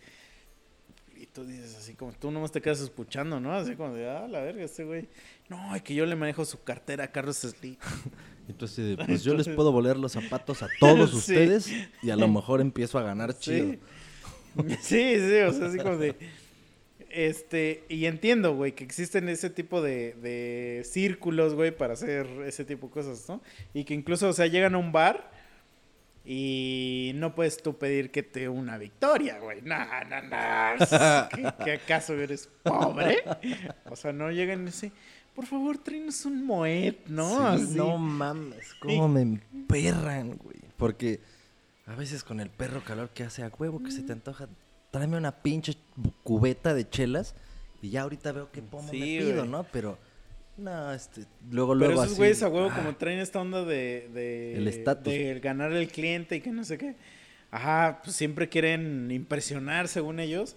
Y tú dices así como, tú nomás te quedas escuchando, ¿no? Así como de, ah, la verga, este güey. No, y que yo le manejo su cartera a Carlos Slim. Entonces, de, pues yo les puedo voler los zapatos a todos Sí. ustedes y a lo mejor empiezo a ganar chido. Sí. sí, sí, o sea, así como de. Este, y entiendo, güey, que existen ese tipo de, de círculos, güey, para hacer ese tipo de cosas, ¿no? Y que incluso, o sea, llegan a un bar y no puedes tú pedir que te una victoria, güey. No, no, no. ¿Qué, qué acaso eres pobre? O sea, no llegan así. Por favor, tráenos un moed, ¿no? Sí, Así. no mames, cómo me emperran, güey. Porque a veces con el perro calor que hace a huevo que se te antoja, tráeme una pinche cubeta de chelas y ya ahorita veo qué pomo Sí, me pido. ¿no? Pero, no, este, luego, Pero luego esos así. güeyes a huevo ah, como traen esta onda de... de El estatus. De ganar el cliente y que no sé qué. Ajá, pues siempre quieren impresionar según ellos.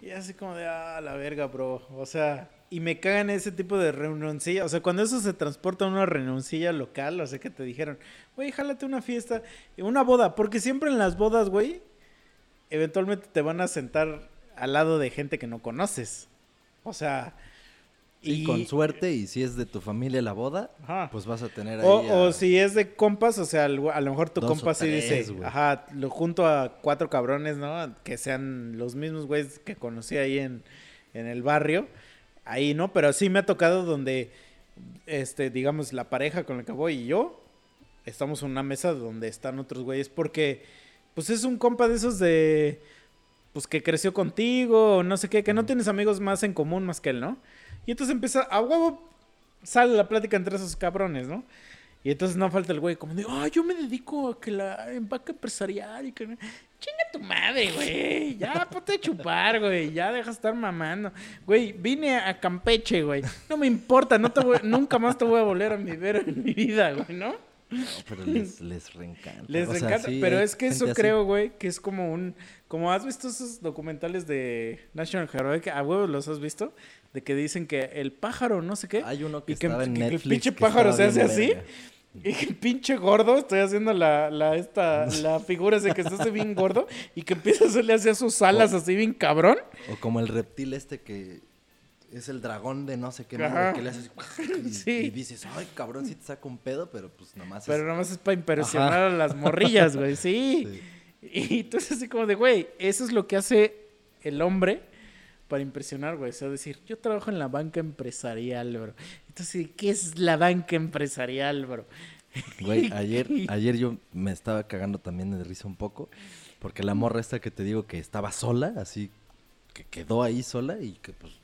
Y así como de, ah, la verga, bro. O sea, y me cagan ese tipo de reunioncilla. O sea, cuando eso se transporta a una reunioncilla local, o sea, que te dijeron, güey, jálate una fiesta, una boda, porque siempre en las bodas, güey, eventualmente te van a sentar al lado de gente que no conoces. O sea, y con suerte, y si es de tu familia la boda, Ajá. pues vas a tener ahí. O, si es de compas, o sea, a lo mejor tu compa sí dice, ajá, lo junto a cuatro cabrones, ¿no? Que sean los mismos güeyes que conocí ahí en, en el barrio. Ahí, ¿no? Pero sí me ha tocado donde, este, digamos, la pareja con la que voy y yo, estamos en una mesa donde están otros güeyes porque, pues es un compa de esos de, pues que creció contigo, no sé qué, que no tienes amigos más en común más que él, ¿no? Y entonces empieza, a huevo, sale la plática entre esos cabrones, ¿no? Y entonces no falta el güey como de, ah, yo me dedico a que la empaque empresarial y que... no-". Chinga tu madre, güey. Ya, ponte a chupar, güey. Ya deja de estar mamando. Güey, vine a Campeche, güey. No me importa, no te voy- nunca más te voy a volver a mi ver en mi vida, güey, ¿no? No, pero les, les reencanta. Les O sea, encanta, sí, pero es que eso así. creo, güey, que es como un... Como has visto esos documentales de National Geographic, a huevos los has visto, de que dicen que el pájaro, no sé qué, Hay uno que y que, estaba en que- Netflix. el pinche pájaro se hace así, verga. y que el pinche gordo, estoy haciendo la, la, esta, la figura de que se hace bien gordo, y que empieza a hacerle así a sus alas así bien cabrón, O como el reptil este que es el dragón de no sé qué madre, que le haces así, y, Sí. y dices, ay, cabrón, sí te saca un pedo, pero pues nomás pero es... nada más es para impresionar Ajá. a las morrillas, güey, sí. Sí. Y entonces así como de, güey, eso es lo que hace el hombre para impresionar, güey. O sea, decir, yo trabajo en la banca empresarial, bro. Entonces, ¿qué es la banca empresarial, bro? Güey, ayer, ayer yo me estaba cagando también de risa un poco, porque la morra esta que te digo que estaba sola, así, que quedó ahí sola y que pues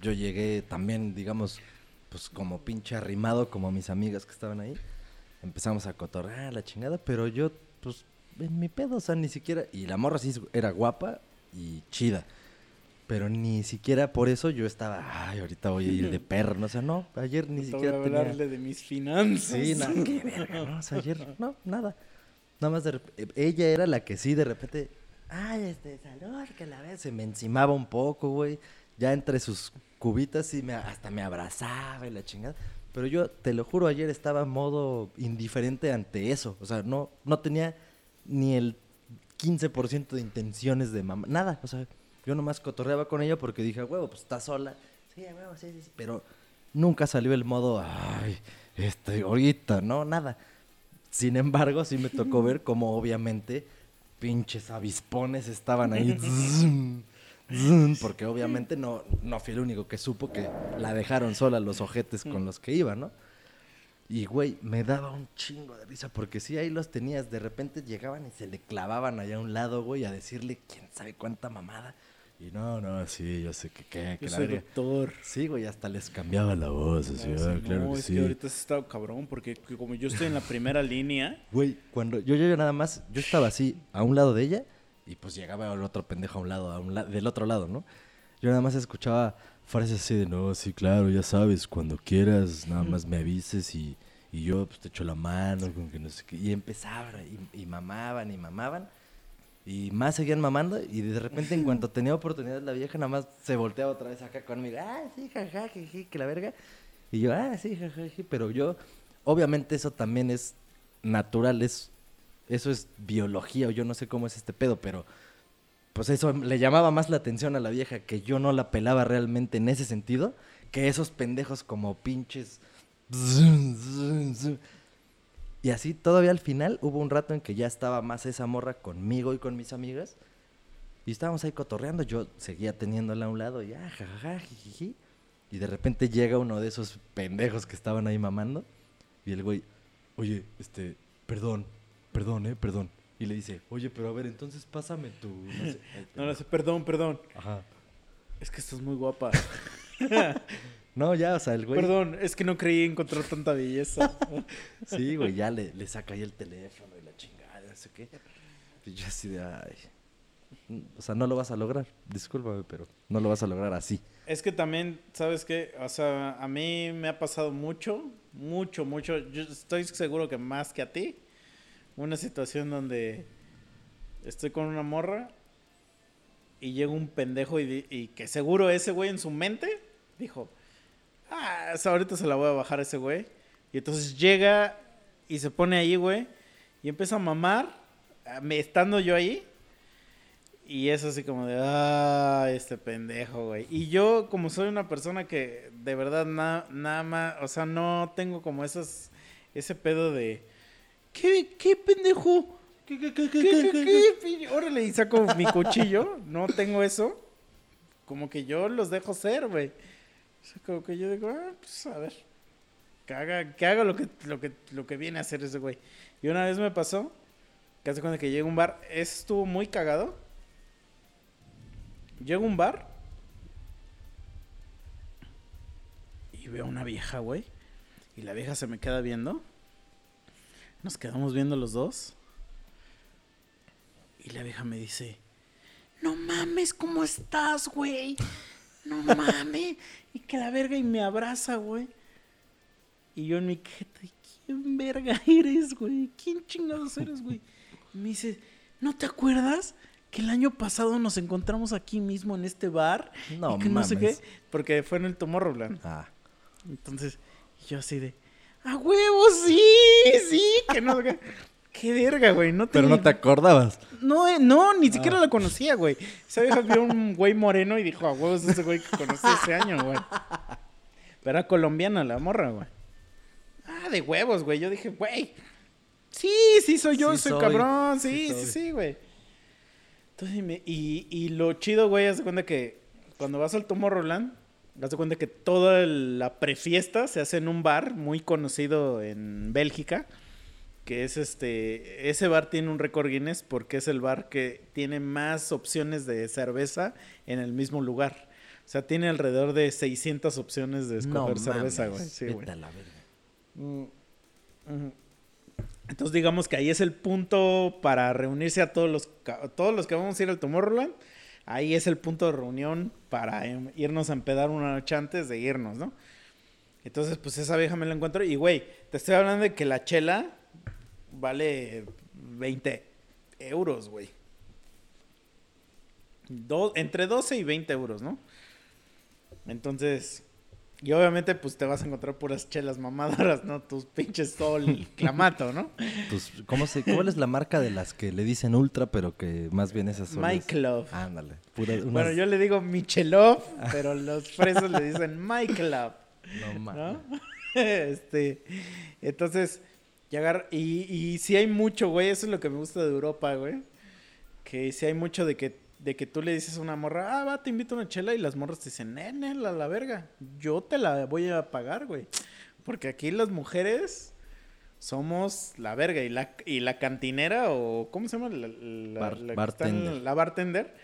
yo llegué también, digamos, pues como pinche arrimado, como mis amigas que estaban ahí. Empezamos a cotorrear la chingada, pero yo, pues, en mi pedo, o sea, ni siquiera... Y la morra sí era guapa y chida. Pero ni siquiera por eso yo estaba, ay, ahorita voy a ir de perro, no, o sea, no, ayer ni Te voy a siquiera tenía... hablarle de mis finanzas. Sí, nada, qué verga, ¿no? O sea, ayer, no, nada. Nada más de rep- eh, ella era la que sí, de repente, ay, este, salud, que la vez, se me encimaba un poco, güey. Ya entre sus cubitas sí me, hasta me abrazaba y la chingada. Pero yo, te lo juro, ayer estaba modo indiferente ante eso. O sea, no, no tenía ni el 15% de intenciones de mamá. Nada, o sea, yo nomás cotorreaba con ella porque dije, "A huevo, pues está sola. Sí, huevo, sí, sí, sí. Pero nunca salió el modo, ay, este, ahorita, no, nada. Sin embargo, sí me tocó ver cómo obviamente pinches avispones estaban ahí. porque obviamente no, no fui el único que supo que la dejaron sola los ojetes con los que iba, ¿no? Y, güey, me daba un chingo de risa, porque sí, ahí los tenías, de repente llegaban y se le clavaban allá a un lado, güey, a decirle quién sabe cuánta mamada. Y no, no, sí, yo sé que qué, que Yo la soy doctor. Sí, güey, hasta les cambiaba la voz, así, No, ah, sí, claro no, que es sí. que ahorita se está cabrón, porque como yo estoy en la primera línea, Güey, cuando yo, yo nada más, yo estaba así, a un lado de ella, y pues llegaba el otro pendejo a un lado, a un la- del otro lado, ¿no? Yo nada más escuchaba frases así de, no, sí, claro, ya sabes, cuando quieras, nada más me avises y, y yo pues te echo la mano, con que no sé qué. Y empezaban, y, y mamaban, y mamaban, y más seguían mamando, y de repente en cuanto tenía oportunidad la vieja nada más se volteaba otra vez acá conmigo, ah, sí, jaja, que la verga. Y yo, ah, sí, jaja, jiji", pero yo, obviamente eso también es natural, es, eso es biología, o yo no sé cómo es este pedo, pero pues eso le llamaba más la atención a la vieja, que yo no la pelaba realmente en ese sentido, que esos pendejos como pinches... Y así todavía al final hubo un rato en que ya estaba más esa morra conmigo y con mis amigas. Y estábamos ahí cotorreando, yo seguía teniéndola a un lado y ah, jajaja, jijiji. Y de repente llega uno de esos pendejos que estaban ahí mamando. Y el güey, oye, este, perdón, perdón, eh, perdón. Y le dice, oye, pero a ver, entonces pásame tu. No sé. Ay, no lo sé, perdón, perdón. Ajá. Es que estás muy guapa. No, ya, o sea, el güey. Perdón, es que no creí encontrar tanta belleza. Sí, güey, ya le, le saca ahí el teléfono y la chingada, no sé qué. Y yo así de, ay. O sea, no lo vas a lograr. Discúlpame, pero no lo vas a lograr así. Es que también, ¿sabes qué? O sea, a mí me ha pasado mucho, mucho, mucho. Yo estoy seguro que más que a ti. Una situación donde estoy con una morra y llega un pendejo y, y que seguro ese güey en su mente dijo, ah, ahorita se la voy a bajar a ese güey. Y entonces llega y se pone ahí, güey, y empieza a mamar, ah, estando yo ahí. Y es así como de, ah, este pendejo, güey. Y yo, como soy una persona que de verdad na- nada más, o sea, no tengo como esas, ese pedo de, ¿qué, qué pendejo? ¿Qué, qué, qué, ¿Qué, qué, qué, pi- Órale, y saco mi cuchillo. No tengo eso. Como que yo los dejo ser, güey. O sea, como que yo digo, ah, pues a ver. Que haga, que haga lo, que, lo, que, lo que viene a hacer ese güey. Y una vez me pasó, que hace cuando que llega a un bar, estuvo muy cagado. Llego a un bar y veo a una vieja, güey. Y la vieja se me queda viendo. Nos quedamos viendo los dos. Y la vieja me dice, no mames, ¿cómo estás, güey? No mames. Y que la verga y me abraza, güey. Y yo en mi queta, ¿quién verga eres, güey? ¿Quién chingados eres, güey? Y me dice, ¿no te acuerdas? Que el año pasado nos encontramos aquí mismo en este bar. No y que no sé qué. mames. Porque fue en el Tomorrowland. Ah, Entonces, yo así de, ¡a huevo, sí! Sí, que no qué. ¡Qué verga, güey! No pero no te acordabas. no, eh, no, ni siquiera Ah. la conocía, güey. Esa vieja vio un güey moreno y dijo, a huevos ese güey que conocí ese año, güey. Pero era colombiana la morra, güey. Ah, de huevos, güey. Yo dije, güey. Sí, sí, soy yo, Sí soy soy, cabrón. sí Sí, sí, güey. Entonces, y, me- y, y lo chido, güey, haz de cuenta que cuando vas al Tomorrowland, haz de cuenta que toda la prefiesta se hace en un bar muy conocido en Bélgica que es este, ese bar tiene un récord Guinness porque es el bar que tiene más opciones de cerveza en el mismo lugar. O sea, tiene alrededor de 600 opciones de escoger cerveza, güey. Sí, güey. Mm. Entonces digamos que ahí es el punto para reunirse a todos los, todos los que vamos a ir al Tomorrowland. Ahí es el punto de reunión para em, irnos a empedar una noche antes de irnos, ¿no? Entonces, pues esa vieja me la encuentro. Y, güey, te estoy hablando de que la chela vale 20 euros, güey. Do- entre 12 y 20 euros, ¿no? Entonces, y obviamente, pues te vas a encontrar puras chelas mamadoras, ¿no? Tus pinches sol y clamato, ¿no? Tus- ¿cómo se, ¿Cuál es la marca de las que le dicen ultra, pero que más bien esas son? My las- Club. Ándale. pura- unas- Bueno, yo le digo Michelov, pero los fresos le dicen My Club. No mames. ¿no? este, entonces, y, agar- y, y sí hay mucho, güey, eso es lo que me gusta de Europa, güey. Que sí hay mucho de que, de que tú le dices a una morra, ah, va, te invito a una chela, y las morras te dicen, nene, la, la verga, yo te la voy a pagar, güey. Porque aquí las mujeres somos la verga, y la, y la cantinera, o, ¿cómo se llama? La, la- Bar- bartender. la bartender.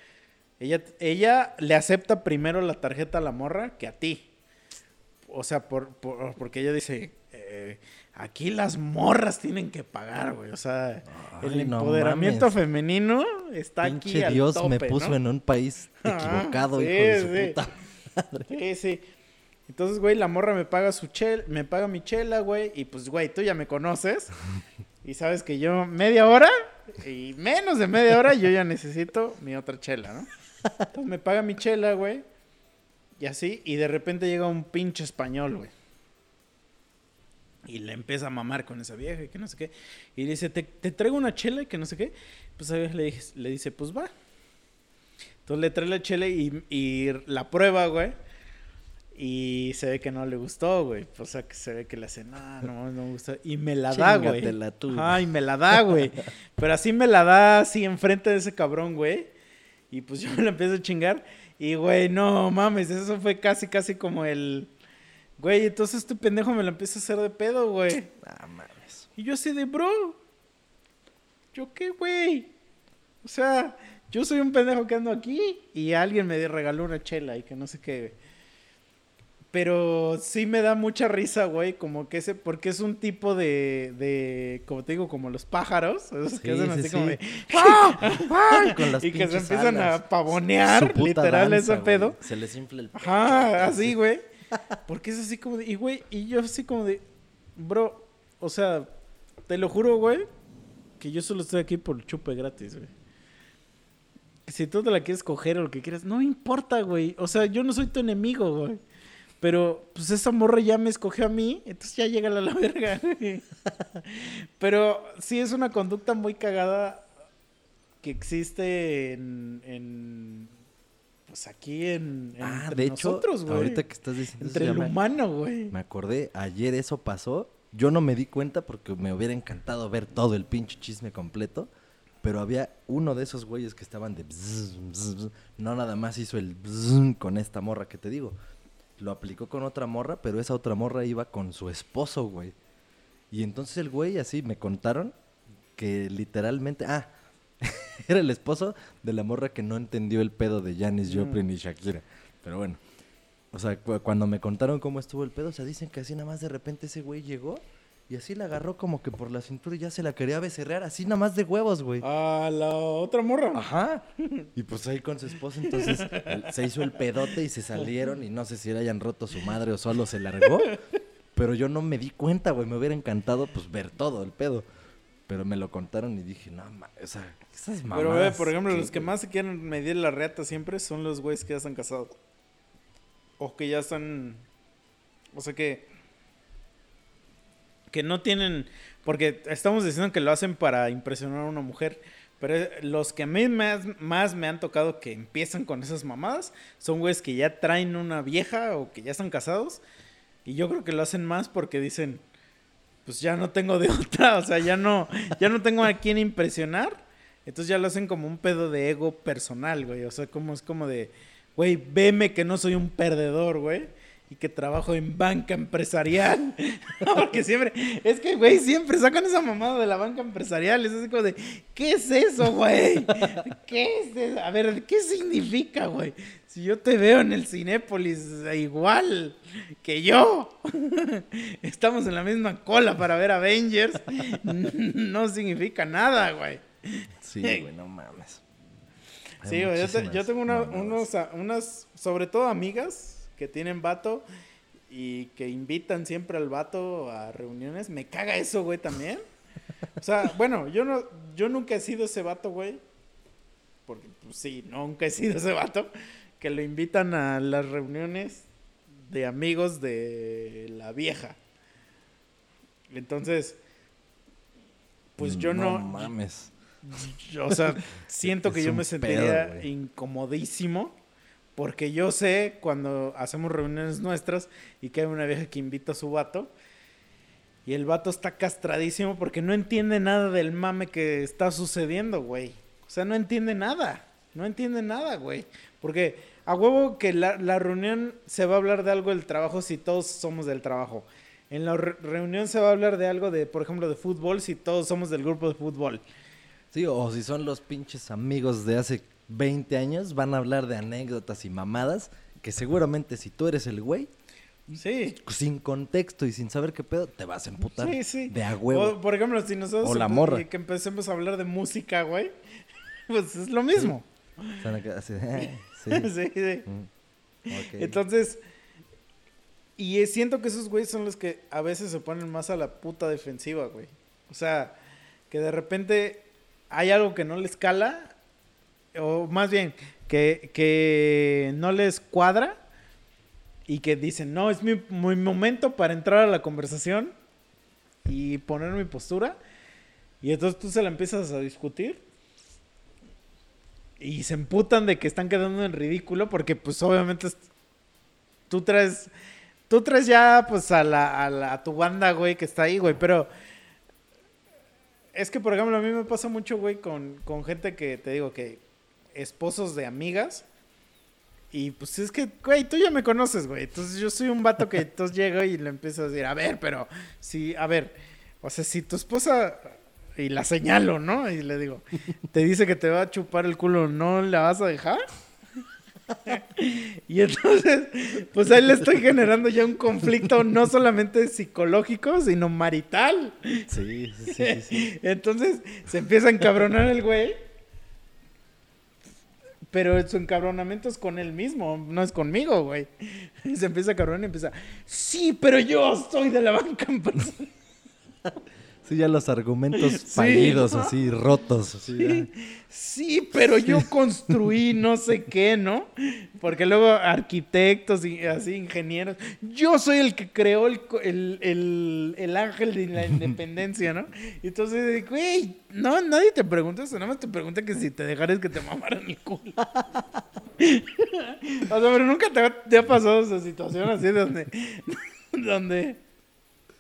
Ella, ella le acepta primero la tarjeta a la morra que a ti. O sea, por, por- porque ella dice, eh, aquí las morras tienen que pagar, güey. O sea, Ay, el empoderamiento femenino está aquí Pinche al Dios me puso ¿no? en un país Ah, equivocado, sí, hijo de su sí. puta. Sí, sí. Entonces, güey, la morra me paga su chel, me paga mi chela, güey, y pues, güey, tú ya me conoces. Y sabes que yo media hora y menos de media hora yo ya necesito mi otra chela, ¿no? Entonces me paga mi chela, güey. Y así, y de repente llega un pinche español, güey. Y le empieza a mamar con esa vieja y que no sé qué. Y le dice, ¿te, te traigo una chela y que no sé qué? Pues a vieja le, le dice, pues va. Entonces le trae la chela y, y la prueba, güey. Y se ve que no le gustó, güey. O sea, que se ve que le hace, no, no, no me gusta. Y me la da, güey. Tú. Ay, me la da, güey. Pero así me la da, así enfrente de ese cabrón, güey. Y pues yo me la empiezo a chingar. Y, güey, no mames, eso fue casi, casi como el... Güey, entonces este pendejo me la empieza a hacer de pedo, güey. Ah, mames. Y yo así de, bro, ¿yo qué, güey? O sea, yo soy un pendejo que ando aquí y alguien me regaló una chela y que no sé qué. güey. Pero sí me da mucha risa, güey, como que ese, porque es un tipo de, de, como te digo, como los pájaros, esos que hacen sí, así como de, ¡Ah! Con las y que se empiezan alas. a pavonear, literal, danza, ese pedo. Se les infla el pecho. Ajá, así, güey. Porque es así como de, y güey, y yo así como de, bro, o sea, te lo juro, güey, que yo solo estoy aquí por chupe gratis, güey. Si tú te la quieres coger o lo que quieras, no importa, güey. O sea, yo no soy tu enemigo, güey. Pero, pues esa morra ya me escogió a mí, entonces ya llega a la verga. Pero sí es una conducta muy cagada que existe en, pues aquí en. Ah, entre de hecho, nosotros, güey. ahorita que estás diciendo Entre el me- humano, güey. Me acordé, ayer eso pasó. Yo no me di cuenta porque me hubiera encantado ver todo el pinche chisme completo. Pero había uno de esos güeyes que estaban de... bzz, bzz, bzz. No nada más hizo el... con esta morra que te digo. Lo aplicó con otra morra, pero esa otra morra iba con su esposo, güey. Y entonces el güey así me contaron que literalmente... Ah, era el esposo de la morra que no entendió el pedo de Janis Mm. Joplin y Shakira. Pero bueno. O sea, cu- cuando me contaron cómo estuvo el pedo, o sea, dicen que así nada más de repente ese güey llegó y así la agarró como que por la cintura y ya se la quería becerrear, así nada más de huevos, güey. A la otra morra. Ajá. Y pues ahí con su esposa, entonces se hizo el pedote y se salieron y no sé si le hayan roto su madre o solo se largó. Pero yo no me di cuenta, güey. Me hubiera encantado pues ver todo el pedo. Pero me lo contaron y dije, no, ma- o sea, esas mamadas. Pero, ve, por ejemplo, ¿qué, los que güey? más se quieren medir la reata siempre son los güeyes que ya están casados. O que ya están. O sea que. Que no tienen. Porque estamos diciendo que lo hacen para impresionar a una mujer. Pero eh, los que a mí más, más me han tocado que empiezan con esas mamadas son güeyes que ya traen una vieja o que ya están casados. Y yo creo que lo hacen más porque dicen, pues ya no tengo de otra, o sea, ya no, ya no tengo a quién impresionar. Entonces ya lo hacen como un pedo de ego personal, güey. O sea, como es como de, güey, veme que no soy un perdedor, güey. Y que trabajo en banca empresarial. Porque siempre, es que, güey, siempre sacan esa mamada de la banca empresarial. Es así como de, ¿qué es eso, güey? ¿Qué es eso? A ver, ¿qué significa, güey? Si yo te veo en el Cinépolis igual que yo, estamos en la misma cola para ver Avengers, no significa nada, güey. Sí, güey, no mames. Hay Sí, güey, yo, te- yo tengo una- unos, a- unas, sobre todo amigas que tienen vato y que invitan siempre al vato a reuniones. Me caga eso, güey, también. O sea, bueno, yo no, yo nunca he sido ese vato, güey. Porque, pues sí, nunca he sido ese vato. Que lo invitan a las reuniones de amigos de la vieja. Entonces, pues yo no, mames. yo, o sea, siento que yo me sentiría incomodísimo porque yo sé cuando hacemos reuniones nuestras y que hay una vieja que invita a su vato y el vato está castradísimo porque no entiende nada del mame que está sucediendo, güey. O sea, no entiende nada. No entiende nada, güey. Porque a huevo que la, la reunión se va a hablar de algo del trabajo si todos somos del trabajo. En la re- reunión se va a hablar de algo de, por ejemplo, de fútbol si todos somos del grupo de fútbol. Sí, o si son los pinches amigos de hace 20 años, van a hablar de anécdotas y mamadas que seguramente si tú eres el güey, Sí. sin contexto y sin saber qué pedo, te vas a emputar. Sí, sí. De a huevo. O, por ejemplo, si nosotros O la morra. y que empecemos a hablar de música, güey, pues es lo mismo. Así "Eh, sí. Sí, sí. mm, ok". Entonces, y siento que esos güeyes son los que a veces se ponen más a la puta defensiva, güey. O sea, que de repente hay algo que no les cala, o más bien, que, que no les cuadra y que dicen, no, es mi, mi momento para entrar a la conversación y poner mi postura. Y entonces tú se la empiezas a discutir. Y se emputan de que están quedando en ridículo porque pues obviamente tú traes tú traes ya pues a la, a la- a tu banda, güey, que está ahí, güey, pero es que por ejemplo a mí me pasa mucho, güey, con, con gente que te digo que esposos de amigas y pues es que, güey, tú ya me conoces, güey. Entonces yo soy un vato que entonces llego y le empiezo a decir, a ver, pero si, a ver, o sea, si tu esposa, y la señalo, ¿no? Y le digo, te dice que te va a chupar el culo, ¿no la vas a dejar? y entonces, pues ahí le estoy generando ya un conflicto no solamente psicológico, sino marital. Sí, sí, sí, sí. Entonces se empieza a encabronar el güey. Pero su encabronamiento es con él mismo, no es conmigo, güey. Se empieza a cabronar y empieza, sí, pero yo soy de la banca empresarial". Sí, ya los argumentos Sí. fallidos, así, rotos. Así, ya. Sí, pero yo construí no sé qué, ¿no? Porque luego arquitectos y así, ingenieros. Yo soy el que creó el, el, el- el ángel de la independencia, ¿no? Entonces, güey, no, nadie te pregunta eso, nada más te pregunta que si te dejaras que te mamaran el culo. o sea, pero nunca te, ha- te ha pasado esa situación así donde, donde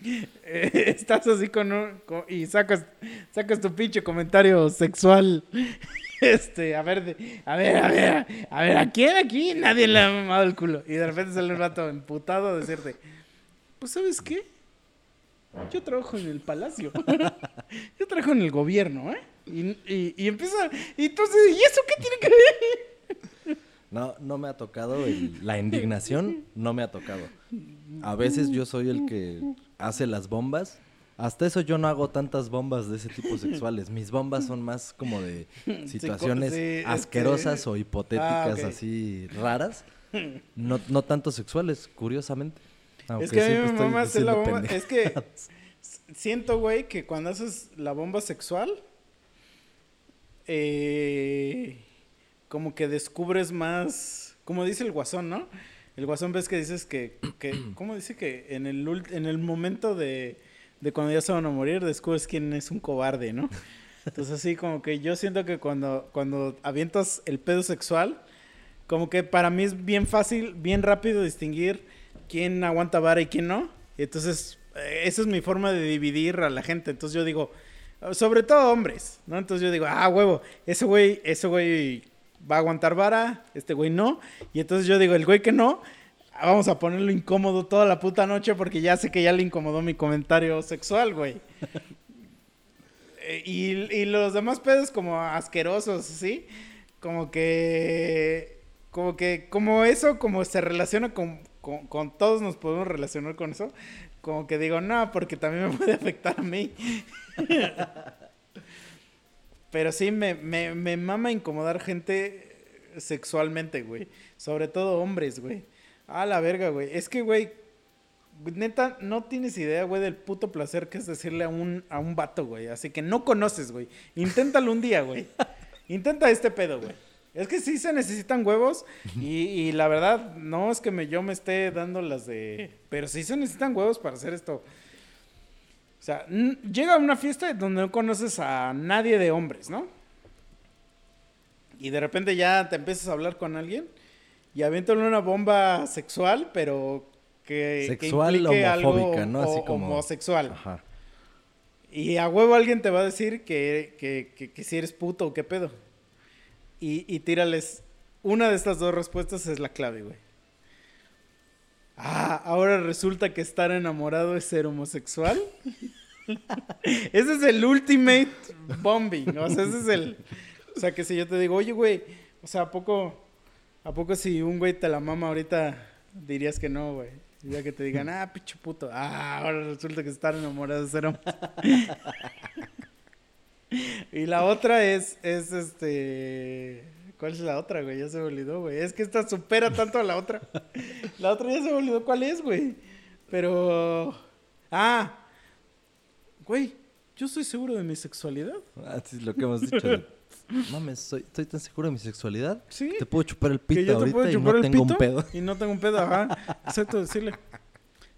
estás así con un, y sacas, sacas tu pinche comentario sexual. Este, a ver, a ver, a ver, a ver, ¿a quién aquí? Nadie le ha mamado el culo. Y de repente sale un rato emputado a decirte, pues, ¿sabes qué? Yo trabajo en el palacio. Yo trabajo en el gobierno, ¿eh? Y, y, y empieza, y entonces, ¿y eso qué tiene que ver? No, no me ha tocado la indignación, no me ha tocado. A veces yo soy el que hace las bombas. Hasta eso yo no hago tantas bombas de ese tipo sexuales. Mis bombas son más como de situaciones sí, este- asquerosas o hipotéticas Ah, ok. así raras. No, no tanto sexuales, curiosamente. Aunque es que a mí siempre me estoy mama hacer la diciendo bomba. Es que siento, güey, que cuando haces la bomba sexual, eh, como que descubres más, como dice el guasón, ¿no? El guasón ves que dices que, que ¿cómo dice que en el, en el momento de, de cuando ya se van a morir, descubres quién es un cobarde, ¿no? Entonces así como que yo siento que cuando, cuando avientas el pedo sexual, como que para mí es bien fácil, bien rápido distinguir quién aguanta vara y quién no. Y entonces, eh, esa es mi forma de dividir a la gente. Entonces yo digo, sobre todo hombres, ¿no? Entonces yo digo, ah, huevo, ese güey, ese güey va a aguantar vara, este güey no. Y entonces yo digo, el güey que no, vamos a ponerlo incómodo toda la puta noche porque ya sé que ya le incomodó mi comentario sexual, güey. Eh, y, y los demás pedos como asquerosos, ¿sí? Como que... Como que... Como eso, como se relaciona con... Con, con todos nos podemos relacionar con eso. Como que digo, no, porque también me puede afectar a mí. Pero sí, me, me, me mama incomodar gente sexualmente, güey. Sobre todo hombres, güey. A la verga, güey. Es que, güey, neta, no tienes idea, güey, del puto placer que es decirle a un, a un vato, güey. Así que no conoces, güey. Inténtalo un día, güey. Intenta este pedo, güey. Es que sí se necesitan huevos y, y la verdad no es que me, yo me esté dando las de... Pero sí se necesitan huevos para hacer esto. O sea, llega a una fiesta donde no conoces a nadie de hombres, ¿no? Y de repente ya te empiezas a hablar con alguien y avientan una bomba sexual, pero que, que Sexual algo homofóbica, ¿no? Así como- homosexual. Ajá. Y a huevo alguien te va a decir que, que, que, que si eres puto o qué pedo. Y, y tírales. Una de estas dos respuestas es la clave, güey. Ah, ahora resulta que estar enamorado es ser homosexual. ese es el ultimate bombing. O sea, ese es el. O sea, que si yo te digo, oye, güey, o sea, ¿a poco, ¿a poco si un güey te la mama ahorita dirías que no, güey? Ya que te digan, ah, pinche puto. Ah, ahora resulta que estar enamorado es ser homosexual. Y la otra es, es este... ¿Cuál es la otra, güey? Ya se me olvidó, güey. Es que esta supera tanto a la otra. La otra ya se me olvidó cuál es, güey. Pero... Ah. Güey, yo estoy seguro de mi sexualidad. Ah, sí, lo que hemos dicho. Mames, soy, estoy tan seguro de mi sexualidad. Sí. Te puedo chupar el Que pito ahorita puedo y no el tengo pito un pedo. Y no tengo un pedo, ajá. Exacto, decirle.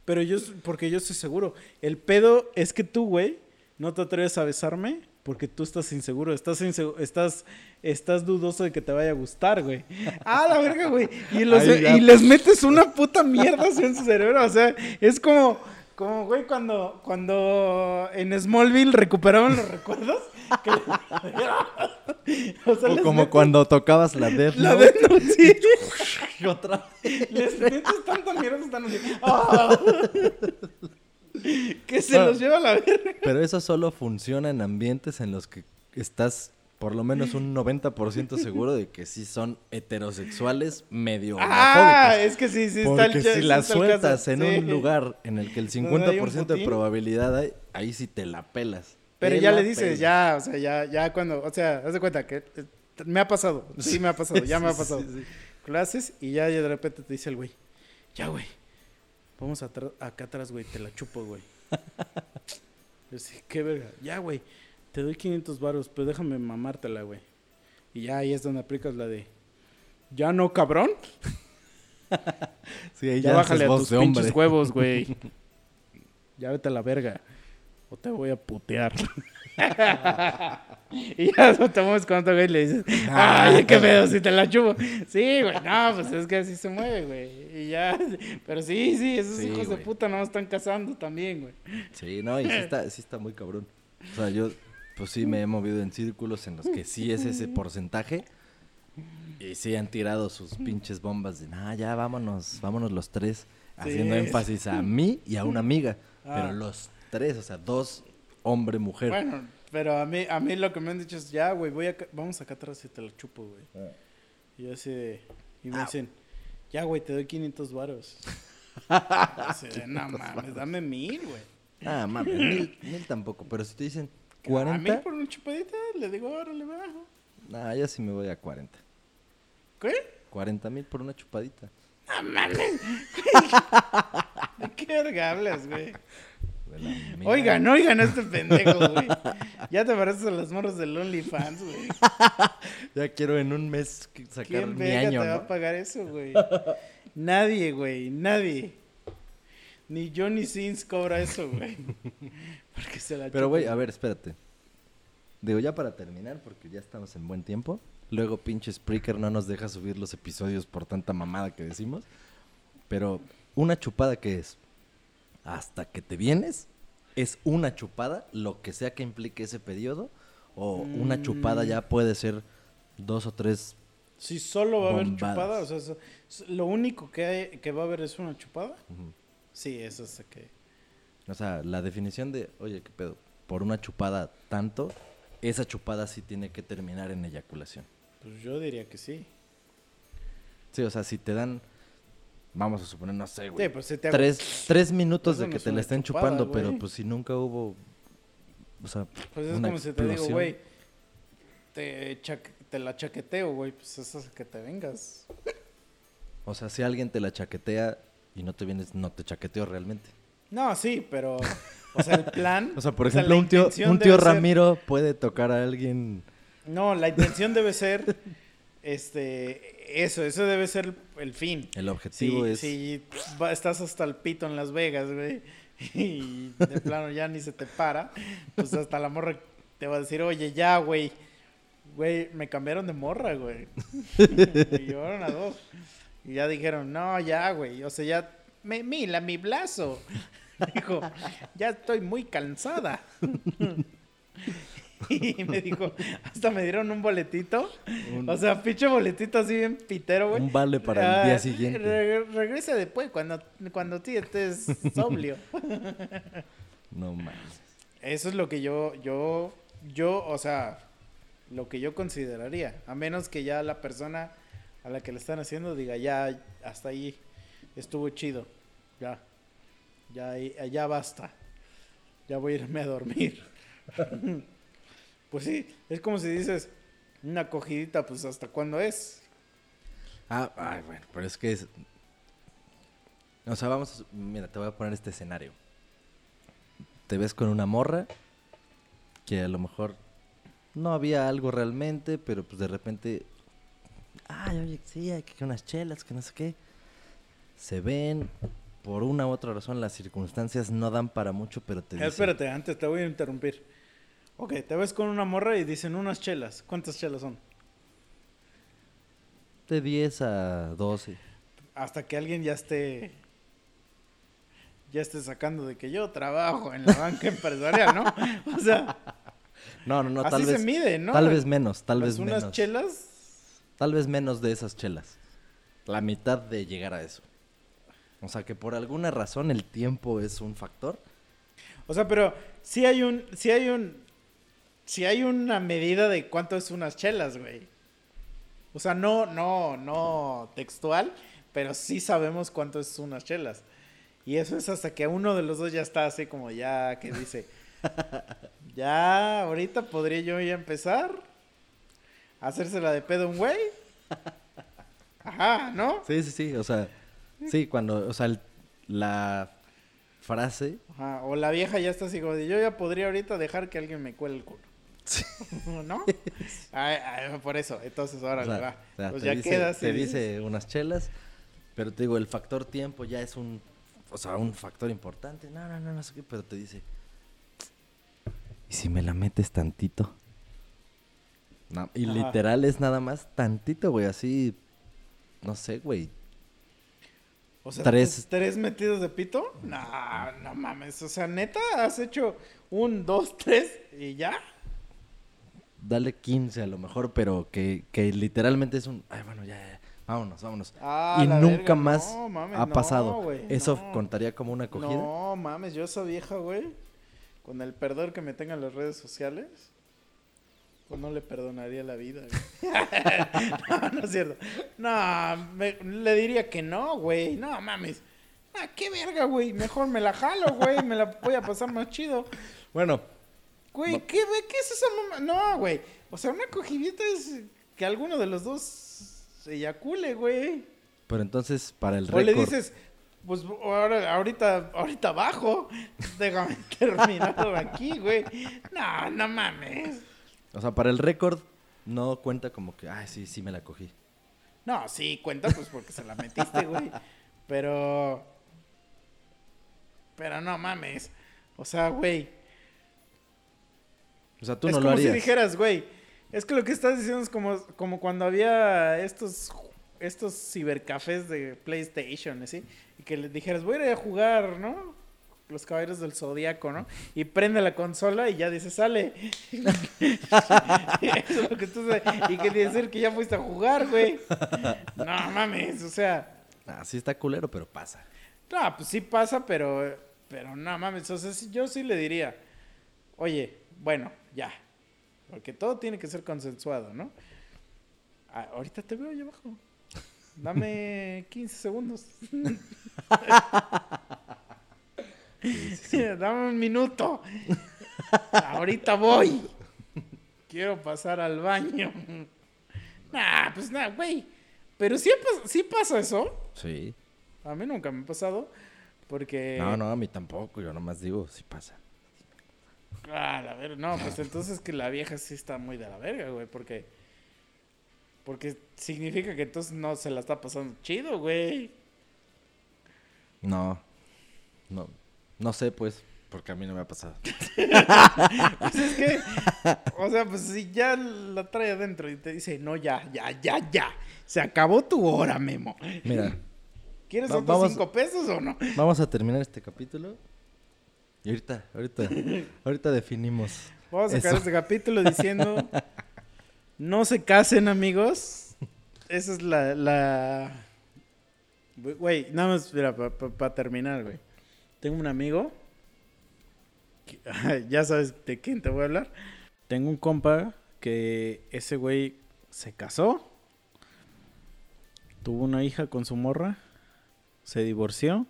Pero yo, porque yo estoy seguro. El pedo es que tú, güey, no te atreves a besarme porque tú estás inseguro. Estás, insegu- estás, estás dudoso de que te vaya a gustar, güey. Ah, la verga, güey. Y, los- y les metes una puta mierda así en su cerebro. O sea, es como, como güey, cuando, cuando en Smallville recuperaban los recuerdos. que- o sea, O les como metes- cuando tocabas la Death La. Death Note, sí. y otra Les metes tanta mierda están así. ¡Ah! que se Ah. los lleva a la verga. Pero eso solo funciona en ambientes en los que estás por lo menos un 90% seguro de que sí son heterosexuales medio Ah, es que sí, sí está Porque el si la está el sueltas en sí. un lugar en el que el Donde hay un 50% de probabilidad hay, ahí sí te la pelas. Pero Te ya le dices, pelas. ya, o sea, ya, ya cuando, o sea, haz de cuenta que eh, me ha pasado, sí me ha pasado, ya me ha pasado. sí, sí. Clases y ya, ya de repente te dice el güey, ya, güey, vamos acá atrás, güey, te la chupo, güey. Yo sí, qué verga. Ya, güey, te doy 500 varos, pero déjame mamártela, güey. Y ya ahí es donde aplicas la de, ¿ya no, cabrón? Sí, ahí Ya, bájale a tus de hombre. pinches huevos, güey. ya vete a la verga. O te voy a putear. y ya no te mueves con otro güey y le dices, ay, qué pedo si te la chupo. Sí, güey, no, pues es que así se mueve, güey. Y ya, pero sí, sí, esos Sí, hijos de puta no están casando también, güey. Sí, no, y sí está, sí está muy cabrón. O sea, yo, pues sí me he movido en círculos en los que sí es ese porcentaje. Y sí han tirado sus pinches bombas de, nah, ya vámonos, vámonos los tres. Haciendo énfasis a mí y a una amiga. Ah. Pero los tres, o sea, dos, hombre, mujer. Bueno, pero a mí, a mí lo que me han dicho es, ya, güey, voy acá, vamos acá atrás y te la chupo, güey. Ah. Y yo así de, y me dicen, ya, güey, te doy 500 varos. Así de, no mames, dame mil, güey. Ah, mames, mil, mil tampoco. Pero si te dicen A mil 40, por una chupadita, le digo, órale, bajo. nah, yo sí me voy a 40. ¿Qué? 40 mil por una chupadita. No mames. ¿De qué verga hablas, güey? De. Oigan, oigan a este pendejo, güey. Ya te pareces a los morros del OnlyFans, güey. Ya quiero en un mes sacar ¿Quién mi año, te va a pagar eso, güey? Nadie, güey, nadie. Ni Johnny Sins cobra eso, güey. Porque se la Pero, güey, a ver, espérate. Digo, ya para terminar, porque ya estamos en buen tiempo. Luego, pinche Spreaker no nos deja subir los episodios por tanta mamada que decimos. Pero, ¿una chupada qué es? Hasta que te vienes, ¿es una chupada, lo que sea que implique ese periodo? ¿O una chupada ya puede ser dos o tres? Si solo va a haber chupada, o sea, lo único que, hay- que va a haber es una chupada. Sí, eso es que... O sea, la definición de, oye, ¿qué pedo? Por una chupada tanto, esa chupada sí tiene que terminar en eyaculación. Pues yo diría que sí. Sí, o sea, si te dan, vamos a suponer, no sé, güey. Sí, pues si te tres, tres minutos Eso de que te la estén chupada, chupando, pero pues si nunca hubo, o sea, Pues es una como si te digo, explosión. güey, te, la chaqueteo, güey, pues eso es que te vengas. O sea, si alguien te la chaquetea y no te vienes, no te chaqueteó realmente. No, sí, pero, o sea, el plan... O sea, por ejemplo, un tío, un tío ser- Ramiro puede tocar a alguien. No, la intención debe ser, este, eso, eso debe ser el fin. El objetivo Si, es. si va- estás hasta el pito en Las Vegas, güey, y de plano ya ni se te para, pues hasta la morra te va a decir, oye, ya, güey, güey, me cambiaron de morra, güey. y llevaron a dos. Y ya dijeron, no, ya, güey, o sea, ya, me, mira, mi brazo. Dijo, ya estoy muy cansada. y me dijo, hasta me dieron un boletito. Un- O sea, pinche boletito así bien pitero, güey. Un vale para el día Ah, siguiente. re- regresa después, cuando, cuando tú estés sobrio. No mames. Eso es lo que yo, yo, yo, o sea, lo que yo consideraría. A menos que ya la persona a la que le están haciendo diga, ya, hasta ahí estuvo chido. Ya, ya, ahí- ya basta. Ya voy a irme a dormir. pues sí, es como si dices, una cogidita, pues hasta cuándo es. Ah, ay, bueno, pero es que es. O sea, vamos. Mira, te voy a poner este escenario. Te ves con una morra que a lo mejor no había algo realmente, pero pues de repente. Ay, oye, sí, hay que unas chelas, que no sé qué. Se ven. Por una u otra razón, las circunstancias no dan para mucho, pero te Eh, dicen. Espérate, antes te voy a interrumpir. Ok, te ves con una morra y dicen unas chelas. ¿Cuántas chelas son? De 10 a 12. Hasta que alguien ya esté. Ya esté sacando de que yo trabajo en la banca empresarial, ¿no? O sea, No, no, no, así tal se vez. mide, ¿no? Tal vez menos, tal Pues vez unas menos. chelas. Tal vez menos de esas chelas. La mitad de llegar a eso. O sea que por alguna razón el tiempo es un factor. O sea, pero sí hay un. Sí hay un. Sí hay una medida de cuánto es unas chelas, güey. O sea, no, no, no textual, pero sí sabemos cuánto es unas chelas. Y eso es hasta que uno de los dos ya está así como ya que dice, ya ahorita podría yo ya empezar a hacérsela de pedo un güey. Ajá, ¿no? Sí, sí, sí. O sea, sí, cuando, o sea, el- la, frase. Ajá, o la vieja ya está así como de, yo ya podría ahorita dejar que alguien me cuele el culo. ¿No? Ay, ay, por eso, entonces ahora o sea, va. o sea, pues ya dice, quedas te y dice unas chelas, pero te digo, el factor tiempo ya es un, o sea, un factor importante. No, no, no, no sé qué, pero te dice, ¿y si me la metes tantito? No, y Ajá. literal es nada más tantito, güey, así, no sé, güey. O sea, Tres. ¿tres metidos de pito? No, no mames. O sea, neta, has hecho un, dos, tres y ya. Dale 15 a lo mejor, pero que, que literalmente es un, ay, bueno, ya, ya, vámonos, vámonos. Ah, y nunca verga, más no, mames, ha no, pasado. güey, ¿Eso no. contaría como una acogida? No, mames, yo esa vieja, güey, con el perdón que me tenga en las redes sociales, pues no le perdonaría la vida, güey. no, no es cierto. No, me- le diría que no, güey. No, mames. Ah, qué verga, güey. Mejor me la jalo, güey. Me la voy a pasar más chido. Bueno, Güey, No. ¿qué, güey? ¿qué es esa mamá? No, güey. O sea, una cogidita es que alguno de los dos se eyacule, güey. pero entonces para el O le récord, dices, pues ahora, ahorita, ahorita bajo. Déjame terminarlo aquí, güey. No, no mames. o sea, para el récord no cuenta como que, ay, sí, sí me la cogí. No, sí, cuenta pues porque se la metiste, güey. Pero. Pero no mames. O sea, güey. O sea, tú es no como lo harías. si dijeras, güey. Es que lo que estás diciendo es como, como cuando había estos estos cibercafés de PlayStation, ¿sí? Y que le dijeras, voy a ir a jugar, ¿no? Los caballeros del zodiaco, ¿no? Y prende la consola y ya dice, sale. Eso es lo que tú sabes. Y que decir que ya fuiste a jugar, güey. No mames, o sea. Ah, sí está culero, pero pasa. No, pues sí pasa, pero, pero no mames. O sea, yo sí le diría, oye, bueno, ya. Porque todo tiene que ser consensuado, ¿no? Ah, ahorita te veo allá abajo. Dame 15 segundos. Dame un minuto. ahorita voy. Quiero pasar al baño. Nah, pues nada, güey. Pero sí, sí pasa eso. Sí. A mí nunca me ha pasado. Porque. No, no, a mí tampoco. Yo nomás digo, sí pasa. Ah, la verga. No, pues entonces que la vieja sí está muy de la verga, güey. Porque. Porque significa que entonces no se la está pasando chido, güey. No. No. No sé, pues, porque a mí no me ha pasado. Pues es que. O sea, pues si ya la trae adentro y te dice, no, ya, ya, ya, ya. Se acabó tu hora, Memo. Mira, ¿Quieres otros vamos- cinco pesos o no? vamos a terminar este capítulo. Y ahorita, ahorita, ahorita definimos. Vamos a sacar Eso. este capítulo diciendo. No se casen, amigos. Esa es la. la... Güey, nada más, mira, para terminar, güey. Tengo un amigo. que- ya sabes de quién te voy a hablar. Tengo un compa que ese güey se casó. Tuvo una hija con su morra. Se divorció.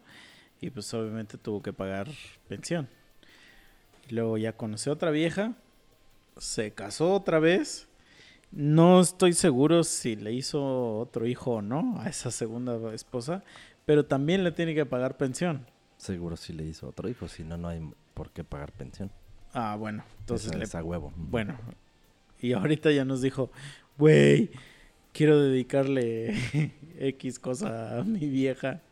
Y pues obviamente tuvo que pagar pensión. Luego ya conoció a otra vieja. Se casó otra vez. No estoy seguro si le hizo otro hijo o no a esa segunda esposa. Pero también le tiene que pagar pensión. Seguro si le hizo otro hijo, si no, no hay por qué pagar pensión. Ah, bueno. Entonces Esa le es a huevo. Bueno, y ahorita ya nos dijo, güey, quiero dedicarle X cosa a mi vieja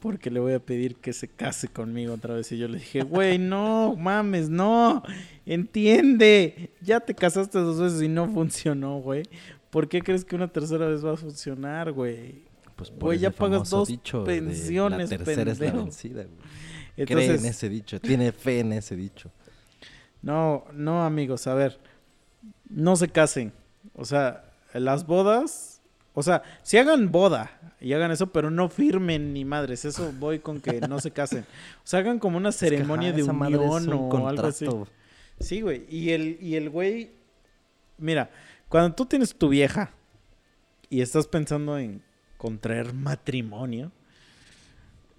porque le voy a pedir que se case conmigo otra vez. Y yo le dije, güey, no, mames, no, entiende, ya te casaste dos veces y no funcionó, güey. ¿Por qué crees que una tercera vez va a funcionar, güey? Pues por Güey, ya pagas dos dicho de pensiones, La tercera es la vencida, güey. Cree en ese dicho, tiene fe en ese dicho. No, no, amigos, a ver. No se casen. O sea, las bodas. O sea, si hagan boda y hagan eso, pero no firmen ni madres. Eso voy con que no se casen. O sea, hagan como una Es que, ceremonia ajá, de esa madre es unión un o algo así. contrato. Sí, güey. Y el, y el güey. Mira, cuando tú tienes tu vieja y estás pensando en contraer matrimonio,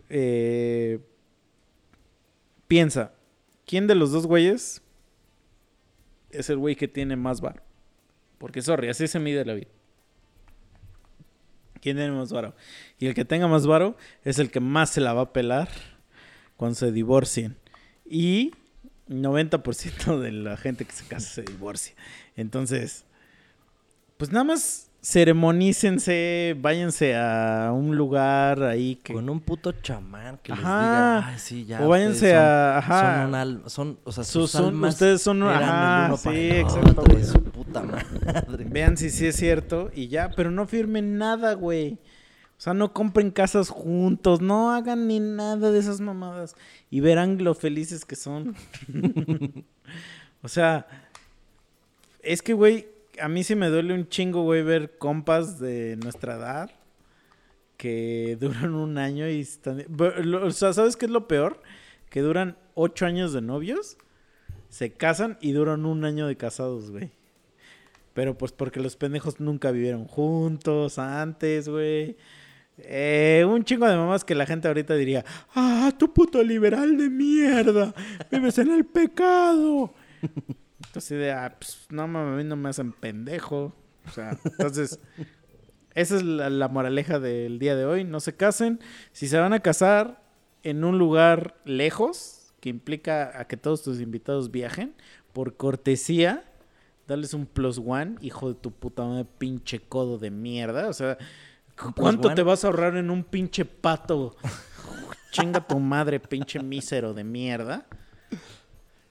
eh, piensa, ¿quién de los dos güeyes es el güey que tiene más varo? Porque, sorry, así se mide la vida. ¿Quién tiene más varo? Y el que tenga más varo es el que más se la va a pelar cuando se divorcien. Y 90% de la gente que se casa se divorcia. Entonces, pues nada más ceremonícense, váyanse a un lugar ahí que... Con un puto chamán que les Ajá. diga, ay, sí, ya. O váyanse son- a- ajá. Son un alma, son, o sea, Sus- sus, son- almas ustedes son un- eran ajá, el uno para sí, el exacto, otro, su puta madre. Vean si sí es cierto y ya, pero no firmen nada, güey. O sea, no compren casas juntos, no hagan ni nada de esas mamadas y verán lo felices que son. o sea, es que, güey, a mí sí me duele un chingo, güey, ver compas de nuestra edad que duran un año y están... O sea, ¿sabes qué es lo peor? Que duran ocho años de novios, se casan y duran un año de casados, güey. Pero pues porque los pendejos nunca vivieron juntos antes, güey. Eh, un chingo de mamás que la gente ahorita diría, ah, tu puto liberal de mierda, vives en el pecado. Entonces, de, ah, pues, no mames, a mí no me hacen pendejo. O sea, entonces, esa es la, la moraleja del día de hoy. No se casen. Si se van a casar en un lugar lejos, que implica a que todos tus invitados viajen, por cortesía, dales un plus one, hijo de tu puta madre, pinche codo de mierda. O sea, ¿cuánto te vas a ahorrar en un pinche pato? Chinga tu madre, pinche mísero de mierda.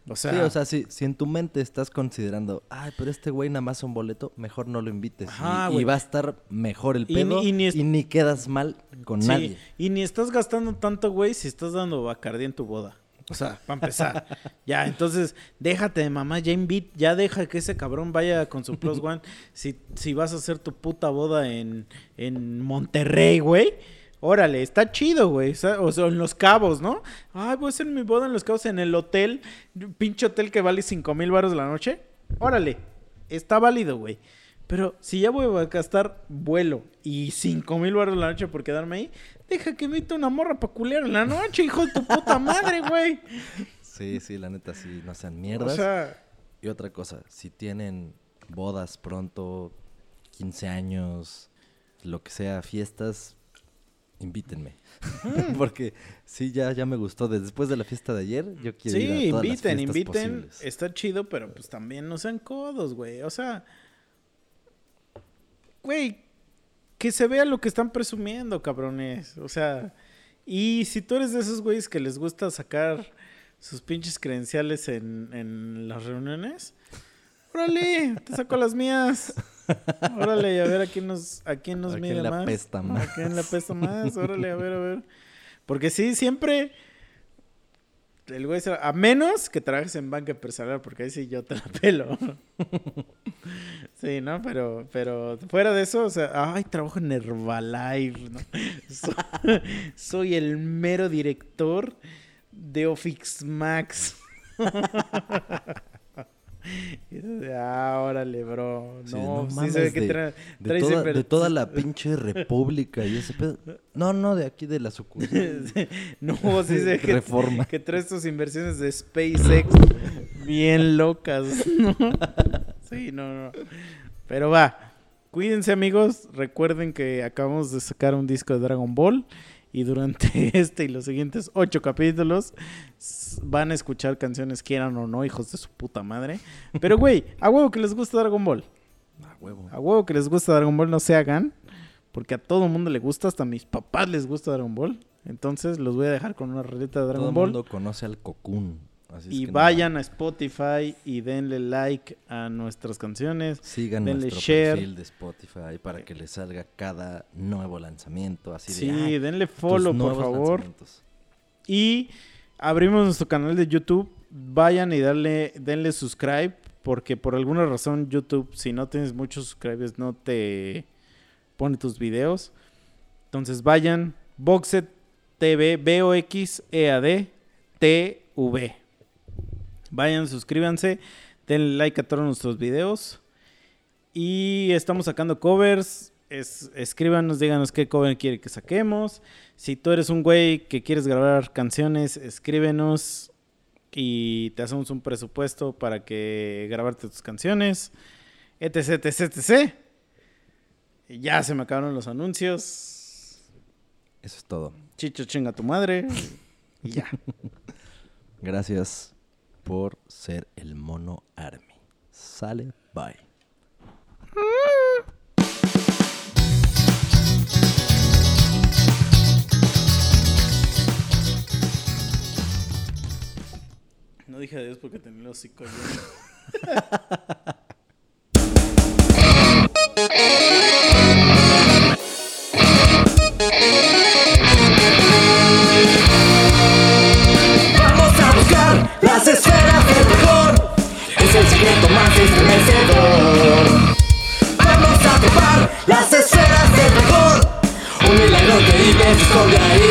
O sea, sí, o sea, si, si en tu mente estás considerando, ay, pero este güey nada más un boleto, mejor no lo invites. Ajá, y, va a estar mejor el pedo y y ni, quedas mal con Sí, nadie. Y ni estás gastando tanto, güey, si estás dando bacardí en tu boda. O sea, para empezar. ya, entonces, déjate de mamá, ya invita, ya deja que ese cabrón vaya con su Plus One. Si, si vas a hacer tu puta boda en, en Monterrey, güey. Órale, está chido, güey. O sea, o en Los Cabos, ¿no? Ay, voy a hacer mi boda en Los Cabos en el hotel. Pinche hotel que vale cinco mil baros la noche. Órale, está válido, güey. Pero si ya voy a gastar vuelo y cinco mil baros la noche por quedarme ahí, deja que invite una morra pa' culear en la noche, hijo de tu puta madre, güey. Sí, sí, la neta, sí, no sean O mierdas. sea, Y otra cosa, si tienen bodas pronto, 15 años, lo que sea, fiestas, invítenme. Mm. Porque sí, ya, ya me gustó. Después de la fiesta de ayer, yo quiero ir sí, a todas las inviten, fiestas inviten. posibles. Está chido, pero pues también no sean codos, güey. O sea, güey, que se vea lo que están presumiendo, cabrones. O sea, y si tú eres de esos güeyes que les gusta sacar sus pinches credenciales en, en las reuniones, órale, te saco las mías. Órale, a ver a quién nos, a quién nos ¿A mide quién le más. apesta ¿A más? quién le apesta más? Órale, a ver, a ver. Porque sí, siempre el güey a menos que trabajes en banca empresarial, porque ahí sí yo te la pelo. sí, ¿no? Pero, pero fuera de eso, o sea, ay, trabajo en Herbalife, ¿no? So- soy el mero director de Office Max. Ah, órale, bro. Sí, No, no sí mames, se ve que de- tra- De toda, de toda la pinche república y ese pedo. No, no, de aquí de la sucursal. No, sí se ve que, Reforma. que traes tus inversiones de SpaceX bien locas. ¿no? Sí, no, no. Pero va. Cuídense, amigos. Recuerden que acabamos de sacar un disco de Dragon Ball. Y durante este y los siguientes ocho capítulos van a escuchar canciones, quieran o no, hijos de su puta madre. Pero, güey, a huevo que les gusta Dragon Ball. A huevo. A huevo que les gusta Dragon Ball, no se hagan. Porque a todo mundo le gusta, hasta a mis papás les gusta Dragon Ball. Entonces los voy a dejar con una roleta de Todo Dragon el Ball. mundo conoce al Cocoon. Así Y no- vayan a Spotify y denle like a nuestras canciones. Sigan denle nuestro share. perfil de Spotify para que les salga cada nuevo lanzamiento. Así Sí, de, "Ay, denle follow, por favor. lanzamientos". Y abrimos nuestro canal de YouTube. Vayan y darle, denle subscribe. Porque por alguna razón YouTube, si no tienes muchos subscribers, no te pone tus videos. Entonces vayan. Boxet TV, B-O-X-E-A-D T-V. Vayan, suscríbanse. Denle like a todos nuestros videos. Y estamos sacando covers. Es, escríbanos, díganos qué cover quiere que saquemos. Si tú eres un güey que quieres grabar canciones, escríbenos y te hacemos un presupuesto para que grabarte tus canciones. Etc, etc, etc. Y ya se me acabaron los anuncios. Eso es todo. Chicho chinga tu madre. Y ya. Gracias por ser el mono Army. Sale, bye. No dije adiós porque tenía el hocico lleno. Vamos a topar las esferas del rigor. Un milagro que vive esconde ahí.